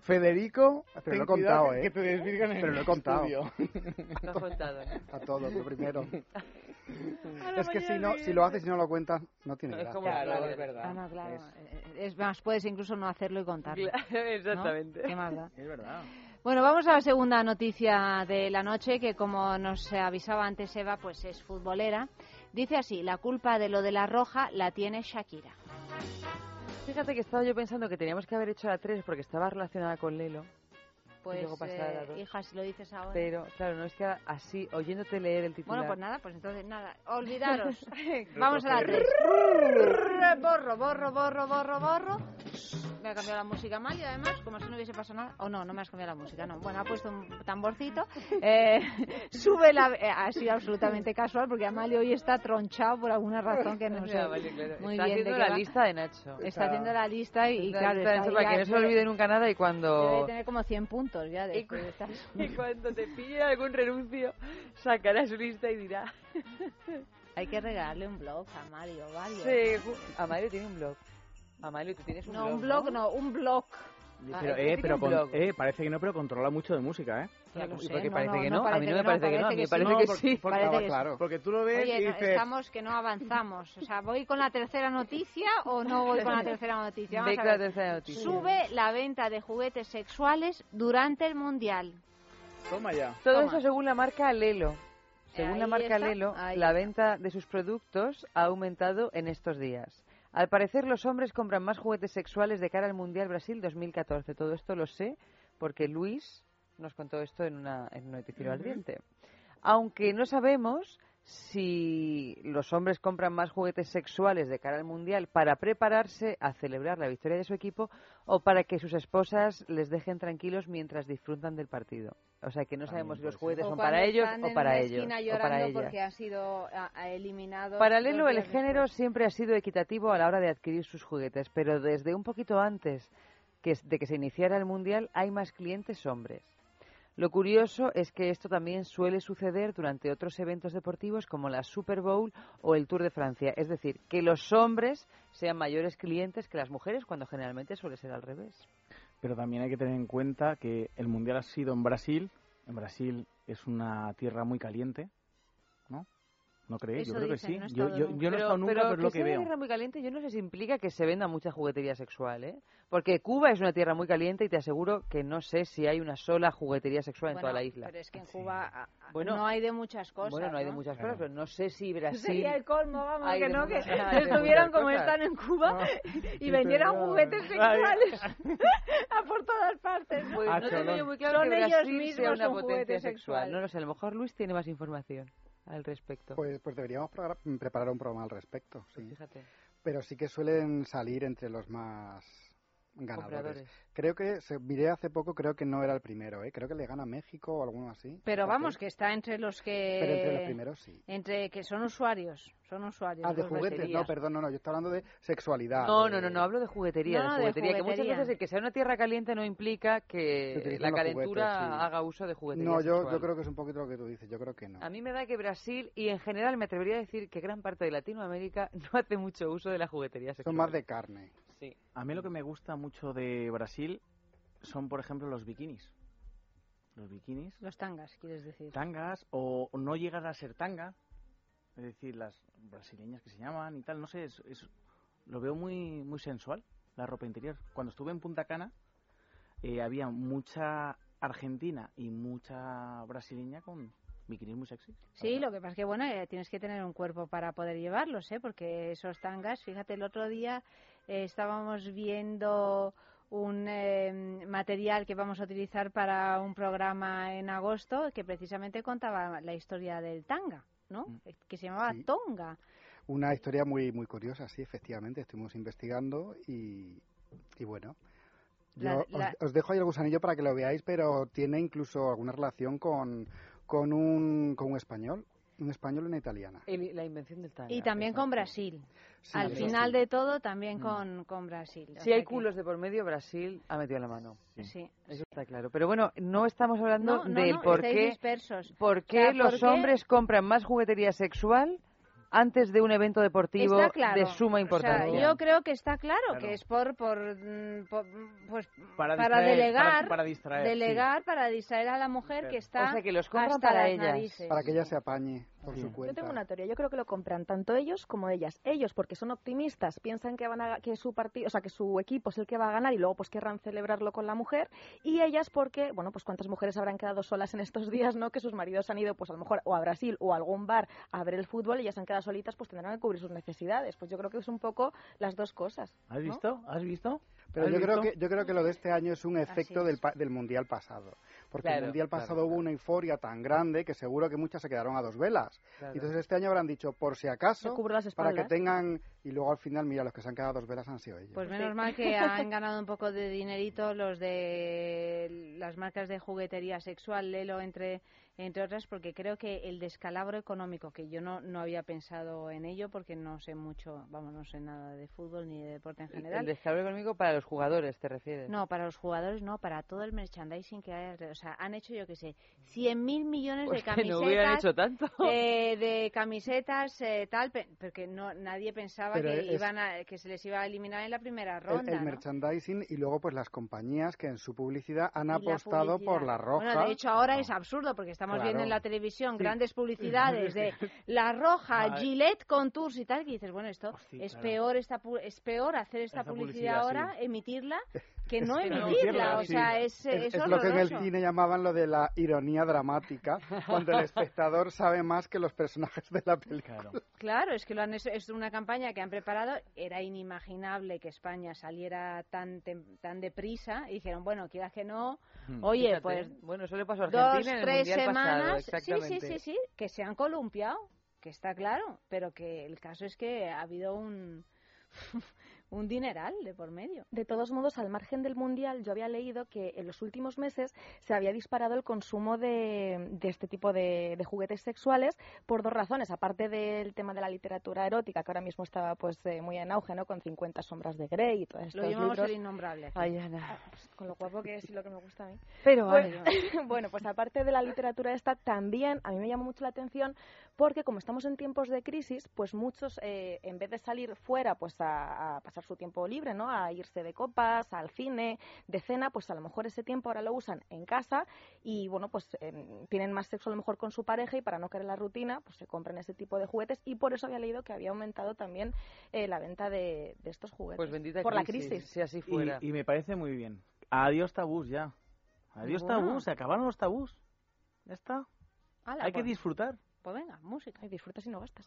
Speaker 28: Federico,
Speaker 3: pero lo he contado, ¿eh?
Speaker 28: Que te desvirgan
Speaker 3: Pero lo he contado.
Speaker 9: Lo has contado,
Speaker 3: A todos, lo primero. es que si no, si lo haces y no lo cuentas, no tiene
Speaker 9: Es
Speaker 3: gracia.
Speaker 9: como-
Speaker 28: Claro,
Speaker 9: Claro,
Speaker 28: es verdad.
Speaker 1: Ah, no, claro.
Speaker 28: Es,
Speaker 1: Eh, Es más, puedes incluso no hacerlo y contarlo.
Speaker 9: Exactamente.
Speaker 1: ¿no? ¿Qué más da?
Speaker 28: es verdad.
Speaker 1: Bueno, vamos a la segunda noticia de la noche, que como nos avisaba antes Eva, pues es futbolera. Dice así, la culpa de lo de la roja la tiene Shakira.
Speaker 9: Fíjate que estaba yo pensando que teníamos que haber hecho la 3 porque estaba relacionada con Lelo.
Speaker 1: Pues,
Speaker 9: luego
Speaker 1: eh, hija, si lo dices ahora...
Speaker 9: Pero, claro, no es que así, oyéndote leer el titular...
Speaker 1: Bueno, pues nada, pues entonces nada, olvidaros. Vamos a la 3. borro, borro, borro, borro, borro. Me ha cambiado la música mal y además, como si no hubiese pasado nada. O no, no me has cambiado la música, no. Bueno, ha puesto un tamborcito. Eh, sube la. eh, ha sido absolutamente casual porque Amalio hoy está tronchado por alguna razón que no sé.
Speaker 9: Vale, claro.
Speaker 1: Muy
Speaker 9: está
Speaker 1: bien
Speaker 9: haciendo la
Speaker 1: va.
Speaker 9: lista de Nacho.
Speaker 1: Está haciendo la lista y, y
Speaker 9: La
Speaker 1: claro,
Speaker 9: lista de
Speaker 1: está
Speaker 9: Nacho para que no se olvide nunca nada y cuando...
Speaker 1: Debe tener como 100 puntos ya. De,
Speaker 9: Y cu- cuando te pille algún renuncio, sacará su lista y dirá...
Speaker 1: Hay que regalarle un blog a Mario.
Speaker 9: Sí, ju- Amario tiene un blog. Amario, tú tienes un
Speaker 1: No,
Speaker 9: blog,
Speaker 1: un blog, no, un blog.
Speaker 9: Ah,
Speaker 28: Pero, eh, pero con- eh, parece que no, pero controla mucho de música, ¿eh?
Speaker 1: Ya lo
Speaker 9: ¿Y
Speaker 1: sé,
Speaker 9: por qué
Speaker 1: no,
Speaker 9: parece
Speaker 1: no,
Speaker 9: que
Speaker 1: no
Speaker 9: no? A mí no me parece que no, a mí me
Speaker 1: sí.
Speaker 9: parece que sí.
Speaker 28: porque-
Speaker 1: Parece que sí.
Speaker 3: claro.
Speaker 28: Porque tú lo ves
Speaker 1: Oye,
Speaker 28: y
Speaker 1: no,
Speaker 28: dices...
Speaker 1: estamos que no avanzamos. O sea, ¿voy con la tercera noticia o no voy con la tercera noticia? Vamos a
Speaker 9: con la tercera noticia.
Speaker 1: Sube la venta de juguetes sexuales durante el Mundial.
Speaker 28: Toma ya.
Speaker 9: Todo
Speaker 1: Toma.
Speaker 9: eso según la marca Lelo. Según la marca
Speaker 1: está,
Speaker 9: Lelo,
Speaker 1: ahí
Speaker 9: la
Speaker 1: está.
Speaker 9: venta de sus productos ha aumentado en estos días. Al parecer, los hombres compran más juguetes sexuales de cara al Mundial Brasil 2014. Todo esto lo sé porque Luis nos contó esto en, una, en un noticiero ardiente. Aunque no sabemos si los hombres compran más juguetes sexuales de cara al Mundial para prepararse a celebrar la victoria de su equipo o para que sus esposas les dejen tranquilos mientras disfrutan del partido. O sea que no sabemos si los juguetes son para ellos o para ellos o para
Speaker 1: porque ha sido eliminado.
Speaker 9: Paralelo,
Speaker 1: dos
Speaker 9: el género
Speaker 1: después.
Speaker 9: siempre ha sido equitativo a la hora de adquirir sus juguetes, pero desde un poquito antes que de que se iniciara el Mundial hay más clientes hombres. Lo curioso es que esto también suele suceder durante otros eventos deportivos como la Super Bowl o el Tour de Francia, es decir, que los hombres sean mayores clientes que las mujeres cuando generalmente suele ser al revés.
Speaker 28: Pero también hay que tener en cuenta que el Mundial ha sido en Brasil. En Brasil es una tierra muy caliente. ¿No creéis?
Speaker 1: Eso
Speaker 28: yo creo
Speaker 1: dicen,
Speaker 28: que
Speaker 1: no
Speaker 28: sí. Yo,
Speaker 1: estado
Speaker 28: yo,
Speaker 1: nunca.
Speaker 28: yo no he estado nunca, pero, es lo que
Speaker 9: sea una
Speaker 28: veo.
Speaker 9: tierra muy caliente, yo no sé si implica que se venda mucha juguetería sexual, ¿eh? Porque Cuba es una tierra muy caliente y te aseguro que no sé si hay una sola juguetería sexual en
Speaker 1: Bueno,
Speaker 9: toda la isla.
Speaker 1: Pero es que en Cuba ah, ah,
Speaker 9: Bueno,
Speaker 1: no hay de muchas cosas.
Speaker 9: bueno, no hay de muchas cosas, pero no sé si Brasil...
Speaker 1: Sería el colmo, vamos,
Speaker 9: hay
Speaker 1: que no, que estuvieran como
Speaker 9: cosas.
Speaker 1: están en Cuba y
Speaker 28: sí,
Speaker 1: vendieran
Speaker 28: pero-
Speaker 1: juguetes sexuales a por todas partes.
Speaker 9: Pues
Speaker 28: Ah,
Speaker 9: no tengo yo muy claro
Speaker 1: Son
Speaker 9: que
Speaker 1: ellos
Speaker 9: Brasil
Speaker 1: mismos
Speaker 9: sea una potencia sexual. No lo sé, a lo mejor Luis tiene más información al respecto.
Speaker 3: Pues, pues deberíamos preparar un programa al respecto, sí.
Speaker 9: Fíjate.
Speaker 3: Pero sí que suelen salir entre los más ganadores.
Speaker 9: Compradores.
Speaker 3: Creo que, se, miré hace poco, creo que no era el primero, ¿eh? Creo que le gana México o alguno así.
Speaker 1: Pero vamos, que está entre los que...
Speaker 3: Pero entre los primeros sí.
Speaker 1: Entre que son usuarios, son usuarios.
Speaker 3: Ah, de juguetes, no, perdón, no, no, yo estoy hablando de sexualidad.
Speaker 9: No,
Speaker 3: de-
Speaker 9: no, no, no, hablo de juguetería,
Speaker 1: No,
Speaker 9: de
Speaker 1: de
Speaker 9: juguetería, que muchas
Speaker 1: juguetería.
Speaker 9: veces el que sea una tierra caliente no implica que la calentura
Speaker 3: juguetes, sí.
Speaker 9: haga uso de juguetería
Speaker 3: No, yo,
Speaker 9: sexual.
Speaker 3: yo creo que es un poquito lo que tú dices, yo creo que no.
Speaker 9: A mí me da que Brasil y en general me atrevería a decir que gran parte de Latinoamérica no hace mucho uso de la juguetería sexual.
Speaker 3: Son más de carne.
Speaker 9: Sí.
Speaker 28: A mí lo que me gusta mucho de Brasil son, por ejemplo, los bikinis. Los bikinis,
Speaker 1: Los tangas, quieres decir.
Speaker 28: tangas, o no llegan a ser tanga, es decir, las brasileñas que se llaman y tal, no sé, es, es- lo veo muy, muy sensual, la ropa interior. Cuando estuve en Punta Cana, eh, había mucha argentina y mucha brasileña con bikinis muy sexy.
Speaker 1: Sí, lo que pasa es que bueno, eh, tienes que tener un cuerpo para poder llevarlos, ¿eh? Porque esos tangas, fíjate, el otro día eh, estábamos viendo un eh, material que vamos a utilizar para un programa en agosto que precisamente contaba la historia del tanga, ¿no? Eh, Que se llamaba
Speaker 3: Sí.
Speaker 1: Tonga.
Speaker 3: Una historia muy muy curiosa, sí, efectivamente. Estuvimos investigando y, y bueno. Yo
Speaker 1: La-
Speaker 3: os-
Speaker 1: la-
Speaker 3: Os, dejo ahí el gusanillo para que lo veáis, pero tiene incluso alguna relación con, con, un, con un español, un español y una italiana.
Speaker 9: El- la invención del tanga.
Speaker 1: Y también con Brasil.
Speaker 3: Sí,
Speaker 1: Al final de todo, también con, con Brasil. O
Speaker 9: Si
Speaker 1: sea
Speaker 9: hay
Speaker 1: que-
Speaker 9: culos de por medio, Brasil ha metido la mano.
Speaker 1: Sí.
Speaker 9: Eso está claro. Pero bueno, no estamos hablando
Speaker 1: No, no,
Speaker 9: del
Speaker 1: no,
Speaker 9: por qué,
Speaker 1: dispersos.
Speaker 9: por
Speaker 1: O
Speaker 9: qué
Speaker 1: sea,
Speaker 9: los
Speaker 1: ¿por qué?
Speaker 9: hombres compran más juguetería sexual antes de un evento deportivo de suma importancia.
Speaker 1: yo creo que está claro, que es por, por, mm, pues, para, delegar, para, distraer, delegar para distraer a la mujer que está
Speaker 9: que los hasta para
Speaker 3: ellas. Para que ella se apañe.
Speaker 27: Yo tengo una teoría. Yo creo que lo compran tanto ellos como ellas. Ellos, porque son optimistas, piensan que van a, que su partido, o sea, que su equipo es el que va a ganar y luego pues querrán celebrarlo con la mujer. Y ellas porque, bueno, pues cuántas mujeres habrán quedado solas en estos días, ¿no? Que sus maridos han ido, pues a lo mejor o a Brasil o a algún bar a ver el fútbol y ellas han quedado solitas, pues tendrán que cubrir sus necesidades. Pues yo creo que es un poco las dos cosas.
Speaker 28: ¿Has visto? ¿Has visto?
Speaker 3: Pero yo creo que yo creo que lo de este año es un efecto del, del mundial pasado porque el Mundial pasado hubo una euforia tan grande que seguro que muchas se quedaron a dos velas. Entonces este año habrán dicho, por si acaso, para que tengan... Y luego al final, mira, los que se han quedado a dos velas han sido ellos.
Speaker 1: Pues menos mal que han ganado un poco de dinerito los de las marcas de juguetería sexual, Lelo, entre entre otras porque creo que el descalabro económico, que yo no, no había pensado en ello porque no sé mucho, vamos, no sé nada de fútbol ni de deporte en general.
Speaker 9: ¿El descalabro económico para los jugadores te refieres?
Speaker 1: No, para los jugadores no, para todo el merchandising que hay. O sea, han hecho, yo qué sé, 100.000 millones de camisetas.
Speaker 9: Pues no hubieran hecho tanto.
Speaker 1: de camisetas, eh, tal, porque no, nadie pensaba que, iban a, que se les iba a eliminar en la primera ronda.
Speaker 3: El, merchandising y luego pues las compañías que en su publicidad han apostado por la roja.
Speaker 1: Bueno, de hecho ahora es absurdo porque estamos viendo en la televisión grandes publicidades de La Roja, Gillette Contours y tal, que dices, bueno, esto es peor esta es peor hacer esta, publicidad, ahora, emitirla, que no emitirla. O sea, es,
Speaker 3: es,
Speaker 1: es,
Speaker 3: lo que en el cine llamaban lo de la ironía dramática, cuando el espectador sabe más que los personajes de la película.
Speaker 1: Claro, es que lo han, es una campaña que han preparado. Era inimaginable que España saliera tan, tan deprisa y dijeron, bueno, quieras que no, hmm. oye, pues.
Speaker 9: Bueno, eso le pasó a Argentina
Speaker 1: dos, tres semanas. sí, sí, sí, sí, que se han columpiado, que está claro, pero que el caso es que ha habido un un dineral de por medio.
Speaker 27: De todos modos, al margen del Mundial, yo había leído que en los últimos meses se había disparado el consumo de, de este tipo de, juguetes sexuales por dos razones. Aparte del tema de la literatura erótica, que ahora mismo estaba pues eh, muy en auge, ¿no? Con 50 sombras de Grey y todo esto.
Speaker 1: Lo llamamos el innombrable.
Speaker 27: Ay, Ana. Pues, con lo guapo que es y lo que me gusta a mí. Pero bueno, bueno, pues aparte de la literatura esta, también a mí me llamó mucho la atención porque como estamos en tiempos de crisis, pues muchos, eh, en vez de salir fuera pues a, a pasar su tiempo libre, ¿no? A irse de copas, al cine, de cena, pues a lo mejor ese tiempo ahora lo usan en casa y, bueno, pues em, tienen más sexo a lo mejor con su pareja y para no caer en la rutina, pues se compran ese tipo de juguetes y por eso había leído que había aumentado también eh, la venta de, estos juguetes.
Speaker 9: Pues bendita
Speaker 27: por
Speaker 9: la
Speaker 27: crisis.
Speaker 9: Si así fuera.
Speaker 28: Y, me parece muy bien. Adiós tabús ya. Adiós tabús, se acabaron los tabús. Ya está. Hay que pues. disfrutar.
Speaker 1: Pues venga, música.
Speaker 27: Y disfrutas y no gastas.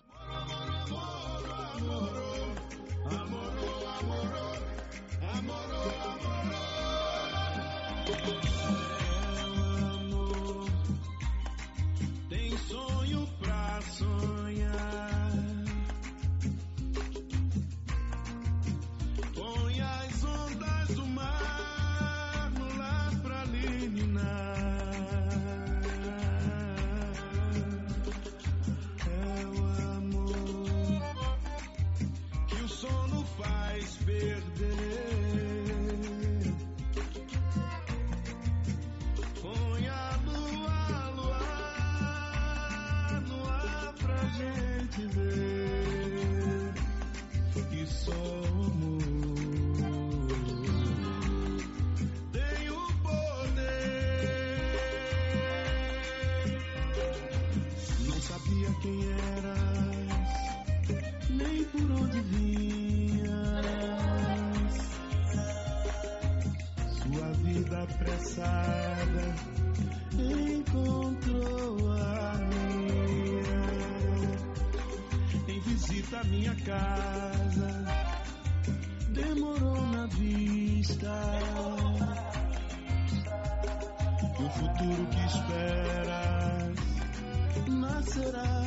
Speaker 23: Minha casa. Demorou na vista. E o futuro que esperas nascerá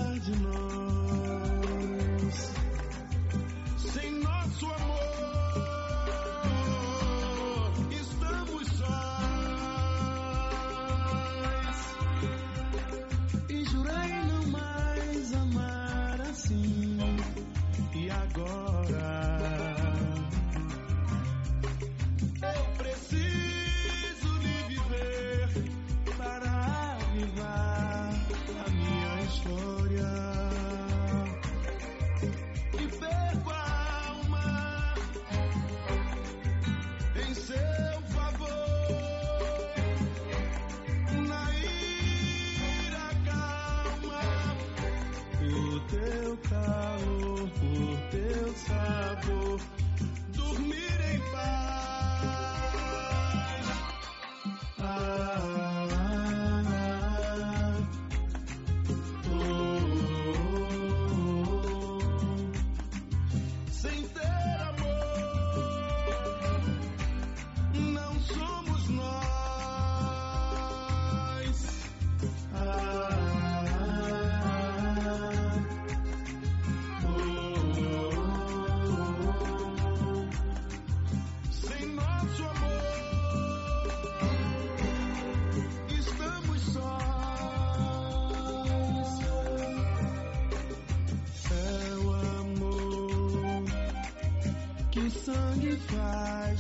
Speaker 12: Bueno,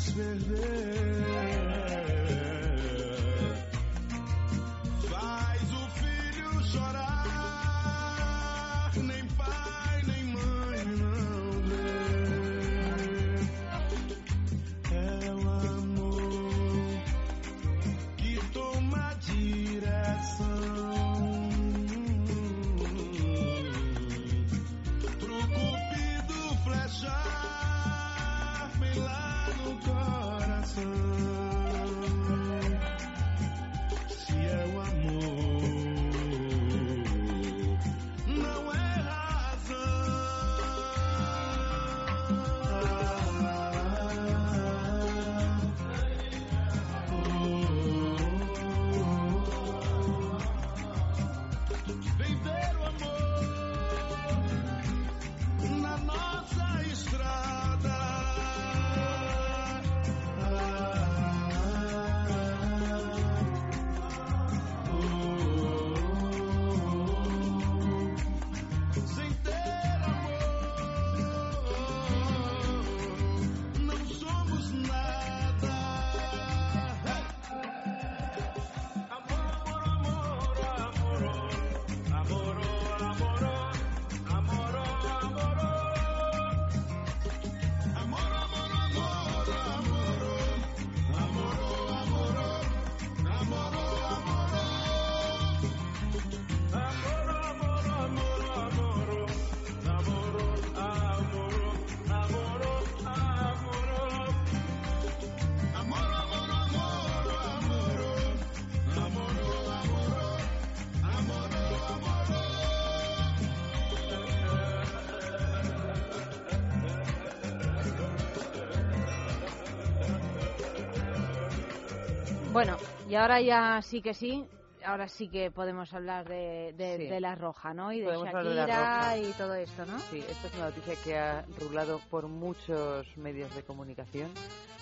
Speaker 12: y ahora ya sí que sí, ahora sí que podemos hablar de, la roja, ¿no? Y de Shakira y todo esto, ¿no?
Speaker 9: Sí, esta es una noticia que ha rulado por muchos medios de comunicación.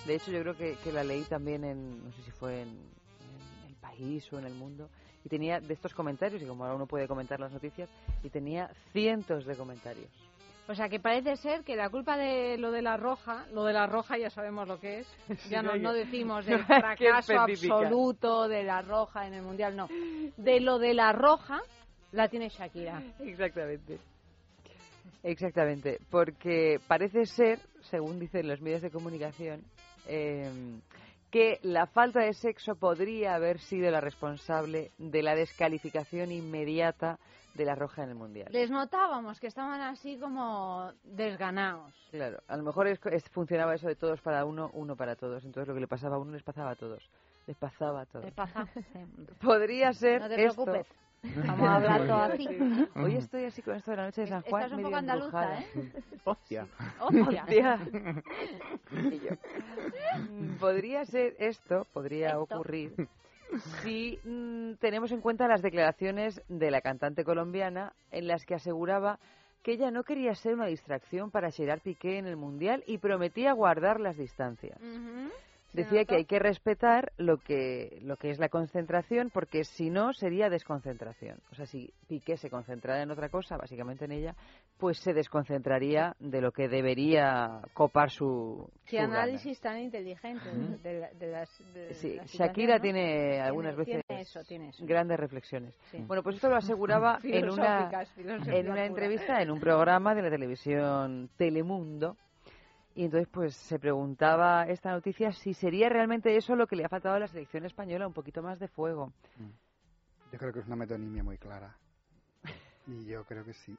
Speaker 9: De hecho, yo creo que, la leí también en, no sé si fue en, en, El País o en El Mundo, y tenía de estos comentarios, y como ahora uno puede comentar las noticias, y tenía cientos de comentarios.
Speaker 12: O sea, que parece ser que la culpa de lo de la roja, lo de la roja ya sabemos lo que es, ya no, no decimos del fracaso absoluto de la roja en el Mundial, no. De lo de la roja la tiene Shakira.
Speaker 9: Exactamente. Exactamente, porque parece ser, según dicen los medios de comunicación, eh, que la falta de sexo podría haber sido la responsable de la descalificación inmediata de la Roja en el Mundial.
Speaker 12: Les notábamos que estaban así como desganados.
Speaker 9: Claro, a lo mejor es, funcionaba eso de todos para uno, uno para todos. Entonces lo que le pasaba a uno les pasaba a todos. Les pasaba a todos.
Speaker 12: Les pasaba,
Speaker 9: Podría ser
Speaker 12: No te preocupes. Vamos a hablar todo así.
Speaker 9: Hoy estoy así con esto de la noche de San Juan.
Speaker 12: Estás un poco andaluza, ¿eh?
Speaker 28: Hostia.
Speaker 12: Hostia.
Speaker 9: Podría ser esto, podría ocurrir si mm, tenemos en cuenta las declaraciones de la cantante colombiana en las que aseguraba que ella no quería ser una distracción para Gerard Piqué en el Mundial y prometía guardar las distancias. Decía que hay que respetar lo que, lo que es la concentración, porque si no sería desconcentración. O sea, si Piqué se concentrara en otra cosa, básicamente en ella, pues se desconcentraría de lo que debería copar su.
Speaker 27: Qué análisis tan inteligente de, las.
Speaker 9: sí, Shakira tiene algunas veces grandes reflexiones. Bueno, pues esto lo aseguraba en una, en una entrevista en un programa de la televisión Telemundo y entonces, pues se preguntaba esta noticia si sería realmente eso lo que le ha faltado a la selección española, un poquito más de fuego.
Speaker 3: Mm. Yo creo que es una metonimia muy clara. Y yo creo que sí.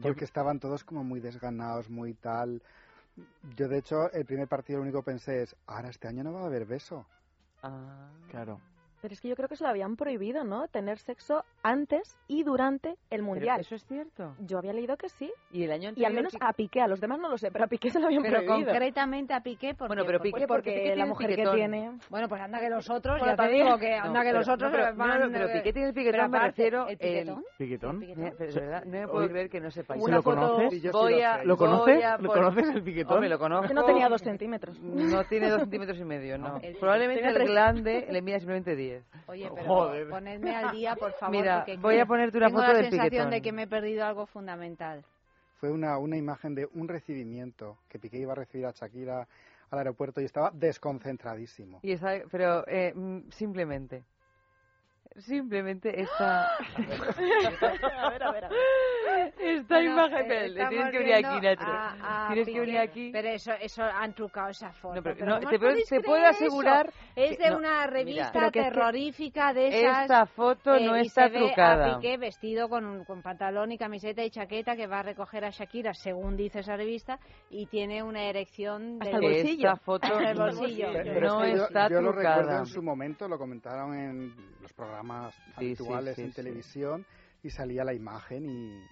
Speaker 3: Porque estaban todos como muy desganados, muy tal. Yo, de hecho, el primer partido lo único que pensé es, ahora este año no va a haber beso.
Speaker 9: Ah,
Speaker 28: claro.
Speaker 27: Pero es que yo creo que se lo habían prohibido, ¿no? Tener sexo antes y durante el mundial.
Speaker 9: ¿Eso es cierto?
Speaker 27: Yo había leído que sí.
Speaker 9: Y el año
Speaker 27: Y al menos a Piqué, a los demás no lo sé, pero a Piqué se lo habían
Speaker 1: pero
Speaker 27: prohibido.
Speaker 1: Pero concretamente a Piqué, porque,
Speaker 9: bueno, pero Piqué,
Speaker 27: porque, la mujer que tiene.
Speaker 1: Bueno, pues anda que los otros, ya te digo que anda que los otros
Speaker 9: pero,
Speaker 1: van.
Speaker 9: pero Piqué tiene el piquetón, me refiero.
Speaker 1: ¿El piquetón?
Speaker 28: ¿Piquetón?
Speaker 9: Pero de verdad, no me puedo creer que no sepáis.
Speaker 28: ¿Lo conoces?
Speaker 9: Voy a,
Speaker 28: ¿Lo conoces? ¿Lo conoces el piquetón?
Speaker 9: Hombre, lo conozco.
Speaker 27: Que no tenía dos centímetros.
Speaker 9: No tiene dos centímetros y medio, no. Probablemente el glande le mida simplemente diez.
Speaker 1: Oye, pero Joder. ponedme al día, por favor.
Speaker 9: Mira, voy a ponerte una foto del piquetón.
Speaker 1: Tengo la sensación de que me he perdido algo fundamental.
Speaker 3: Fue una, una imagen de un recibimiento, que Piqué iba a recibir a Shakira al aeropuerto y estaba desconcentradísimo.
Speaker 9: Y está, pero eh, simplemente, simplemente esta...
Speaker 27: a ver, a ver, a ver.
Speaker 9: Esta bueno, imagen, eh, tienes que venir aquí, Nacho. A, a tienes Piqué, que venir aquí.
Speaker 1: Pero eso, eso han trucado esa foto.
Speaker 9: No, pero,
Speaker 1: pero
Speaker 9: no, te, puedo, te puedo asegurar.
Speaker 1: Es de una revista mira, terrorífica de esas.
Speaker 9: Esta foto
Speaker 1: eh,
Speaker 9: no
Speaker 1: y
Speaker 9: está
Speaker 1: se ve
Speaker 9: trucada.
Speaker 1: A Piqué vestido con, un, con pantalón y camiseta y chaqueta que va a recoger a Shakira, según dice esa revista, y tiene una erección
Speaker 27: hasta el bolsillo.
Speaker 9: Esta foto
Speaker 1: el bolsillo.
Speaker 3: Pero
Speaker 9: no
Speaker 3: es que
Speaker 9: está
Speaker 3: yo, yo lo
Speaker 9: trucada.
Speaker 3: recuerdo en su momento, lo comentaron en los programas
Speaker 9: Sí,
Speaker 3: habituales
Speaker 9: sí, sí,
Speaker 3: en
Speaker 9: sí.
Speaker 3: televisión y salía la imagen y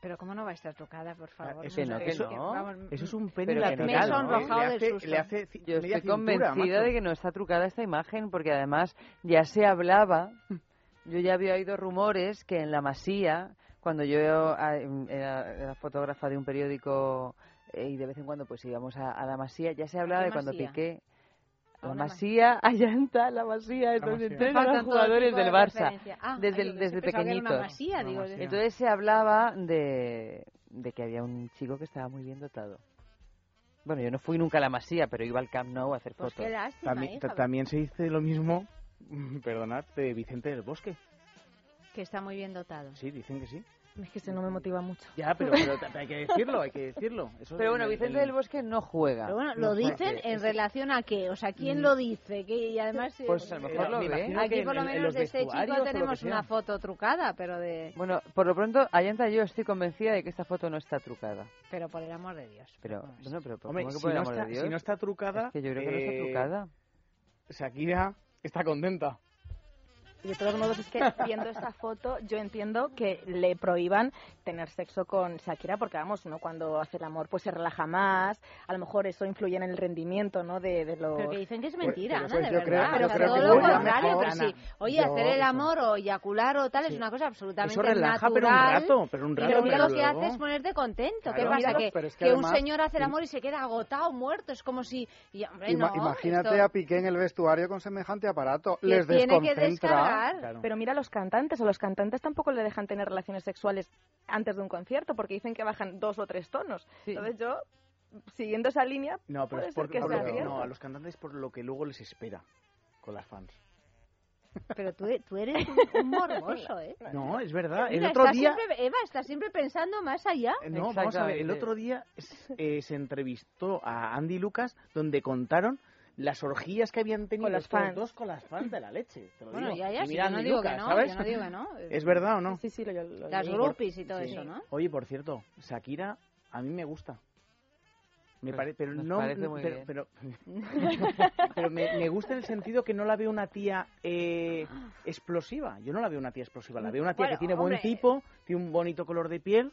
Speaker 1: Pero ¿cómo no va a estar trucada, por favor?
Speaker 28: Eso,
Speaker 9: Que no, que
Speaker 28: eso,
Speaker 9: no.
Speaker 1: vamos,
Speaker 28: eso es un pene
Speaker 9: que
Speaker 28: lateral, ¿no? le
Speaker 1: del
Speaker 28: hace,
Speaker 1: susto.
Speaker 28: le hace
Speaker 9: Yo estoy convencida
Speaker 28: macho.
Speaker 9: de que no está trucada esta imagen, porque además ya se hablaba, yo ya había oído rumores que en la Masía, cuando yo ah, era, era fotógrafa de un periódico eh, y de vez en cuando pues íbamos a, a la Masía, ya se hablaba de cuando
Speaker 1: Masía?
Speaker 9: Piqué...
Speaker 1: ¿A
Speaker 9: La Masía, Allanta, la Masía, entonces entrenan
Speaker 1: todo
Speaker 9: jugadores
Speaker 1: de
Speaker 9: del Barça.
Speaker 1: Ah,
Speaker 9: desde,
Speaker 1: ay,
Speaker 9: desde pequeñitos.
Speaker 1: masía,
Speaker 28: Una
Speaker 1: digo,
Speaker 28: masía.
Speaker 9: Entonces se hablaba de, de que había un chico que estaba muy bien dotado. Bueno, yo no fui nunca a la Masía, pero iba al Camp Nou a hacer
Speaker 1: Pues
Speaker 9: fotos.
Speaker 1: qué lástima,
Speaker 28: También,
Speaker 1: hija,
Speaker 28: también se dice lo mismo, perdonad, de Vicente del Bosque.
Speaker 1: que está muy bien dotado.
Speaker 28: Sí, dicen que sí.
Speaker 27: Es que ese no me motiva mucho.
Speaker 28: Ya, pero, pero hay que decirlo, hay que decirlo. Eso
Speaker 9: Pero bueno,
Speaker 28: el-
Speaker 9: Vicente
Speaker 28: el-
Speaker 9: del Bosque no juega.
Speaker 1: Pero bueno,
Speaker 28: No
Speaker 1: lo
Speaker 28: sé,
Speaker 1: dicen en relación a qué, o sea, ¿quién
Speaker 9: Mm.
Speaker 1: lo dice? Que, y además, eh,
Speaker 9: Pues a lo mejor
Speaker 28: Eh,
Speaker 9: lo ve.
Speaker 1: aquí
Speaker 28: que
Speaker 1: por lo
Speaker 28: en- en
Speaker 1: menos
Speaker 28: los
Speaker 1: de este chico tenemos una foto trucada, pero de
Speaker 9: Bueno, por lo pronto, Allanta yo estoy convencida de que esta foto no está trucada.
Speaker 1: pero por el amor de Dios.
Speaker 9: Pero, bueno, pero ¿cómo
Speaker 28: Hombre,
Speaker 9: que
Speaker 28: si
Speaker 9: por el
Speaker 28: no,
Speaker 9: amor
Speaker 28: está,
Speaker 9: de Dios?
Speaker 28: si no está trucada,
Speaker 9: Es que yo creo que no
Speaker 28: eh,
Speaker 9: está trucada.
Speaker 28: Shakira está contenta.
Speaker 27: Y de todos modos es que viendo esta foto yo entiendo que le prohíban tener sexo con Shakira porque vamos, uno cuando hace el amor pues se relaja más, a lo mejor eso influye en el rendimiento, ¿no? De, de los...
Speaker 1: Pero que dicen que es mentira,
Speaker 3: pues
Speaker 1: Ana, de
Speaker 3: yo creo-
Speaker 1: verdad.
Speaker 3: yo
Speaker 1: O sea,
Speaker 3: creo
Speaker 1: todo
Speaker 3: que
Speaker 1: lo contrario,
Speaker 3: mejor,
Speaker 1: pero sí. Oye,
Speaker 3: Yo-
Speaker 1: hacer el
Speaker 3: eso.
Speaker 1: amor o eyacular o tal es una cosa absolutamente
Speaker 28: Eso relaja, pero un
Speaker 1: natural.
Speaker 28: rato, pero un rato.
Speaker 1: lo único
Speaker 28: pero
Speaker 1: que
Speaker 28: luego-
Speaker 1: hace es ponerte contento. ¿Qué
Speaker 28: Claro.
Speaker 1: pasa?
Speaker 3: Mira,
Speaker 1: Que,
Speaker 3: pero es que
Speaker 1: que
Speaker 3: además-
Speaker 1: un señor hace el amor y se queda agotado, muerto. Es como si... y, hombre,
Speaker 3: Ima-
Speaker 1: no,
Speaker 3: imagínate
Speaker 1: esto-
Speaker 3: a Piqué en el vestuario con semejante aparato. Les
Speaker 1: tiene que
Speaker 3: desconcentra.
Speaker 28: Claro.
Speaker 27: Pero mira los cantantes, o los cantantes tampoco le dejan tener relaciones sexuales antes de un concierto porque dicen que bajan dos o tres tonos.
Speaker 9: Sí.
Speaker 27: Entonces yo, siguiendo esa línea,
Speaker 28: No, pero
Speaker 27: puede
Speaker 28: es
Speaker 27: ser
Speaker 28: por,
Speaker 27: que
Speaker 28: por
Speaker 27: sea
Speaker 28: lo que,
Speaker 27: cierto.
Speaker 28: no, a los cantantes por lo que luego les espera con las fans.
Speaker 1: Pero tú, tú eres un, un morboso, ¿eh?
Speaker 28: No, es verdad. El
Speaker 1: Mira,
Speaker 28: otro día...
Speaker 1: siempre- Eva, estás siempre pensando más allá.
Speaker 28: Eh, No, vamos a ver, el otro día eh, se entrevistó a Andy Lucas donde contaron las orgías que habían tenido
Speaker 27: Con las
Speaker 28: estos
Speaker 27: fans.
Speaker 28: dos con las fans de la leche. Te lo
Speaker 1: Bueno,
Speaker 28: digo.
Speaker 1: ya, ya, yo no digo
Speaker 28: Lucas,
Speaker 1: que no,
Speaker 28: ¿sabes?
Speaker 1: yo no digo que no.
Speaker 28: ¿Es verdad o no?
Speaker 27: Sí, sí, lo, lo-
Speaker 1: Las groupies y todo
Speaker 28: Sí.
Speaker 1: eso, ¿no?
Speaker 28: Oye, por cierto, Shakira a mí me gusta. Me
Speaker 9: Pues
Speaker 28: pare- pero
Speaker 9: nos
Speaker 28: no
Speaker 9: parece muy
Speaker 28: pero,
Speaker 9: bien.
Speaker 28: pero, pero me, me gusta en el sentido que no la veo una tía eh, explosiva. Yo no la veo una tía explosiva. La veo una tía
Speaker 1: Bueno,
Speaker 28: que tiene
Speaker 1: hombre.
Speaker 28: buen tipo, tiene un bonito color de piel.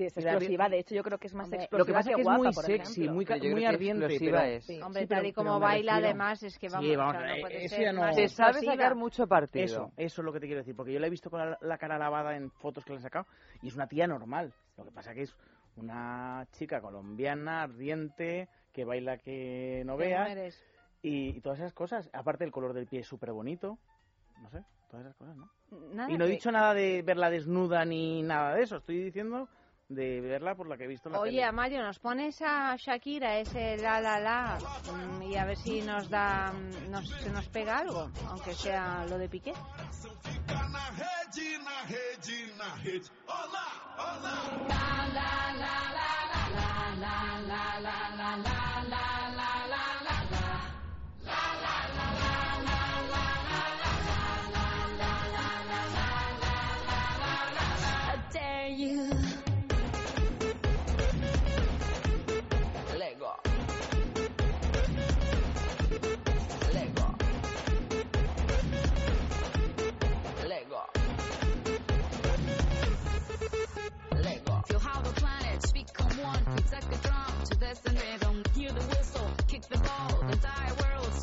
Speaker 27: Sí, es explosiva. De hecho, yo creo que es más
Speaker 1: Hombre,
Speaker 27: explosiva
Speaker 28: Lo que pasa es que es
Speaker 27: guapa,
Speaker 28: muy
Speaker 27: por
Speaker 28: sexy,
Speaker 27: ejemplo.
Speaker 28: muy, muy ardiente. Pero,
Speaker 9: es.
Speaker 27: Sí.
Speaker 1: Hombre,
Speaker 28: Sí,
Speaker 1: tal
Speaker 28: pero-
Speaker 1: y como baila, además, es que vamos,
Speaker 28: Sí,
Speaker 1: o sea,
Speaker 28: vamos,
Speaker 1: no
Speaker 28: eh,
Speaker 1: puede
Speaker 28: eso
Speaker 1: ser
Speaker 28: no-
Speaker 9: Se sabe
Speaker 1: explosiva.
Speaker 9: sacar mucho partido.
Speaker 28: Eso, eso es lo que te quiero decir, porque yo la he visto con la, la cara lavada en fotos que le han sacado y es una tía normal. Lo que pasa que es una chica colombiana, ardiente, que baila que no veas. Y, y, todas esas cosas. Aparte, el color del pie es súper bonito. No sé, todas esas cosas, ¿no? y no he dicho nada de verla desnuda ni nada de eso. Estoy diciendo de verla por la que he visto en la
Speaker 1: Oye, Amario, ¿nos pones a Shakira ese la la la mm, y a ver si nos da, mm, nos, se nos pega algo, aunque sea lo de Piqué?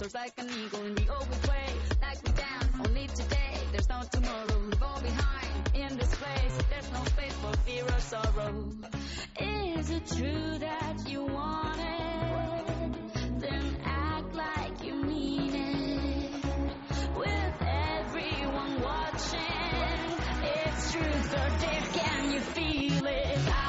Speaker 30: Soars like an eagle and we always play like we dance. Only today, there's no tomorrow. We fall behind in this place. There's no space for fear or sorrow. Is it true that you want it? Then act like you mean it. With everyone watching, it's truth or dare. Can you feel it?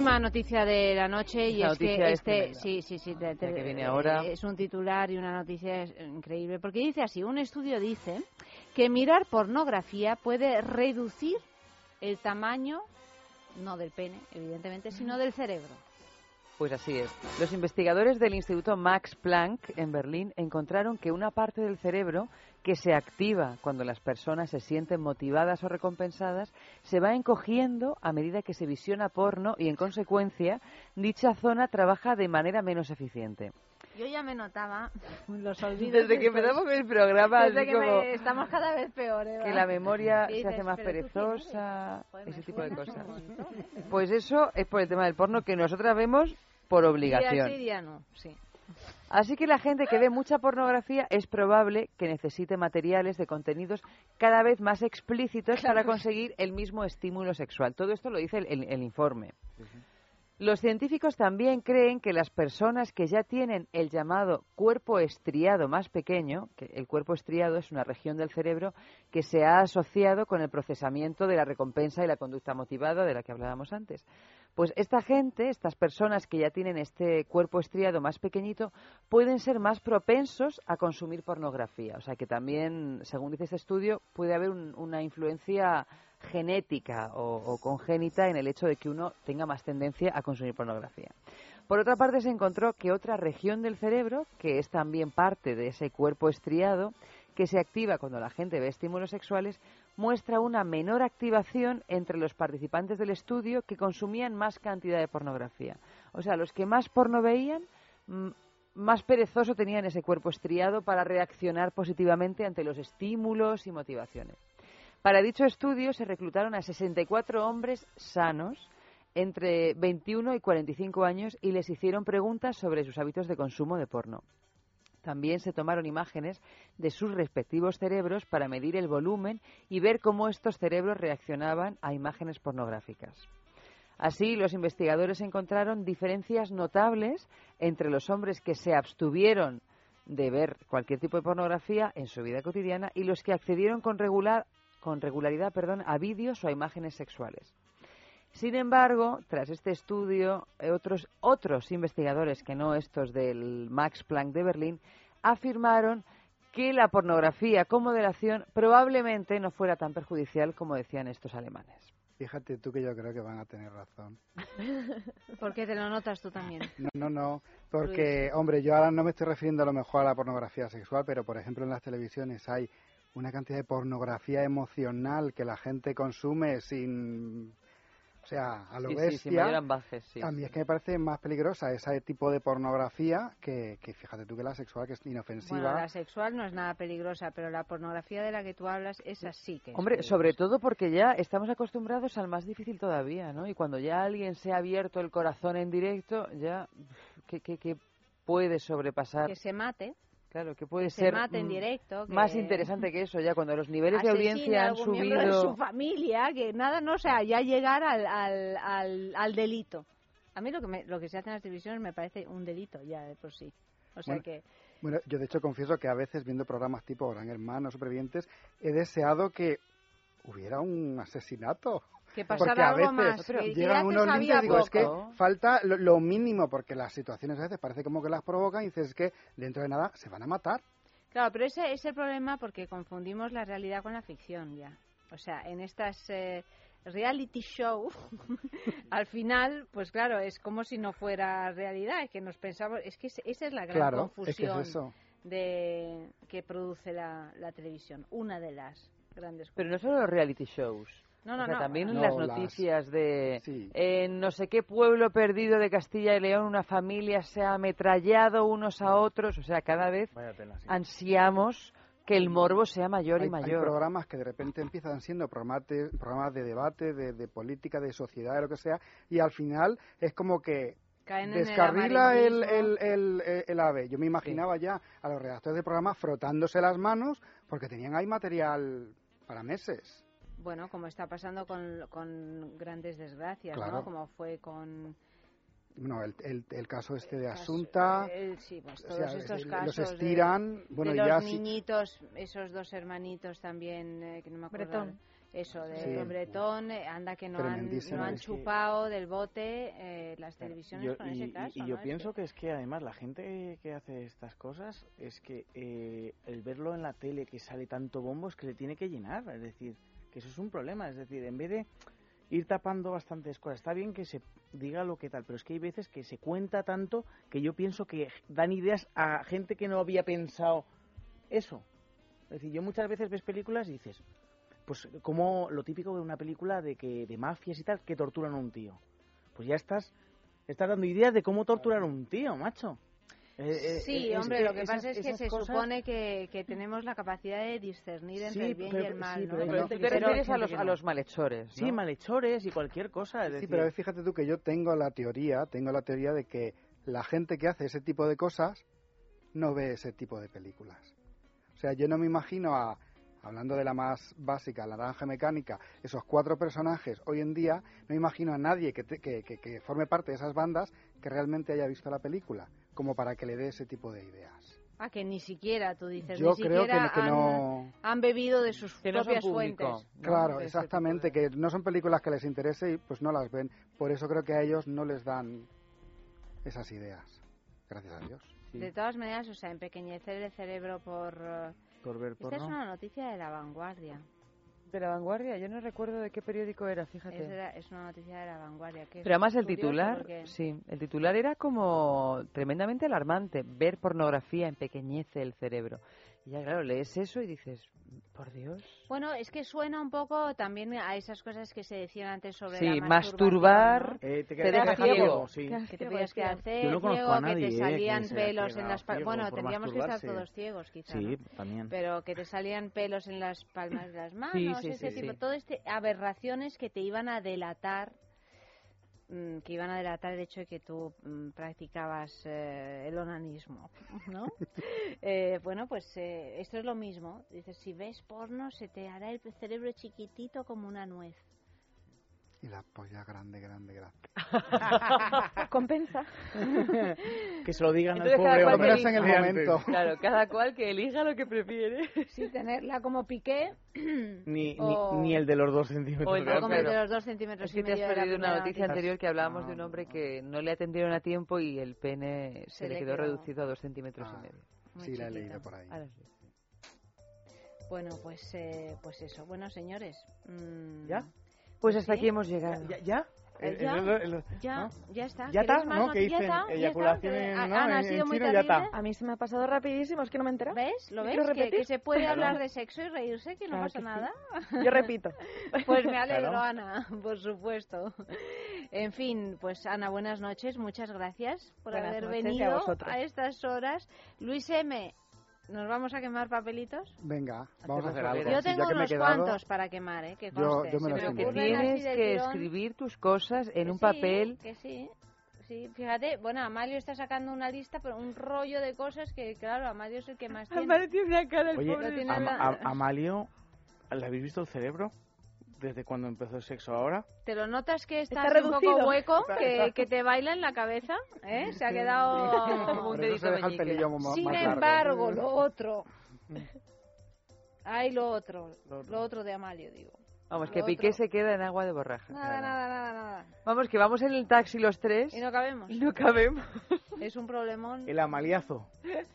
Speaker 1: Última noticia de la noche y es que este, sí, sí, sí,
Speaker 9: que viene ahora.
Speaker 1: es un titular y una noticia increíble porque dice así, un estudio dice que mirar pornografía puede reducir el tamaño no del pene, evidentemente, sino del cerebro.
Speaker 9: Pues así es. Los investigadores del Instituto Max Planck en Berlín encontraron que una parte del cerebro que se activa cuando las personas se sienten motivadas o recompensadas se va encogiendo a medida que se visiona porno y en consecuencia dicha zona trabaja de manera menos eficiente.
Speaker 1: Yo ya me notaba los olvidos.
Speaker 9: Desde que empezamos el programa,
Speaker 1: desde que estamos cada vez peor.
Speaker 9: Que la memoria se hace más perezosa, ese tipo de cosas. Pues eso es por el tema del porno que nosotras vemos por obligación. Así que la gente que ve mucha pornografía es probable que necesite materiales de contenidos cada vez más explícitos para conseguir el mismo estímulo sexual. Todo esto lo dice el, informe. Los científicos también creen que las personas que ya tienen el llamado cuerpo estriado más pequeño, que el cuerpo estriado es una región del cerebro que se ha asociado con el procesamiento de la recompensa y la conducta motivada de la que hablábamos antes. Pues esta gente, estas personas que ya tienen este cuerpo estriado más pequeñito, pueden ser más propensos a consumir pornografía. O sea que también, según dice este estudio, puede haber una influencia genética o, congénita en el hecho de que uno tenga más tendencia a consumir pornografía. Por otra parte, se encontró que otra región del cerebro, que es también parte de ese cuerpo estriado, que se activa cuando la gente ve estímulos sexuales, muestra una menor activación entre los participantes del estudio que consumían más cantidad de pornografía. O sea, los que más porno veían, más perezoso tenían ese cuerpo estriado para reaccionar positivamente ante los estímulos y motivaciones. Para dicho estudio se reclutaron a 64 hombres sanos entre 21 y 45 años y les hicieron preguntas sobre sus hábitos de consumo de porno. También se tomaron imágenes de sus respectivos cerebros para medir el volumen y ver cómo estos cerebros reaccionaban a imágenes pornográficas. Así, los investigadores encontraron diferencias notables entre los hombres que se abstuvieron de ver cualquier tipo de pornografía en su vida cotidiana y los que accedieron con, regular, con regularidad perdón, a vídeos o a imágenes sexuales. Sin embargo, tras este estudio, eh, otros, otros investigadores que no estos del Max Planck de Berlín afirmaron que la pornografía con moderación probablemente no fuera tan perjudicial como decían estos alemanes.
Speaker 3: Fíjate tú que yo creo que van a tener razón.
Speaker 1: ¿Por qué te lo notas tú también?
Speaker 3: No, no, no, porque, hombre, yo ahora no me estoy refiriendo a lo mejor a la pornografía sexual, pero por ejemplo en las televisiones hay una cantidad de pornografía emocional que la gente consume sin o sea, a lo bestia. A mí es que me parece más peligrosa ese tipo de pornografía que, fíjate tú que la sexual, que es inofensiva.
Speaker 1: Bueno, la sexual no es nada peligrosa, pero la pornografía de la que tú hablas, esa sí que
Speaker 9: Hombre, sobre todo porque ya estamos acostumbrados al más difícil todavía, ¿no? Y cuando ya alguien se ha abierto el corazón en directo, ya, ¿qué, qué, qué puede sobrepasar?
Speaker 1: Que se mate.
Speaker 9: Claro, que puede ser
Speaker 1: en directo,
Speaker 9: más interesante que eso, ya cuando los niveles de audiencia han subido.
Speaker 1: de su familia, que nada, no sea, ya llegar al, al, al, delito. A mí lo que, lo que se hace en las televisiones me parece un delito ya de por sí. O sea que.
Speaker 3: Bueno, yo de hecho confieso que a veces viendo programas tipo Gran Hermano, Supervivientes, he deseado que hubiera un asesinato.
Speaker 1: Que pasara algo más.
Speaker 3: llegan unos límites digo, es que falta lo, mínimo, porque las situaciones a veces parece como que las provocan y dices que dentro de nada se van a matar.
Speaker 1: Claro, pero ese es el problema porque confundimos la realidad con la ficción ya. O sea, en estas eh, reality show, al final, pues claro, es como si no fuera realidad, es que nos pensamos, es que esa es la gran confusión de que produce la, la televisión, una de las grandes.
Speaker 9: Pero no solo los reality shows. No, no, no. También en las noticias de en no sé qué pueblo perdido de Castilla y León una familia se ha ametrallado unos a otros, o sea, cada vez ansiamos que el morbo sea mayor y mayor.
Speaker 3: Hay programas que de repente empiezan siendo programas de, programas de debate, de, política, de sociedad, de lo que sea, y al final es como que descarrila el, el, el, ave. Yo me imaginaba ya a los redactores de programas frotándose las manos porque tenían ahí material para meses.
Speaker 1: Bueno, como está pasando con, con grandes desgracias, ¿no? Como fue con...
Speaker 3: No, el, el, caso este de Asunta,
Speaker 1: sí, pues todos estos casos
Speaker 3: los estiran, bueno,
Speaker 1: de los niñitos, esos dos hermanitos también, eh, que no me acuerdo. Bretón. Eso, de Bretón, eh, anda que no han, no han chupado del bote eh, las televisiones con ese caso.
Speaker 28: Y, yo pienso que... es que además la gente que hace estas cosas es que el verlo en la tele que sale tanto bombo es que le tiene que llenar, es decir, que eso es un problema. Es decir, en vez de ir tapando bastantes cosas, está bien que se diga lo que tal, pero es que hay veces que se cuenta tanto que yo pienso que dan ideas a gente que no había pensado eso. Es decir, yo muchas veces ves películas y dices, pues como lo típico de una película de que de mafias y tal que torturan a un tío. Pues ya estás estás dando ideas de cómo torturar a un tío, macho.
Speaker 1: Eh, eh, sí, hombre, lo que pasa es que se supone que, que, tenemos la capacidad de discernir entre el bien y el mal. ¿no?
Speaker 9: pero, te refieres a los, a los malhechores.
Speaker 28: Sí, malhechores y cualquier cosa.
Speaker 3: sí, pero fíjate tú que yo tengo la teoría, tengo la teoría de que la gente que hace ese tipo de cosas no ve ese tipo de películas. O sea, yo no me imagino a, hablando de la más básica, la naranja mecánica, esos cuatro personajes hoy en día, no me imagino a nadie que, que, que, que forme parte de esas bandas que realmente haya visto la película como para que le dé ese tipo de ideas.
Speaker 1: Ah, que ni siquiera, tú dices,
Speaker 3: Yo
Speaker 1: ni
Speaker 3: creo
Speaker 1: siquiera
Speaker 3: que, no...
Speaker 1: han, bebido de sus propias fuentes.
Speaker 3: Claro, exactamente, que no son películas que les interese y pues no las ven. Por eso creo que a ellos no les dan esas ideas. Gracias a Dios.
Speaker 1: De todas maneras, o sea, empequeñecer el cerebro por...
Speaker 28: Por ver
Speaker 1: Esta es una noticia de La Vanguardia.
Speaker 9: De la vanguardia, yo no recuerdo de qué periódico era, fíjate.
Speaker 1: Es, una noticia de la vanguardia.
Speaker 9: Pero además el titular, sí, el titular era como tremendamente alarmante. Ver pornografía empequeñece el cerebro. Ya claro, lees eso y dices, por Dios.
Speaker 1: Bueno, es que suena un poco también a esas cosas que se decían antes sobre
Speaker 9: sí,
Speaker 1: la
Speaker 9: masturbar,
Speaker 28: eh,
Speaker 9: te, deja ciego.
Speaker 28: Sí.
Speaker 1: Que te podías quedar ciego, que te salían pelos en las palmas. Bueno, tendríamos que estar todos ciegos, quizás.
Speaker 28: Sí, también.
Speaker 1: Pero que te salían pelos en las palmas de las manos, ese tipo, todo este aberraciones que te iban a delatar que iban a delatar el hecho de que tú mm, practicabas eh, el onanismo, ¿no? Eh, bueno, pues eh, esto es lo mismo. Dices, si ves porno, se te hará el cerebro chiquitito como una nuez.
Speaker 3: Y la polla grande, grande, grande.
Speaker 27: Compensa.
Speaker 28: que se lo digan
Speaker 9: Entonces,
Speaker 28: al pobre
Speaker 9: cada cual
Speaker 28: hombre en el momento.
Speaker 9: Claro, cada cual que elija lo que prefiere.
Speaker 27: Sí, tenerla como piqué.
Speaker 28: Ni,
Speaker 27: O-
Speaker 28: ni, ni el de los dos centímetros.
Speaker 9: O el
Speaker 28: de
Speaker 1: como el de los dos centímetros
Speaker 9: Es que te has
Speaker 1: medio
Speaker 9: perdido una noticia anterior que hablábamos de un hombre que no le atendieron a tiempo y el pene se,
Speaker 1: Se
Speaker 9: le
Speaker 1: le
Speaker 9: quedó
Speaker 1: quedó.
Speaker 9: reducido a dos centímetros
Speaker 3: Ah,
Speaker 9: y medio.
Speaker 1: Muy
Speaker 3: sí, la he leído por ahí.
Speaker 9: Ahora sí.
Speaker 1: Bueno, pues, eh, pues eso. Bueno, señores. mm,
Speaker 28: ¿Ya?
Speaker 9: Pues
Speaker 1: Sí.
Speaker 9: hasta aquí hemos llegado.
Speaker 28: ¿Ya? ¿Ya?
Speaker 1: Eh,
Speaker 28: El-
Speaker 1: ya,
Speaker 28: el- el- el-
Speaker 1: ya,
Speaker 28: ¿no?
Speaker 1: ya está.
Speaker 28: ¿Ya está?
Speaker 1: ¿Queréis más
Speaker 28: ¿No? ¿Qué dicen?
Speaker 1: ¿Ya está? ¿Ya
Speaker 28: Eyaculación
Speaker 1: está?
Speaker 28: en-
Speaker 1: Ah,
Speaker 28: no,
Speaker 1: Ana, ha sido
Speaker 28: en
Speaker 1: muy
Speaker 28: chino, ya
Speaker 1: terrible.
Speaker 28: está.
Speaker 27: A mí se me ha pasado rapidísimo, es que no me entera.
Speaker 1: ¿Ves? ¿Lo ves?
Speaker 27: ¿Quiero
Speaker 1: Que, que se puede
Speaker 28: Claro.
Speaker 1: hablar de sexo y reírse, que no
Speaker 27: Claro
Speaker 1: pasa
Speaker 27: que sí.
Speaker 1: nada.
Speaker 27: Yo repito.
Speaker 1: Pues me alegro,
Speaker 28: Claro.
Speaker 1: Ana, por supuesto. En fin, pues Ana, buenas noches, muchas gracias por
Speaker 27: Buenas
Speaker 1: haber
Speaker 27: a
Speaker 1: venido
Speaker 27: vosotros.
Speaker 1: a estas horas. Luis M, ¿nos vamos a quemar papelitos?
Speaker 3: Venga, vamos a hacer algo.
Speaker 1: Yo tengo unos
Speaker 3: quedado,
Speaker 1: cuantos para quemar, ¿eh? Que
Speaker 3: Yo- me tengo.
Speaker 9: Que tienes que
Speaker 1: tirón.
Speaker 9: escribir tus cosas en
Speaker 1: Que
Speaker 9: un
Speaker 1: sí,
Speaker 9: papel.
Speaker 1: Que sí. Sí, fíjate, bueno, Amalio está sacando una lista, pero un rollo de cosas que, claro, Amalio es el que más tiene.
Speaker 9: Amalio tiene una cara, el
Speaker 28: Oye,
Speaker 9: pobre.
Speaker 1: Lo tiene
Speaker 28: Am-
Speaker 1: la-
Speaker 28: Am- Amalio, ¿le habéis visto el cerebro? ¿Desde cuando empezó el sexo ahora?
Speaker 1: ¿Te lo notas que está,
Speaker 27: Está
Speaker 1: un poco
Speaker 27: reducido.
Speaker 1: hueco,
Speaker 28: Está-
Speaker 1: que,
Speaker 28: está-
Speaker 1: que te baila en la cabeza? ¿eh? Se ha quedado...
Speaker 9: Como un
Speaker 3: se
Speaker 9: dedito
Speaker 1: Sin
Speaker 3: más
Speaker 1: embargo, lo otro... Ay, lo otro.
Speaker 28: Lo otro.
Speaker 1: Lo otro de Amalio, digo.
Speaker 9: Vamos,
Speaker 1: Lo
Speaker 9: que Piqué
Speaker 1: otro-
Speaker 9: se queda en agua de borraja.
Speaker 1: Nada, nada, nada, nada.
Speaker 9: Vamos, que vamos en el taxi los tres.
Speaker 1: Y no cabemos.
Speaker 9: y no cabemos.
Speaker 1: Es un problemón.
Speaker 28: El amaliazo.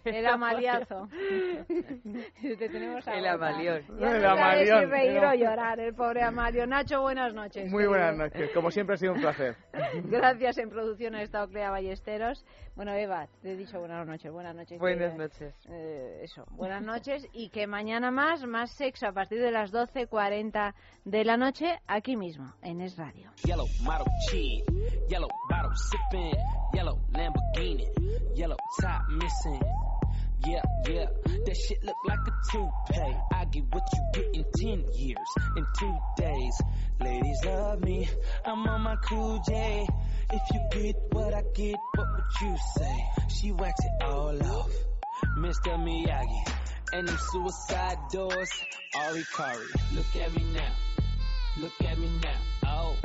Speaker 1: El amaliazo. Te tenemos
Speaker 9: El amalión.
Speaker 1: Ya
Speaker 28: El
Speaker 1: no sabe si
Speaker 28: amalión.
Speaker 1: reír
Speaker 28: Pero-
Speaker 1: o llorar, el pobre Amalio. Nacho, buenas noches.
Speaker 28: Muy buenas noches. Como siempre ha sido un placer.
Speaker 1: Gracias. En producción ha estado Clea Ballesteros. Bueno, Eva, te he dicho buenas noches. Buenas noches.
Speaker 9: Buenas noches.
Speaker 1: Eh, eso, buenas noches y que mañana más, más sexo a partir de las 12.40 de la noche aquí mismo, en Es Radio.
Speaker 31: Yellow model yellow bottle sipping, yellow Lamborghini, yellow top missing. Yeah, yeah, that shit look like a toupee. I get what you get in 10 years, in two days. Ladies love me, I'm on my cool J. If you get what I get, what would you say? She wax it all off, Mr. Miyagi. And them suicide doors, Ari Kari. Look at me now. Look at me now. Oh.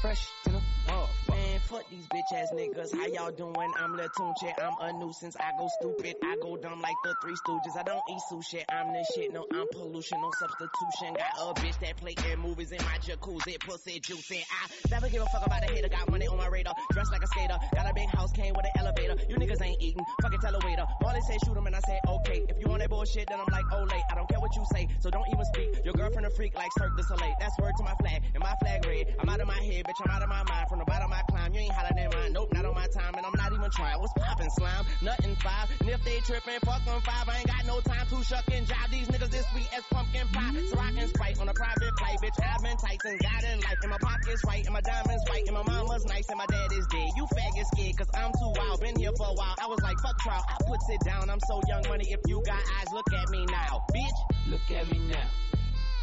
Speaker 31: Fresh to the motherfucker.
Speaker 32: Man, fuck these bitch ass niggas. How y'all doing? I'm Lil Tunche. I'm a nuisance. I go stupid. I go dumb like the Three Stooges. I don't eat sushi. I'm the shit. No, I'm pollution. No substitution. Got a bitch that play in movies in my jacuzzi. Pussy juicy. I never give a fuck about a hater. Got money on my radar. Dressed like a skater. Got a big house. Came with an elevator. You niggas ain't eating. Fucking tell a waiter. Marley say shoot him and I say okay. If you want that bullshit, then I'm like, oh late. I don't care what you say. So don't even speak. Your girlfriend a freak like Cirque du Soleil. That's word to my flag. And my flag red. I'm out of my head, bitch. I'm out of my mind. From the bottom I climb. You ain't hollering in my nope, not on my time, and I'm not even trying. What's poppin' slime? Nothing five. And if they trippin', fuck them five. I ain't got no time to shuck and jive. These niggas this sweet as pumpkin pie. Mm-hmm. So I can sprite on a private flight, bitch. I've been tight and got in life. And my pockets right, and my diamonds white, and my mama's nice, and my dad is dead. You faggot scared, cause I'm too wild. Been here for a while. I was like, fuck trial. I put it down. I'm so young money. If you got eyes, look at me now, bitch.
Speaker 31: Look at me now.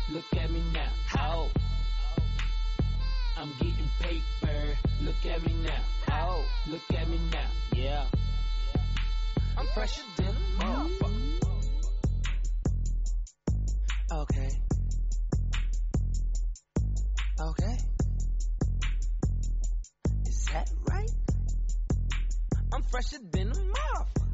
Speaker 31: Look at me now. How? I'm getting paper. Look at me now. How? Look at me now. Yeah. I'm fresher than a motherfucker.
Speaker 32: Okay. Okay. Is that right?
Speaker 31: I'm fresher than a motherfucker.